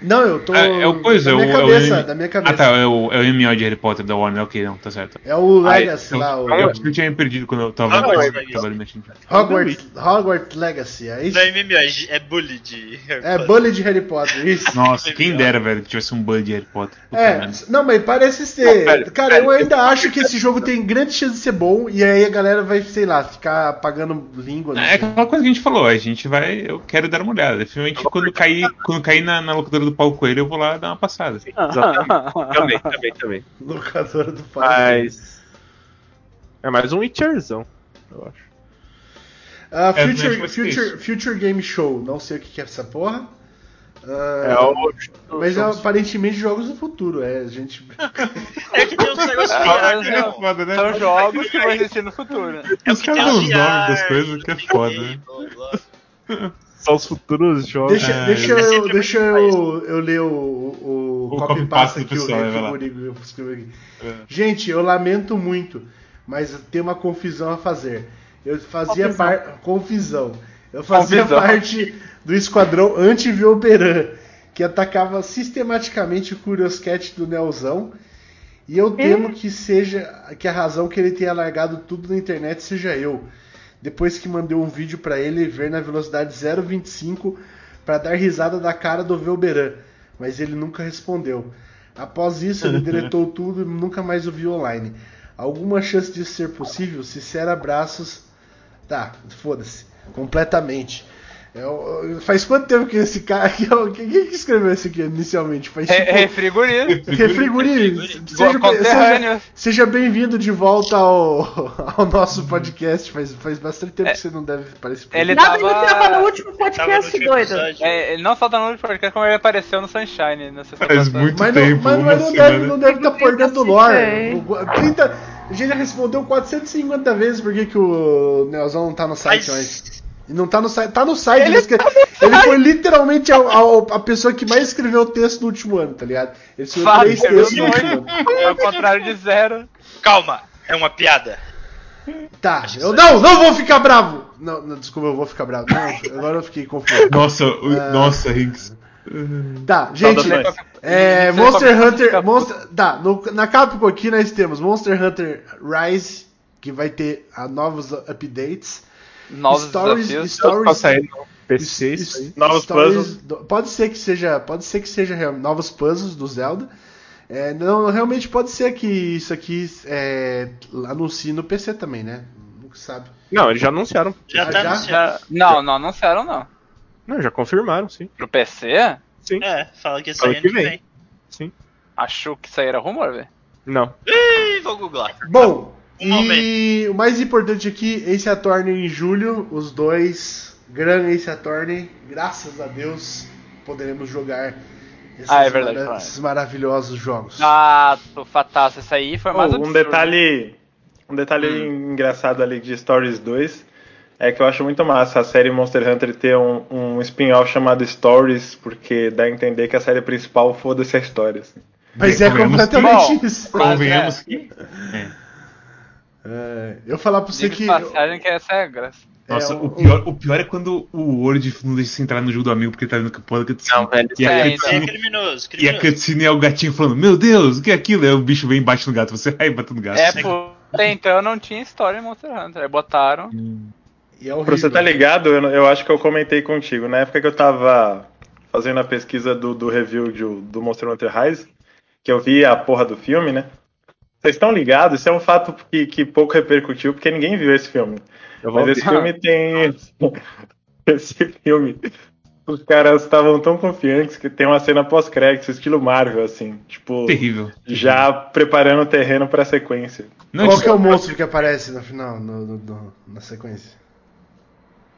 Não, eu tô. Ah, é o coisa, da é o, minha é o cabeça, da minha cabeça. Ah tá, é o, é o MMO de Harry Potter da Warner, ok, não, tá certo. É o Ah, Legacy Então, lá, o eu, eu tinha me perdido quando eu tava Ah, mas- trabalhando. Hogwarts, Hogwarts Legacy, é isso? Não é MMO, é é bully de. É Bully de Harry Potter, isso. Nossa, quem dera, velho, que tivesse um Bud de Harry Potter. Puta É, não, mas parece ser. Não, velho, cara, velho, eu ainda acho que esse jogo tem grande chance de ser bom e aí a galera vai, sei lá, ficar pagando língua. É aquela coisa que a gente falou, a gente vai. Eu quero dar uma olhada. Definitivamente, quando cair, quando cair na, na locadora do Paulo Coelho, eu vou lá dar uma passada. Exatamente. [laughs] também, também, também. Locadora do pai. Mas. É mais um Witcherzão, eu acho. Ah, É, Future, que é Future. Future Game Show, não sei o que que é essa porra. Ah, É o. mas é aparentemente jogos do futuro, é, a gente. É que tem uns negócios Ah, é foda, né? São jogos que vão existir no futuro. É o Os caras dão os nomes das coisas, que é foda, né? [laughs] [laughs] São os futuros jogos. Deixa, Ah, deixa, é eu, deixa eu, eu ler o, o, O copy paste o pessoal, eu escrevi aqui. É. Gente, eu lamento muito, mas tem uma confusão a fazer. Eu fazia Confusão. parte. Confusão. Eu fazia Confusão. parte do esquadrão anti-Vioperan, que atacava sistematicamente o Curioscat do Nelzão. E eu temo que seja que a razão que ele tenha largado tudo na internet seja eu. Depois que mandei um vídeo pra ele ver na velocidade 0.25 para dar risada da cara do Velberan, mas ele nunca respondeu. Após isso, ele [laughs] deletou tudo e nunca mais o viu online. Alguma chance disso ser possível? Sincero abraços. Tá, foda-se. Completamente. Eu- faz quanto tempo que esse cara. [laughs] Quem que escreveu isso aqui inicialmente? Faz Re tipo. Refrigurino. Refriguri, seja, seja, seja bem-vindo de volta ao, [laughs] ao nosso podcast. Faz, faz bastante tempo que você não deve participar. Ele Nada, tava- ele tava no último podcast, doido. É, ele não só tá no último podcast, como ele apareceu no Sunshine na Faz passada. muito Mas não, tempo, mas não, uma não semana. deve, não deve estar por dentro do lore. Sim. O- 30, a gente já respondeu 450 vezes por que, que o Neozão não tá no site mais. E não tá no site. Tá no site. Ele, escre- ele foi literalmente a, a- a pessoa que mais escreveu texto no último ano, tá ligado? Ele escreveu Fato, três textos no último ano. Ao contrário de zero. Calma, é uma piada. Tá, eu não, não vou ficar bravo! Não, não, desculpa, eu vou ficar bravo. Não, agora eu fiquei confuso. Nossa, o- nossa, Riggs. Tá, gente, é, Monster a Hunter. Monster, tá, no- na Capcom aqui nós temos Monster Hunter Rise, que vai ter ah, novos updates. Novos Stories, desafios. stories, PC isso aí. Novos stories puzzles. pode ser que seja, pode ser que seja novos puzzles do Zelda. É, não, realmente pode ser que isso aqui é, anuncie no PC também, né? Nunca sabe. Não, eles já anunciaram. Já Ah, tá já? anunciado. Não, não anunciaram não. Não, já confirmaram, sim. Pro PC? Sim. É, fala que isso aí ano que vem. vem. Sim. Achou que isso aí era rumor, velho. Não. Ih, vou googlar. Bom, E o mais importante aqui, Ace Attorney em julho, os dois, Gran Ace Attorney, graças a Deus, poderemos jogar esses, Ah, é verdade, mara- claro. esses maravilhosos jogos. Ah, tô fataço. Isso aí foi mais Oh, um absurdo. detalhe, um detalhe engraçado ali de Stories 2 é que eu acho muito massa a série Monster Hunter ter um, um spin-off chamado Stories, porque dá a entender que a série principal foda-se a história. assim. Mas é que- completamente Bom, isso. Convenhamos é. que. É, eu falar pra você Diga que. passagem que essa é a graça. Nossa, É, o, pior, o pior é quando o Word não deixa você entrar no jogo do amigo porque ele tá vendo que porra da cutscene. Não, velho, E isso é- aí é cutscene, criminoso, e a criminoso. cutscene é o gatinho falando: Meu Deus, o que é aquilo? Aí o bicho vem e bate no gato. Você vai e bate no gato. É, por até então não tinha história em Monster Hunter. Aí botaram. Hum. E é horrível. Pra você tá ligado, eu, eu acho que eu comentei contigo. Na época que eu tava fazendo a pesquisa do, do review de, do Monster Hunter Rise, que eu vi a porra do filme, né? Vocês estão ligados? Isso é um fato que, que pouco repercutiu, porque ninguém viu esse filme. Eu vou Mas esse filme tem. [laughs] esse filme. Os caras estavam tão confiantes que tem uma cena pós-crédito, estilo Marvel, assim. Tipo, Terrível. já preparando o terreno pra sequência. Não, Qual que é o monstro que aparece no final, no, no- no- na sequência?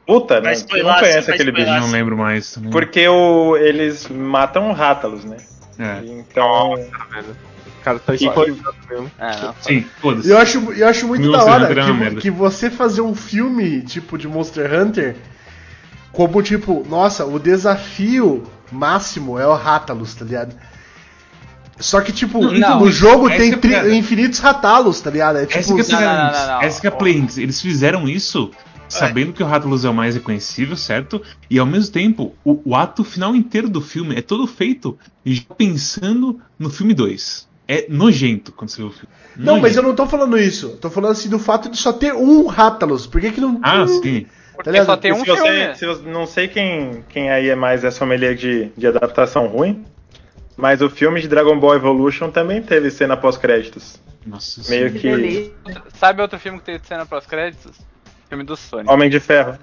Puta, né? Não spoiler, conhece aquele bicho. não lembro mais também. Porque o, eles matam Rátalos, né? É. Então. O cara tá E- spoilando mesmo. É, não. Sim, foda-se. Eu acho, eu acho muito Meu da Monster hora é que, que você fazer um filme tipo de Monster Hunter como tipo, nossa, o desafio máximo é o Rátalos, tá ligado? Só que, tipo, Não, no jogo essa tem é infinitos Rátalos, tá ligado? É tipo, Essa que é a. Essa que é a play, Lynx. Eles fizeram isso sabendo que o Rattlus é o mais reconhecível, certo? E ao mesmo tempo, o, o ato final inteiro do filme é todo feito já pensando no filme 2. É nojento quando você vê o filme. Não, mas eu Nojento. não tô falando isso. Tô falando assim do fato de só ter um Rátalos. Por que que não. Ah, sim. Porque ligado? só tem um se você, filme. se você- não sei quem, quem aí é mais é sommelier de, de adaptação ruim, mas o filme de Dragon Ball Evolution também teve cena pós-créditos. Nossa Meio Que que. Sabe outro filme que tem cena pós-créditos? Filme do Sonic. Homem de Ferro.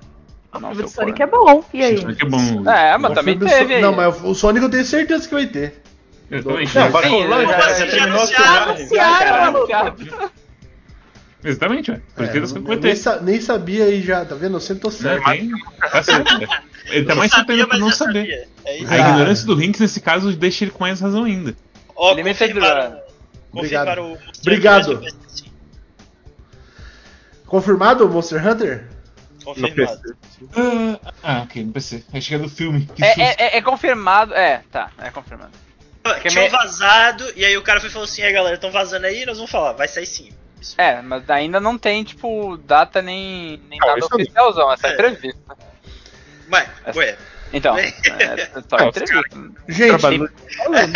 Não, O seu do Sonic porra. é bom. E aí? Que é bom. É, mas O também filme do teve So- aí. Não, mas o Sonic eu tenho certeza que vai ter. Eu também. Não, Mas- vai Sim, rolar, já- já, já já terminou as anunciaram, anunciaram. Exatamente, ué. Por isso que É, eu nem, ter. sa- nem sabia e já, tá vendo? Eu sempre tô Né, certo. tem- Tá certo. é. Ele tá mais sabia, surpreendendo por mas não já saber. É isso. A Ah. ignorância do Rinks, nesse caso, deixa ele com mais razão ainda. Ó, Limited confirmaram, Run. confirmaram o Monster Obrigado. Confirmado o Monster Hunter? No Confirmado. PC. Ah, ok, no PC. Achei que é do filme. Que É, é, é- é confirmado. É, tá, é confirmado. que Tinham me- vazado, e aí o cara foi e falou assim: aí galera, estão vazando aí, nós vamos falar, vai sair sim. Isso. É, mas ainda não tem, tipo, data nem, nem Não, nada oficialzão, essa É. entrevista. Vai, ué. Então, é, só Não, entrevista. Gente,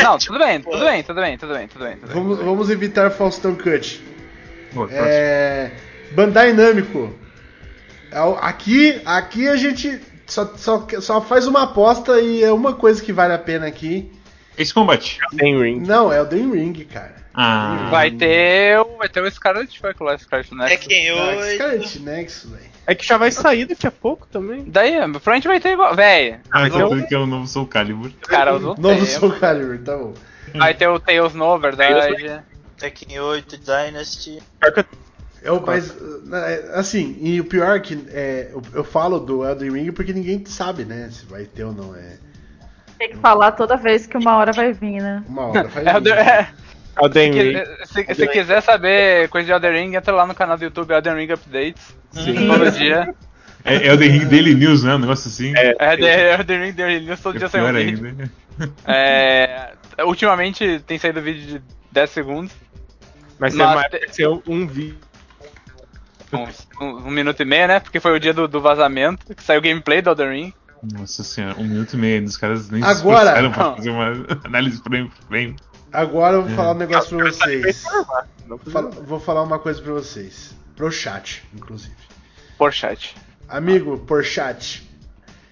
Não, tudo bem, tudo bem, tudo bem, tudo bem, tudo bem. Tudo bem. vamos, vamos evitar Faustão Cut. Boa, próximo. É, Bandai Namco. É o- Aqui, aqui a gente só, só, só faz uma aposta e é uma coisa que vale a pena aqui. Esse combate. Tem ring. Não, é o Dream Ring, cara. Ah. Vai ter, o- vai ter o Scarlet Fox lá, Scarlet É Nexus. quem Ah, eu. Scarlet Nexus, velho. É que já vai sair daqui a pouco também. Daí, provavelmente vai ter igual. Véi, Ah, mas então o tudo que é o novo Soul Calibur. cara usou Novo. Soul Calibur, tá bom. Vai ter o Tails no, verdade. Tekken 8 Dynasty. Eu- Eu, mas, é, assim, e o pior é que é, eu, eu falo do Elden Ring porque ninguém sabe, né, se vai ter ou não. É Tem que falar toda vez que uma hora vai vir, né? uma [laughs] hora. Faz É, o isso. é, Elden se, Ring. se, se quiser saber coisa de Elden Ring, entra lá no canal do YouTube Elden Ring Updates. Todo dia. É, é o The Ring Daily News, né? Um negócio assim. É, É, de- é Elden Ring Daily News, todo É dia sai um vídeo. ainda. É, ultimamente tem saído vídeo de 10 segundos, Mas, Mas vai te- ser um vídeo. Uns- um, um minuto e meio, né? Porque foi o dia do, do vazamento, que saiu o gameplay do Elden Ring. Nossa senhora, um minuto e meio. Os caras nem Agora- se esforçaram pra Não. fazer uma [laughs] análise frame por frame. Agora eu vou falar um negócio pra vocês. Fala- vou falar uma coisa pra vocês. Pro chat, inclusive. Por chat. Amigo, por chat.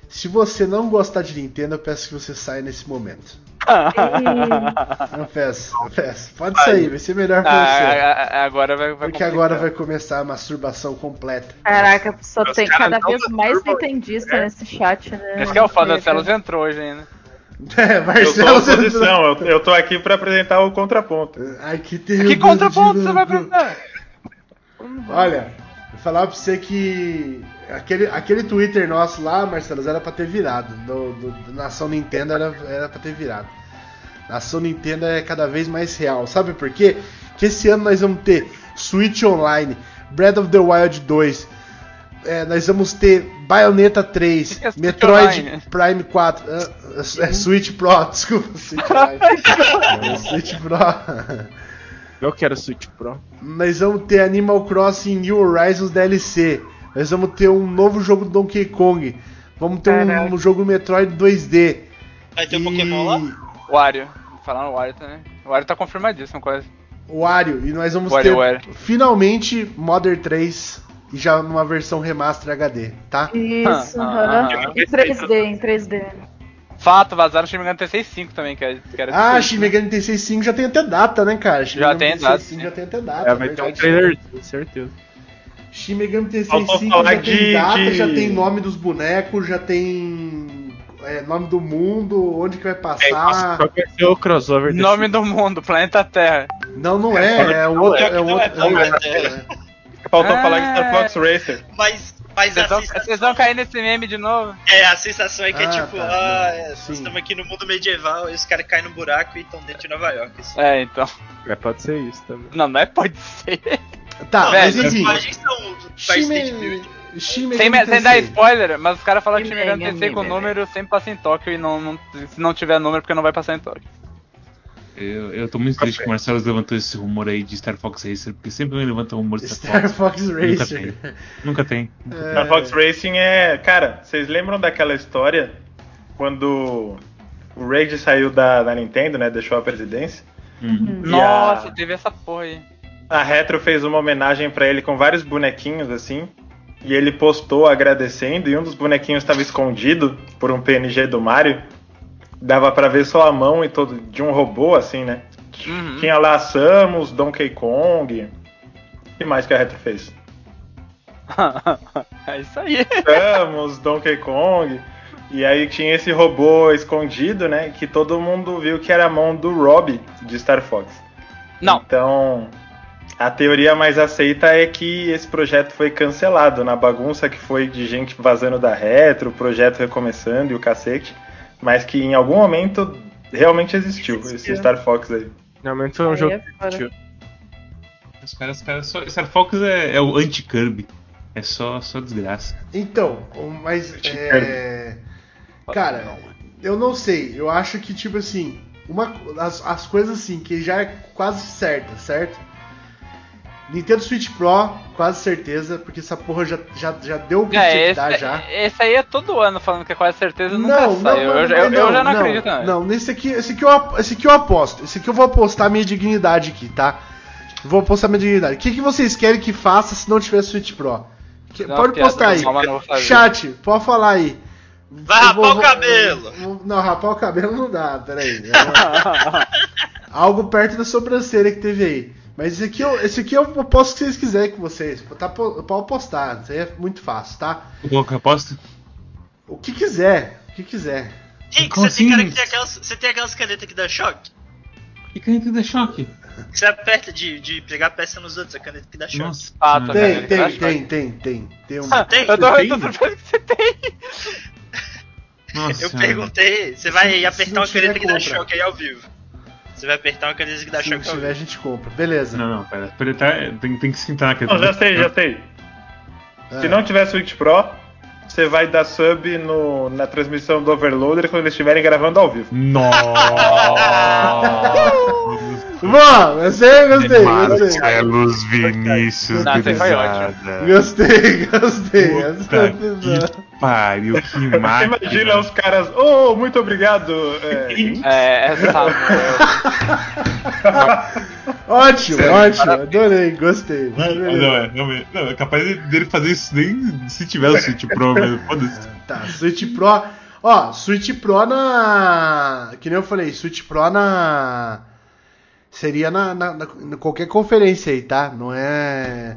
Se você não gostar de Nintendo, eu peço que você saia nesse momento. [laughs] Eu peço, eu peço. Pode sair, vai ser melhor pra você. Ah, a- a- agora vai, vai Porque complicar. agora vai começar a masturbação completa. Caraca, só Os tem cada vez mais masturbam, nintendista né? nesse chat, né? Esse que é o foda. Celos entrou hoje ainda. [laughs] É, Eu sou a Marcelo. oposição, eu, eu tô aqui pra apresentar o contraponto. Ai, que tem Que contraponto você vai apresentar? Olha, vou falar pra você que aquele, aquele Twitter nosso lá, Marcelo, era pra ter virado. Do, do- do Nação Nintendo era, era pra ter virado. Nação Nintendo é cada vez mais real. Sabe por quê? Que esse ano nós vamos ter Switch Online, Breath of the Wild 2. é, nós vamos ter Bayonetta 3, que é Metroid Online? Prime 4, ah, é, Switch Pro, [laughs] desculpa, Switch Online. É, Switch Pro. Eu quero Switch Pro. Nós vamos ter Animal Crossing New Horizons DLC. Nós vamos ter um novo jogo do Donkey Kong. Vamos ter um, um jogo Metroid 2D. Vai ter um E Pokémon lá? Wario. Falaram Wario também. O Wario tá confirmadíssimo quase. Wario. E nós vamos Wario, ter Wario. finalmente Modern 3 e já numa versão remaster HD, tá? Isso, Ah, aham. ah, ah. Em 3D, em 3D. Fato, vazaram o Shin Megami Tensei 5 também, que era, que era Ah, Shin jeito, Megami Tensei 5 já tem até data, né, cara? Shin Já tem data, 5 sim. já tem até data. É, vai ter um trailer, certeza. Shin Megami Tensei Faltou 5 falar já tem de- data, de- já tem nome dos bonecos, já tem é, nome do mundo, onde que vai passar. Qual vai ser o crossover desse? Nome do mundo, planeta Terra. Não, não é, é outro. É é outro. é um planeta outro- Terra. Faltou Ah. falar de Star Fox Racer. Mas, mas Vocês vão, sensação, vocês vão cair nesse meme de novo? é, a sensação é que é Ah, tipo, tá, ah, é, estamos aqui no mundo medieval e os caras caem no buraco e estão dentro de Nova York. assim. É, então. É, pode ser isso também. Não, não é pode ser. Tá, Não, mas velho, enfim. As imagens são Shin faz Me- state build. Shin Sem, sem dar spoiler, mas os caras falaram que Shin Mega, Megami Tensei com mega. número sempre passa em Tóquio e não, não- se não tiver número porque não vai passar em Tóquio. Eu, eu tô muito triste que o Marcelo levantou esse rumor aí de Star Fox Racer, porque sempre me levanta um rumor de Star, Star Fox. Fox Nunca Racer. tem. Nunca tem. Star Fox Racing é. Cara, vocês lembram daquela história quando o Rage saiu da, da Nintendo, né? Deixou a presidência? Uhum. Nossa, a- teve essa porra aí. A Retro fez uma homenagem pra ele com vários bonequinhos assim. E ele postou agradecendo e um dos bonequinhos estava escondido por um PNG do Mario. Dava pra ver só a mão e todo de um robô assim, né? Uhum. Tinha lá Samus, Donkey Kong. O que mais que a Retro fez? [laughs] é isso aí. Samus, Donkey Kong. E aí tinha esse robô escondido, né? Que todo mundo viu que era a mão do Rob de Star Fox. Não, Então, a teoria mais aceita é que esse projeto foi cancelado na bagunça que foi de gente vazando da retro, o projeto recomeçando e o cacete, mas que em algum momento realmente existiu, esse Existiu. Star Fox aí. Realmente foi um Aí jogo é que existiu. Os caras, os caras só, Star Fox é, é o anti-Kirby. É só, só desgraça. Então, mas. É... Cara, eu não sei. Eu acho que, tipo assim. Uma, as, as coisas assim, que já é quase certa, certo? Nintendo Switch Pro, quase certeza, porque essa porra já, já, já deu o que tinha é, que esse, dar já. esse aí é todo ano falando que é quase certeza nunca sai. eu, mas eu- eu já não, acredito, não. Não, nesse aqui, esse aqui, eu, esse aqui eu aposto. Esse aqui eu vou apostar minha dignidade aqui, tá? Vou apostar minha dignidade. O que, que vocês querem que faça se não tiver Switch Pro? Que- Não, pode piada, postar aí. não, não. Chat, pode falar aí. Vai rapar vou- o cabelo! vou- Não, rapar o cabelo não dá, peraí. É [laughs] Algo perto da sobrancelha que teve aí. Mas esse aqui, eu, esse aqui eu posto o que vocês quiserem com vocês. Tá, po- pode postar, isso aí é muito fácil, tá? Qual que é aposta? O que quiser, o que quiser. Rick, você, tem assim? cara que tem aquelas, você tem aquelas canetas que dá choque? Que caneta de choque? Que você aperta de, de pegar peça nos outros, a caneta que dá choque. Nossa. Ah, tá Tem, vendo? tem, que tem, tem, tem. Tem um. Tem? Eu tô, eu tô Tem? surpreso que você tem. [laughs] Nossa Eu perguntei, você vai apertar uma caneta que dá choque aí ao vivo. Você vai apertar uma caneta que dá Se choque ao tiver, a gente compra. Beleza. Não, não, pera. pera tá, tem, tem que sentar aqui. Não, já sei, já sei. Ah. Se não tiver Switch Pro, você vai dar sub no, na transmissão do Overloader quando eles estiverem gravando ao vivo. Nossa! [laughs] Bom, eu sei, gostei, gostei. Marcelos Vinícius você foi Gurizada. Gostei, gostei. Puta que pariu, que [laughs] máquina. Imagina os caras, oh, muito obrigado. É, [laughs] É, essa [laughs] Ótimo, ótimo. Adorei, gostei. Não, não, é, não, é, não, é capaz de- dele fazer isso nem se tiver o Switch Pro mesmo. Foda-se. Tá, Switch Pro. Ó, Switch Pro na. Que nem eu falei, Switch Pro na. Seria na, na- na- na qualquer conferência aí, tá? Não é,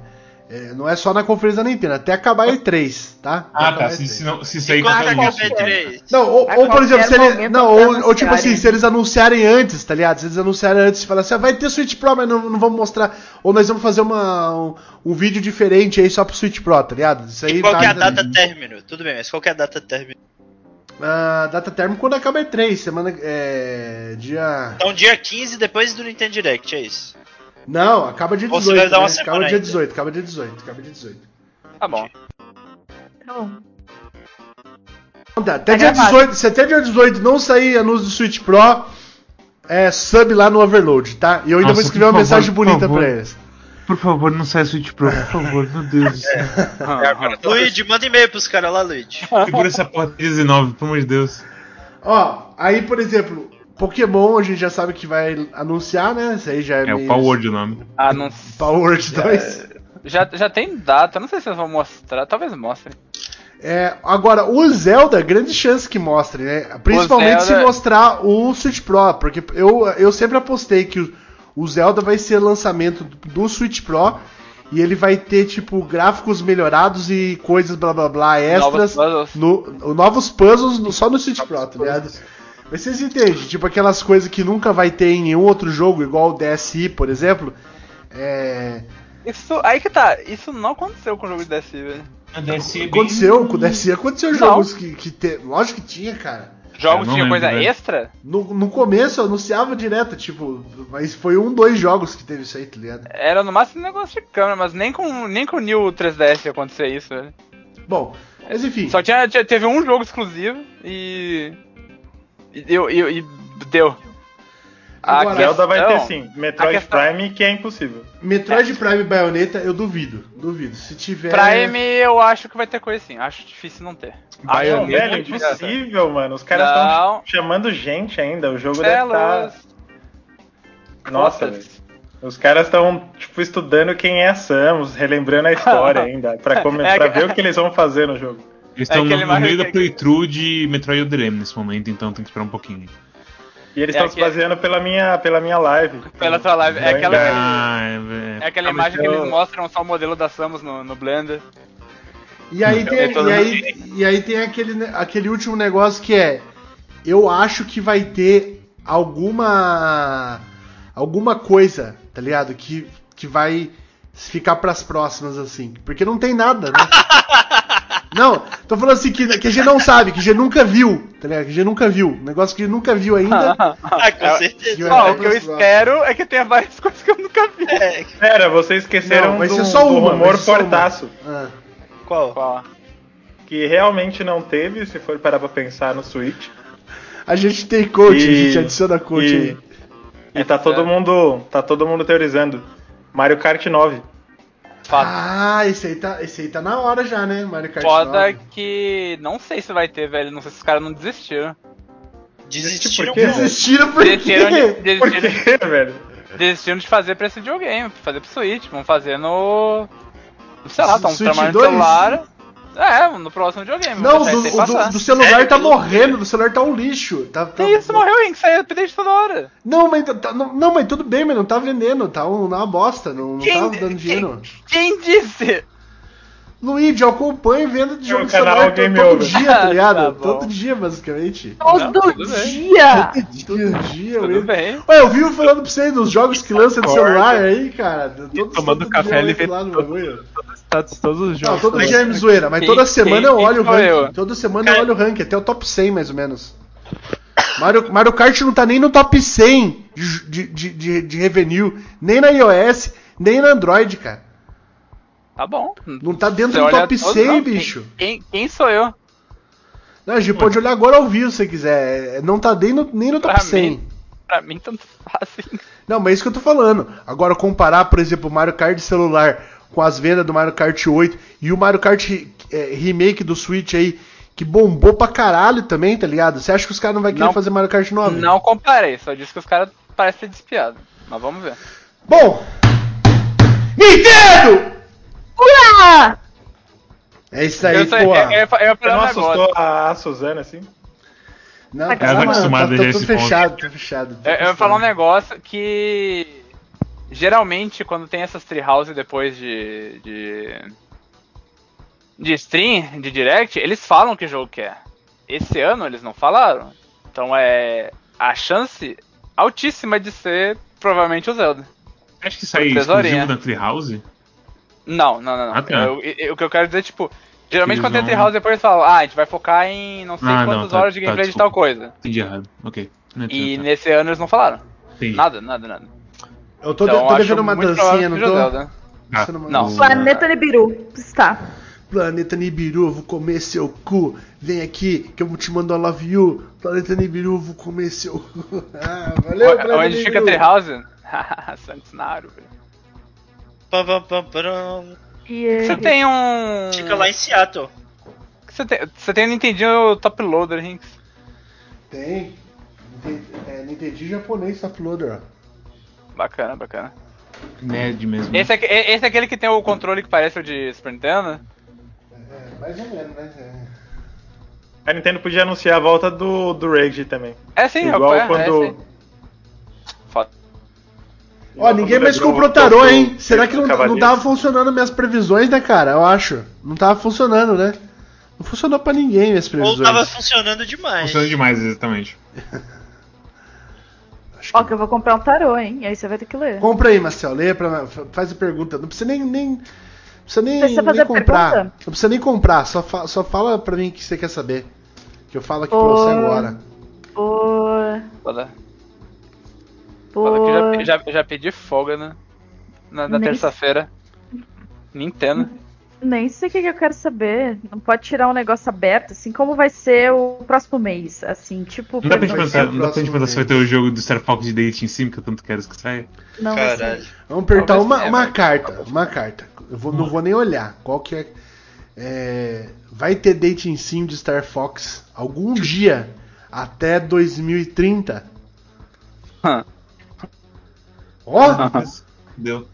é, Não é só na conferência da Nintendo, até acabar a E3, tá? Até Ah, acabar tá. Se, E3. se, não, se sair qualquer isso. B3? Não, ou, ou, por exemplo, se qualquer ele, momento não, eles ou, ou tipo assim, anunciarem. se eles anunciarem antes, tá ligado? Se eles anunciarem antes e falar assim, ah, vai ter Switch Pro, mas não, não vamos mostrar. Ou nós vamos fazer uma, um, um vídeo diferente aí só pro Switch Pro, tá ligado? Isso aí E qual que é a data término? Tudo bem, mas qual que é a data término? Ah, data término quando acaba a E3, semana. É. Dia. Então dia 15 depois do Nintendo Direct, é isso. Não, acaba dia Ou 18. você vai dar uma né? semana Acaba dia ainda. 18, acaba dia 18, acaba dia 18. Tá bom. Então, Então tá, Até Tá dia gravado. 18, se até dia 18 não sair anúncio do Switch Pro, é sub lá no Overload, tá? E eu ainda Nossa, vou escrever uma favor, mensagem bonita pra eles. Por favor, não saia Switch Pro, por favor, meu Deus do céu. [laughs] Luigi, manda e-mail pros caras lá, Luigi. Segura essa porra até 19, pelo amor de Deus. Ó, aí, por exemplo, Pokémon a gente já sabe que vai anunciar, né? Isso aí já é, É o meio- Power o nome. Ah, não. [laughs] Power Word 2. Já, já tem data, não sei se eles vão mostrar, talvez mostrem. É, agora, o Zelda, grande chance que mostre, né? Principalmente Zelda- se mostrar o Switch Pro, porque eu, eu sempre apostei que o, o Zelda vai ser lançamento do, Switch Pro e ele vai ter, tipo, gráficos melhorados e coisas blá blá blá extras. Novos puzzles. no, novos puzzles no- só no Switch Pro, tá ligado? Mas vocês entendem, tipo aquelas coisas que nunca vai ter em nenhum outro jogo, igual o DSi, por exemplo. É. Isso, aí que tá, isso não aconteceu com o jogo de DSi, velho. DSi é bem- Aconteceu com o DSi, aconteceu Não. jogos que, que te, Lógico que tinha, cara. Jogos tinha coisa extra? No, no começo eu anunciava direto, tipo, mas foi um, dois jogos que teve isso aí, tá ligado? Era no máximo um negócio de câmera, mas nem com, nem com o New 3DS ia acontecer isso, velho. Bom, mas enfim. Só tinha, tinha- teve um jogo exclusivo e. E deu. E, e deu. A Agora, Zelda vai ter sim. Metroid questão- Prime, que é impossível. Metroid Prime Bayonetta, eu duvido. Duvido. Se tiver. Prime eu acho que vai ter coisa assim, acho difícil não ter. Não, Bayonetta, velho, impossível, mano. Os caras estão chamando gente ainda. O jogo É, deve estar. Luz. Nossa, velho. Os caras estão, tipo, estudando quem é a Samus, relembrando a história [laughs] ainda, pra. É pra ver o que eles vão fazer no jogo. Eles estão aquele no mais- meio da playthrough de Metroid Other M nesse momento, então tem que esperar um pouquinho. E eles É estão se aquele- baseando pela minha, pela minha live. Pela tua live. É aquela, é, é aquela mas imagem que eles mostram só o modelo da Samus no, no Blender. E aí tem, e aí, e aí tem aquele, aquele último negócio que é. Eu acho que vai ter alguma. Alguma coisa, tá ligado? Que, que vai ficar pras próximas, assim. Porque não tem nada, né? [laughs] Não, tô falando assim que, que a gente não sabe, que a gente nunca viu, tá ligado? Que a gente nunca viu. Um negócio que a gente nunca viu ainda. Ah, com É, certeza. Ó, vai o que eu pras próximas. espero é que tenha várias [laughs] coisas que eu nunca vi. É, Pera, vocês esqueceram Não, vai do, ser só do uma, rumor fortaço. Ah. qual? Qual? Que realmente não teve, se for parar pra pensar no Switch. A gente tem coach, E- a gente adiciona coach e- aí. E tá todo mundo. Tá todo mundo teorizando. Mario Kart 9. Fato. Ah, esse aí, tá, esse aí tá na hora já, né? Mario Kart Foda 9. que. Não sei se vai ter, velho. Não sei se os caras não desistiram. Desistiram Por quê? Desistiram por Desistiram de, quê? Por desistiram, quê, velho? desistiram de fazer pra esse videogame, pra fazer pro Switch. Vão fazer no. Sei lá, estão Switch trabalhando no 2? celular. É, no próximo videogame. Não, do, do, do celular Sério? tá morrendo, do celular tá um lixo. Tá, tá- Que isso, morreu, hein? Que sai update toda hora. Não, mas, tá- não, não, mas tudo bem, mas não tá vendendo, tá um- uma bosta, não, não Quem- tá dando dinheiro. Quem disse? Luigi, eu acompanho venda de É jogo canal celular Game todo Over. dia, tá [laughs] ligado? Tá todo dia, basicamente. Todo dia! Todo dia, Tudo mesmo. bem. Ué, eu vivo falando pra você dos jogos que lança de Concordo. celular aí, cara. Todo, tomando todo café, ele entro vê lá no todo- bagulho. Status, todos os Não, jogos. todo também. dia é zoeira, mas toda semana eu olho o ranking. Toda semana eu olho o ranking, até o top 100 mais ou menos. Mario, Mario Kart não tá nem no top 100 de, de, de, de- de revenue, nem na iOS, nem na Android, cara. Tá bom. Não tá dentro Você do top todo- 100, não, bicho. Quem, quem, quem sou eu? Não, a gente pode olhar agora ao vivo se você quiser. É, Não tá nem no, nem no top Pra 100. mim, pra mim tanto faz assim. Não, mas é isso que eu tô falando. Agora, comparar, por exemplo, o Mario Kart celular com as vendas do Mario Kart 8 e o Mario Kart é, remake do Switch aí, que bombou pra caralho também, tá ligado? Você acha que os caras não vão querer Não- fazer Mario Kart 9? Não comparei, só disse que os caras parecem ser despiados. Mas vamos ver. Bom! Nintendo! Ura! É isso aí, pô. eu, eu, não negócio. assustou a, a Suzana assim? Não, Ela tá, tá mano, acostumada tá, já tá a ponto. fechado, tá fechado. tá Eu, eu ia fechado. falar um negócio que. Geralmente, quando tem essas treehouse depois de. de. de stream, de direct, eles falam que jogo que é. Esse ano eles não falaram. Então é. A chance altíssima de ser provavelmente o Zelda. Acho que sai Surpresa exclusivo horinha. da Treehouse? Não, não, não, não. Ah, tá. Eu- eu- o que eu quero dizer, tipo, geralmente Eles quando tem vão- treehouse depois eles falam, ah, a gente vai focar em não sei Ah, não, quantas tá, horas de tá, gameplay de desculpa. tal coisa. Entendi errado. Ok. Não, E tá, nesse ano eles não falaram. entendi. Nada, nada, nada. Eu tô, de- então, tô devendo uma muito dancinha, não tô? Zelda. Ah, não. dancinha. Planeta Nibiru. Está. Planeta Nibiru, vou comer seu cu. Vem aqui que eu vou te mandar love you. Planeta Nibiru, vou comer seu cu. [laughs] Ah, valeu, Planeta Onde fica Nibiru. treehouse? [laughs] Santinaro, velho. E ele... Você tem um. Fica lá em Seattle. Você tem, você tem Nintendinho Top Loader, Rinks. Tem. É, Nintendo japonês uploader, ó. Bacana, bacana. Nerd mesmo. Esse é, esse é aquele que tem o controle que parece o de Super Nintendo? É, mais ou menos, né? É. A Nintendo podia anunciar a volta do, do Rage também. É sim, Igual é, quando. é, sim. Ó, ninguém mais o comprou tarô, hein? Será que não, não Cavaleiro. tava funcionando minhas previsões, né, cara? Eu acho. Não tava funcionando, né? Não funcionou pra ninguém minhas Ou previsões. tava funcionando demais. Funciona demais, exatamente. [laughs] Ó, que eu vou comprar um tarô, hein? E aí você vai ter que ler. Compra aí, Marcel. Leia pra. Faz a pergunta. Não precisa nem. nem não precisa nem, Precisa nem comprar. pergunta? Não precisa nem comprar. Só, fa- só fala pra mim o que você quer saber. Que eu falo aqui pra Ô. você agora. Por. Foda. Por. que eu já, já, já pedi folga né? na, na terça-feira. Nintendo. Nem sei o que, eu quero saber. Não pode tirar um negócio aberto, assim como vai ser o próximo mês. Assim, tipo. Não dá pra gente o não dá pra gente perguntar se vai ter o jogo do Star Fox de Dating Sim, que eu tanto quero que saia. Não. Caralho. Vamos apertar uma, uma mas- carta. Uma carta. Eu vou, não vou nem olhar. Qual que é. é, vai ter dating sim de Star Fox algum dia até 2030? Hã. Ó, [laughs] Deu.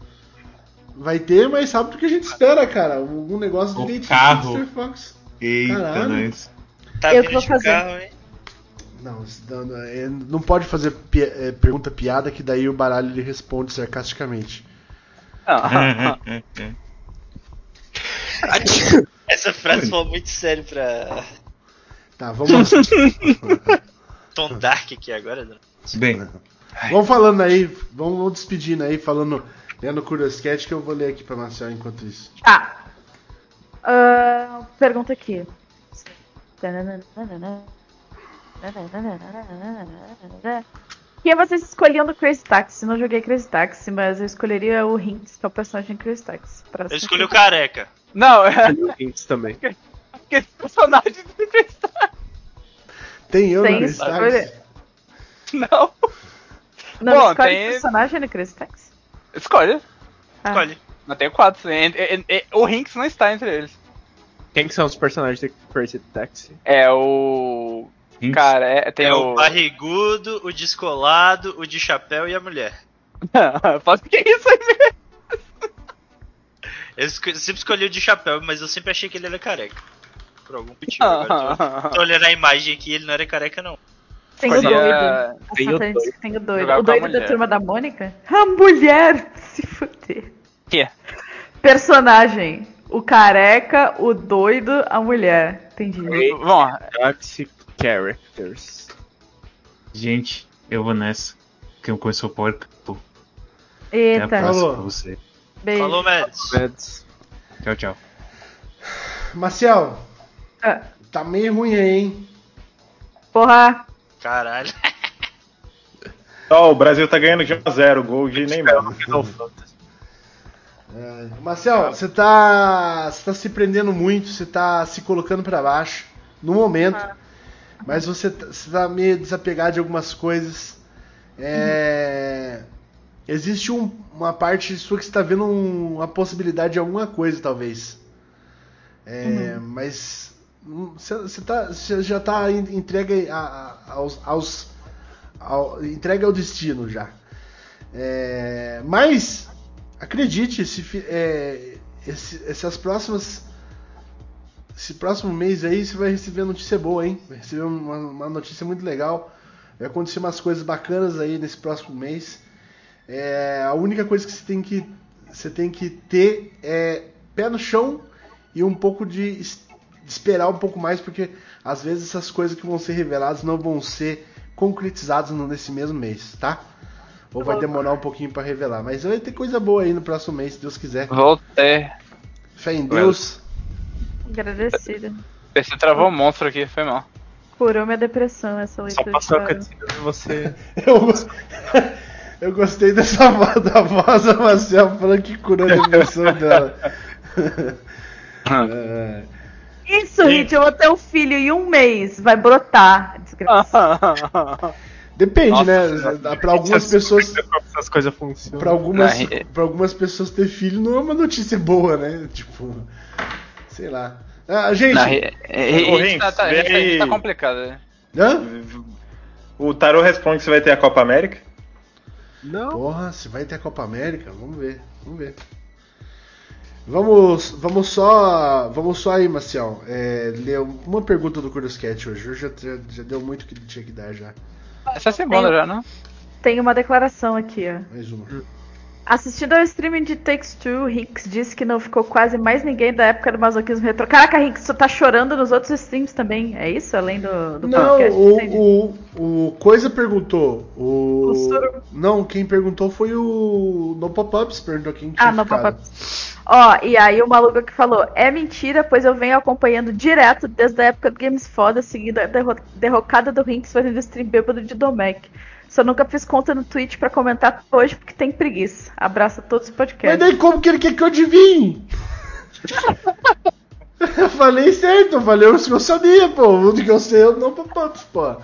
vai ter, mas sabe do que a gente espera, cara? Algum negócio de O dating carro. de Star Fox. Eita, Caralho. nós. Tá Eu que vou de fazer. carro, hein? Não, não, não, é, não pode fazer pi- é, pergunta piada que daí o baralho ele responde sarcasticamente. Ah, [laughs] [laughs] Essa frase foi muito sério pra Tá, vamos, Tom Dark aqui agora. né? Bem, vamos falando aí, vamos, vamos despedindo aí, falando, lendo Curioscat que eu vou ler aqui pra Marcel enquanto isso. Tá. Ah, pergunta aqui. Quem vocês escolhiam do Crazy Taxi? Não joguei Crazy Taxi, mas eu escolheria o Hinks, que é o personagem Crazy Taxi. pra Eu escolhi o careca. Não, é Hints também. [laughs] aquele personagem do Crazy Taxi. Tem eu Tem no Crazy. Taxi? Não. Não Bom, escolhe tem- personagem no Crazy Taxi? Escolhe. Ah. Escolhe. Não tenho quatro. E- e- e- O Rinks não está entre eles. Quem que são os personagens de Crazy Taxi? É o. Hinks. Cara, é, tem É o. o barrigudo, o descolado, o de chapéu e a mulher. [laughs] Posso que é isso aí mesmo? Eu esco- sempre escolhi o de chapéu, mas eu sempre achei que ele era careca. Por algum motivo. Agora tô, tô [laughs] olhando a imagem aqui ele não era careca, não. Tem o doido. O tem doido. tem o doido. O doido da turma da Mônica? A mulher! [laughs] Se fuder. Que? Personagem. O careca, o doido, a mulher. Entendi. Bom, Taxi Characters. gente, eu vou nessa. Que começou o Power Couple. Até a Eita, próxima Falou. pra você. beijo. Falou, Mads. Mads. Tchau, tchau. Marcel, Ah, tá meio ruim aí, hein? porra. Caralho. Ó, o Brasil tá ganhando de 1x0, gol de Neymar. É, Marcel, você tá, você tá se prendendo muito, você tá se colocando pra baixo no momento, mas você, tá- você tá meio desapegado de algumas coisas. É, Existe um- uma parte sua que você tá vendo um- uma possibilidade de alguma coisa, talvez. É, Mas hum, você, tá, já tá en- entregue a- a- aos, aos ao, entregue ao destino já. É, mas acredite, fi- é, essas próximas. Esse próximo mês aí você vai receber notícia boa, hein? Vai receber uma, uma notícia muito legal. Vai acontecer umas coisas bacanas aí nesse próximo mês. É, a única coisa que você tem que, você tem que ter é pé no chão e um pouco de esperar um pouco mais, porque às vezes essas coisas que vão ser reveladas não vão ser concretizadas nesse mesmo mês, tá? Ou vai demorar um pouquinho pra revelar. Mas vai ter coisa boa aí no próximo mês, se Deus quiser. voltei. Fé em Deus. Agradecida. Você travou um monstro aqui, foi mal. Curou minha depressão essa Só leitura. passou a cara. cutscene e você. [laughs] Eu, [laughs] eu gostei dessa voz da voz da Marcel falando que curou a depressão dela. [laughs] É, Isso, Hit, eu vou ter um filho em um mês. Vai brotar. Desgraça. [laughs] depende, Nossa, né? Pra algumas pessoas. Essas coisas funcionam. Pra algumas, é- pra algumas pessoas ter filho não é uma notícia boa, né? [laughs] Tipo, sei lá. Ah, gente, e- Ô, e- Rinks, tá, tá, vê a gente tá- tá complicado. né? hã? O Tarô responde se vai ter a Copa América. Não. Porra, se vai ter a Copa América, vamos ver, vamos ver. Vamos, vamos só, vamos só aí, Marcial. É, ler uma pergunta do Curious Cat hoje. Hoje já, já, já deu muito que tinha que dar já. Essa é a segunda já, não? Tem uma declaração aqui, ó. Mais uma. Assistindo ao streaming de Takes Two, Hinks disse que não ficou quase mais ninguém da época do masoquismo retro. Caraca, Hinks, tu tá chorando nos outros streams também, é isso? Além do, do Não, podcast? O, o, o Coisa perguntou. O, O. Não, quem perguntou foi o No Pop-Ups, perguntou quem tinha Ah, ficado. papai. Ó, e aí o maluco que falou, é mentira, pois eu venho acompanhando direto desde a época do Games Foda, seguindo a derro derrocada do Hinks fazendo stream bêbado de Domec. Só nunca fiz conta no Twitch pra comentar hoje porque tem preguiça. Abraço a todos os Mas podcasts. daí como que ele quer que eu adivinhe? [laughs] eu falei certo, eu falei o que eu sabia, pô. O que eu sei eu não Pop-Ups, pô.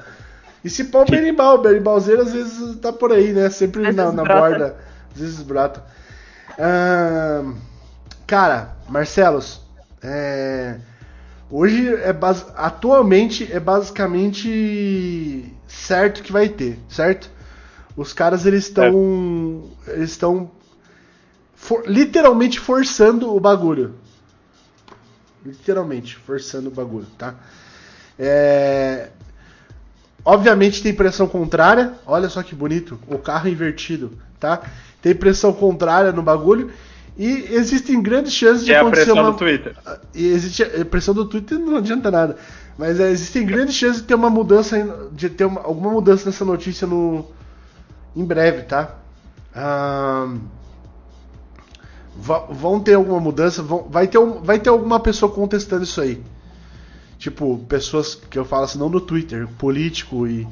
E se pau o berimbau, o berimbalzeiro às vezes tá por aí, né? Sempre Às na, na borda. Às vezes brota. Cara, Marcelos, é, hoje é bas- atualmente é basicamente certo que vai ter, certo? Os caras eles estão eles estão for- literalmente forçando o bagulho. Literalmente forçando o bagulho, tá? É, Obviamente tem pressão contrária. Olha só que bonito. O carro invertido, tá? Tem pressão contrária no bagulho. E existem grandes chances de é a acontecer pressão uma. do Twitter. E existe a pressão do Twitter não adianta nada. Mas é, existem grandes chances de ter uma mudança, de ter uma- alguma mudança nessa notícia no em breve, tá? Vão ter alguma mudança, vão- vai, ter um- vai ter alguma pessoa contestando isso aí. Tipo, pessoas que eu falo assim, não no Twitter, político e,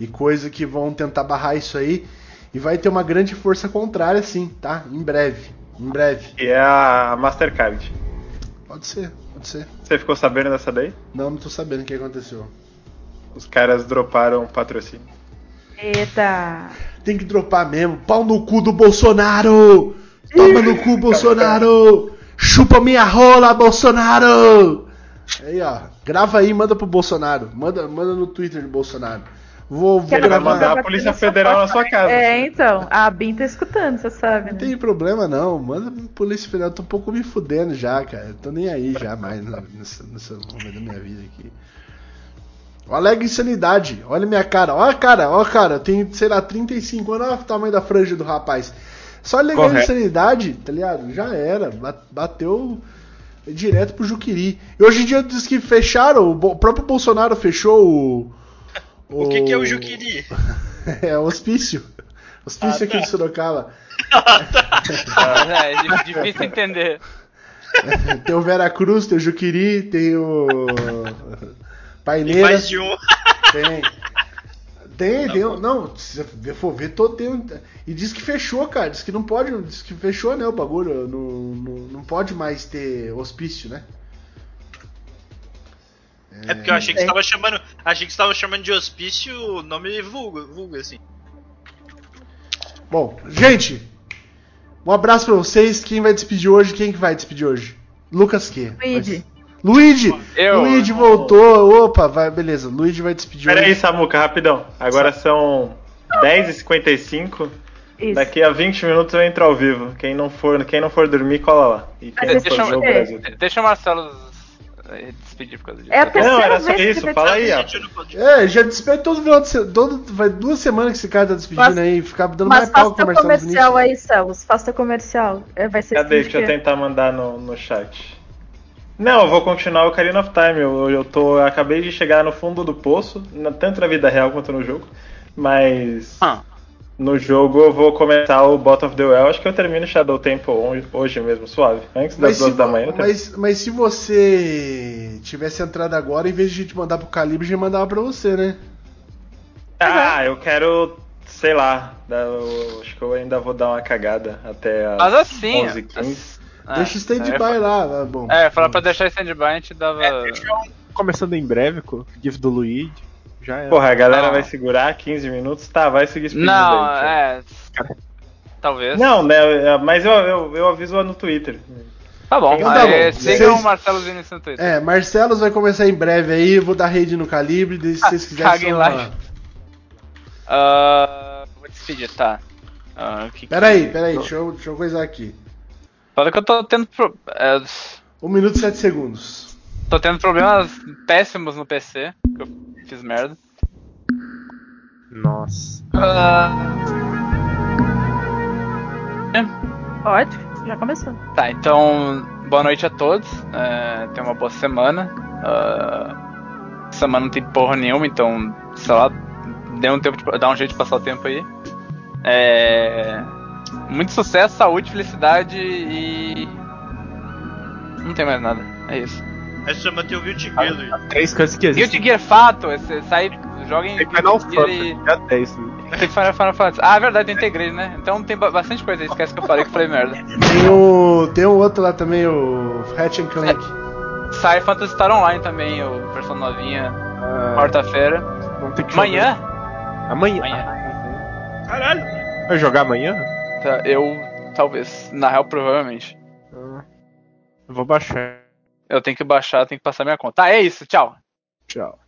e coisa que vão tentar barrar isso aí. E vai ter uma grande força contrária, sim, tá? Em breve. Em breve. Que é a Mastercard. Pode ser, pode ser. Você ficou sabendo dessa daí? Não, não tô sabendo o que aconteceu. Os caras droparam um patrocínio. Eita. Tem que dropar mesmo. Pau no cu do Bolsonaro! Toma no cu, Bolsonaro! Chupa minha rola, Bolsonaro! Aí, ó. Grava aí e manda pro Bolsonaro. Manda, manda no Twitter do Bolsonaro. Vou, vou Quer Ele vai gravar. mandar a Polícia Federal na sua casa. É, então. A Bin tá escutando, você sabe, Não né? tem problema não. Manda pro Polícia Federal. Tô um pouco me fudendo já, cara. Tô nem aí já mais nessa, nessa momento da minha vida aqui. Olha a insanidade. Olha minha cara. Olha a cara, olha a cara. Eu tenho, sei lá, 35 anos. Olha o tamanho da franja do rapaz. Só a Correto. insanidade, tá ligado? Já era. Ba- Bateu direto pro Juquiri. E hoje em dia diz que fecharam. O próprio Bolsonaro fechou o. O que, que é o Juquiri? [laughs] é, o hospício. Hospício Ah, aqui tá. de Sorocaba. [laughs] É, é di- difícil entender. [laughs] Tem o Vera Cruz, tem o Juquiri, tem o. Tem Paineira. mais de um. Tem. Tem, tem. um- Não, se você for ver, todo tem. um- E diz que fechou, cara. Diz que não pode. Diz que fechou, né? O bagulho. Não, não, não pode mais ter hospício, né? É porque eu achei que você tava chamando. Achei que você tava chamando de hospício o nome vulgo, vulgo assim. Bom, gente. Um abraço pra vocês. Quem vai despedir hoje? Quem que vai despedir hoje? Lucas que? Luigi. Luigi! Eu. Luigi voltou. Opa, vai, beleza. Luigi vai despedir Pera aí, hoje. Samuca, rapidão. Agora são 10h55. Isso. Daqui a 20 minutos eu entro ao vivo. Quem não for, quem não for dormir, cola lá. E quem Mas não deixa for eu- ver o Brasil. Deixa o Marcelo despedir por causa disso. É a tá? terceira Não, era só vez que isso, fala aí, ó. É, já despede todo final de semana. Todo, vai duas semanas que esse cara tá despedindo Mas- aí. Ficar dando Mas mais pau faça com o Marcelo comercial Vinícius. aí, Celos. Faça comercial. É, Vai ser Cadê? Deixa eu tentar mandar no, no chat. Não, eu vou continuar o Ocarina of Time. Eu, eu tô. eu acabei de chegar no fundo do poço, na- tanto na vida real quanto no jogo. Mas Ah, no jogo eu vou começar o Bot of the Well. Acho que eu termino Shadow Temple hoje, hoje mesmo, suave. Antes das Mas se, duas da vo- manhã. eu termino. mas, mas se você tivesse entrado agora, em vez de a gente mandar pro Calibre, a gente mandava pra você, né? Ah, eu quero. Sei lá. eu acho que eu ainda vou dar uma cagada até as Mas assim. 11 15 ah, Deixa o é, stand-by lá. ah, Bom. É, falar pra deixar stand-by a gente dava. É, Começando em breve com o GIF do Luigi. Já é. Porra, a galera Não. vai segurar 15 minutos? Tá, vai seguir speed Não, date. é. [laughs] Talvez. Não, né? Mas eu, eu, eu aviso lá no Twitter. Tá bom. Então tá bom. Sigam Vocês- o Marcelo Vinícius no Twitter. É, Marcelos vai começar em breve aí. Vou dar rede no Calibre. daí Se vocês quiserem. caguem lá. Ah, vou despedir, tá. Ah, que- Peraí, peraí, deixa eu, deixa eu coisar aqui. Fala que eu tô tendo. Pro... é, 1 minuto e 7 segundos. tô tendo problemas péssimos no PC. Fiz merda. Nossa. Pode, já começou. Tá, então, boa noite a todos. É, tenha uma boa semana. Ah, semana não tem porra nenhuma, então, sei lá, dê um tempo de, dá um jeito de passar o tempo aí. É, muito sucesso, saúde, felicidade e. Não tem mais nada. É isso. Aí chama teu Guilty Gear, Luiz. Três coisas que Guilty existem. Gear Fato, você sai, joga em Tem Final Guilty Fantasy, e. dia 10. né? Tem Final, Final Fantasy. Ah, é verdade, tem Integrate, né? Então tem ba- bastante coisa aí, esquece que eu falei que eu falei merda. Tem o. Tem o outro lá também, o Hatch and Clank. Sai Phantasy Star Online também, o versão novinha, Ah, quarta-feira. Amanhã? Amanhã. Amanhã. Caralho. Vai jogar amanhã? Tá, eu, talvez. Na real, provavelmente. Ah, eu vou baixar. Eu tenho que baixar, tenho que passar minha conta. Tá, é isso, tchau. Tchau.